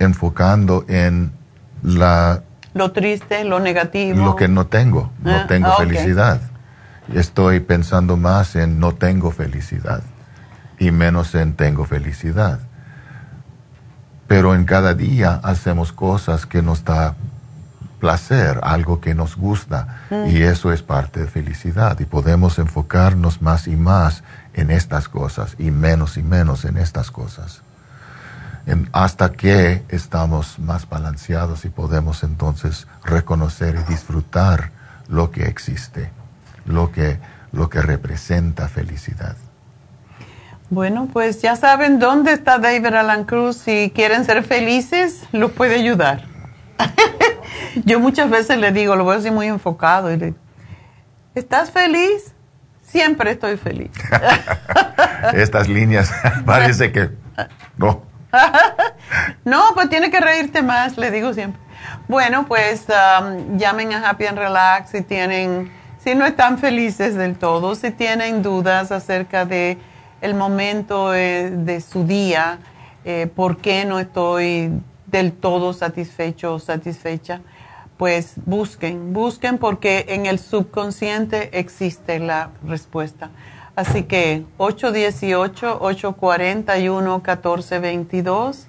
enfocando en la... Lo triste, lo negativo. Lo que no tengo, no ah, tengo felicidad. Estoy pensando más en no tengo felicidad y menos en tengo felicidad. Pero en cada día hacemos cosas que nos da placer, algo que nos gusta, mm. y eso es parte de felicidad. Y podemos enfocarnos más y más en estas cosas y menos y menos en estas cosas hasta que estamos más balanceados y podemos entonces reconocer y disfrutar lo que existe, lo que, lo que representa felicidad. Bueno, pues ya saben dónde está David Alan Cruz. Si quieren ser felices, los puede ayudar. Yo muchas veces le digo, lo voy a decir muy enfocado, y le ¿estás feliz? Siempre estoy feliz. Estas líneas parece que no. no, pues tiene que reírte más, le digo siempre. Bueno, pues um, llamen a Happy and Relax si tienen, si no están felices del todo, si tienen dudas acerca de el momento eh, de su día, eh, por qué no estoy del todo satisfecho o satisfecha, pues busquen, busquen porque en el subconsciente existe la respuesta. Así que 818-841-1422.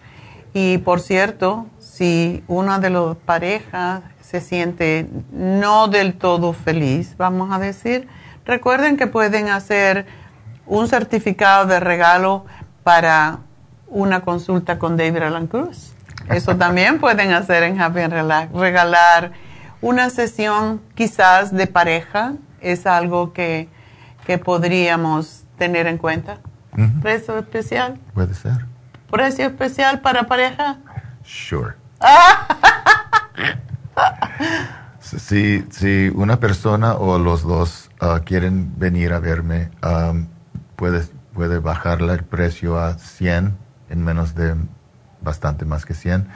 Y por cierto, si una de las parejas se siente no del todo feliz, vamos a decir, recuerden que pueden hacer un certificado de regalo para una consulta con David Alan Cruz. Eso también pueden hacer en Happy and Relax. Regalar una sesión quizás de pareja es algo que que podríamos tener en cuenta? ¿Precio especial? Puede ser. ¿Precio especial para pareja? Sure. si, si, una persona o los dos uh, quieren venir a verme, um, puede, puede bajarle el precio a 100 en menos de bastante más que 100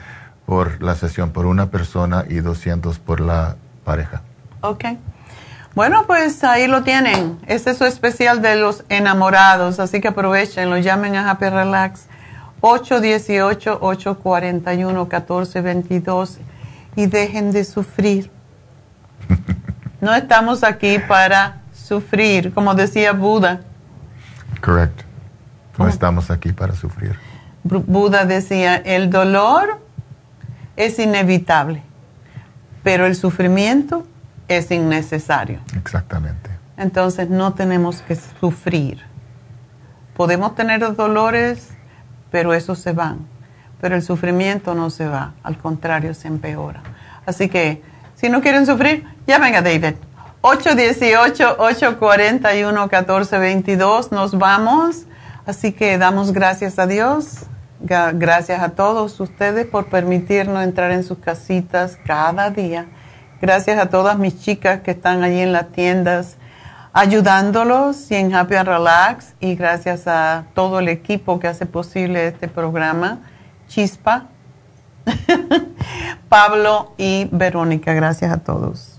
por la sesión por una persona y 200 por la pareja. Ok. Bueno, pues ahí lo tienen. Este es su especial de los enamorados, así que aprovechen, lo llamen a Happy Relax 818-841-1422 y dejen de sufrir. No estamos aquí para sufrir, como decía Buda. Correcto. No estamos aquí para sufrir. Buda decía, el dolor es inevitable, pero el sufrimiento es innecesario. Exactamente. Entonces no tenemos que sufrir. Podemos tener dolores, pero esos se van. Pero el sufrimiento no se va, al contrario, se empeora. Así que, si no quieren sufrir, llamen a David. 818-841-1422, nos vamos. Así que damos gracias a Dios Gracias a todos ustedes por permitirnos entrar en sus casitas cada día. Gracias a todas mis chicas que están allí en las tiendas ayudándolos y en Happy and Relax. Y gracias a todo el equipo que hace posible este programa. Chispa, Pablo y Verónica. Gracias a todos.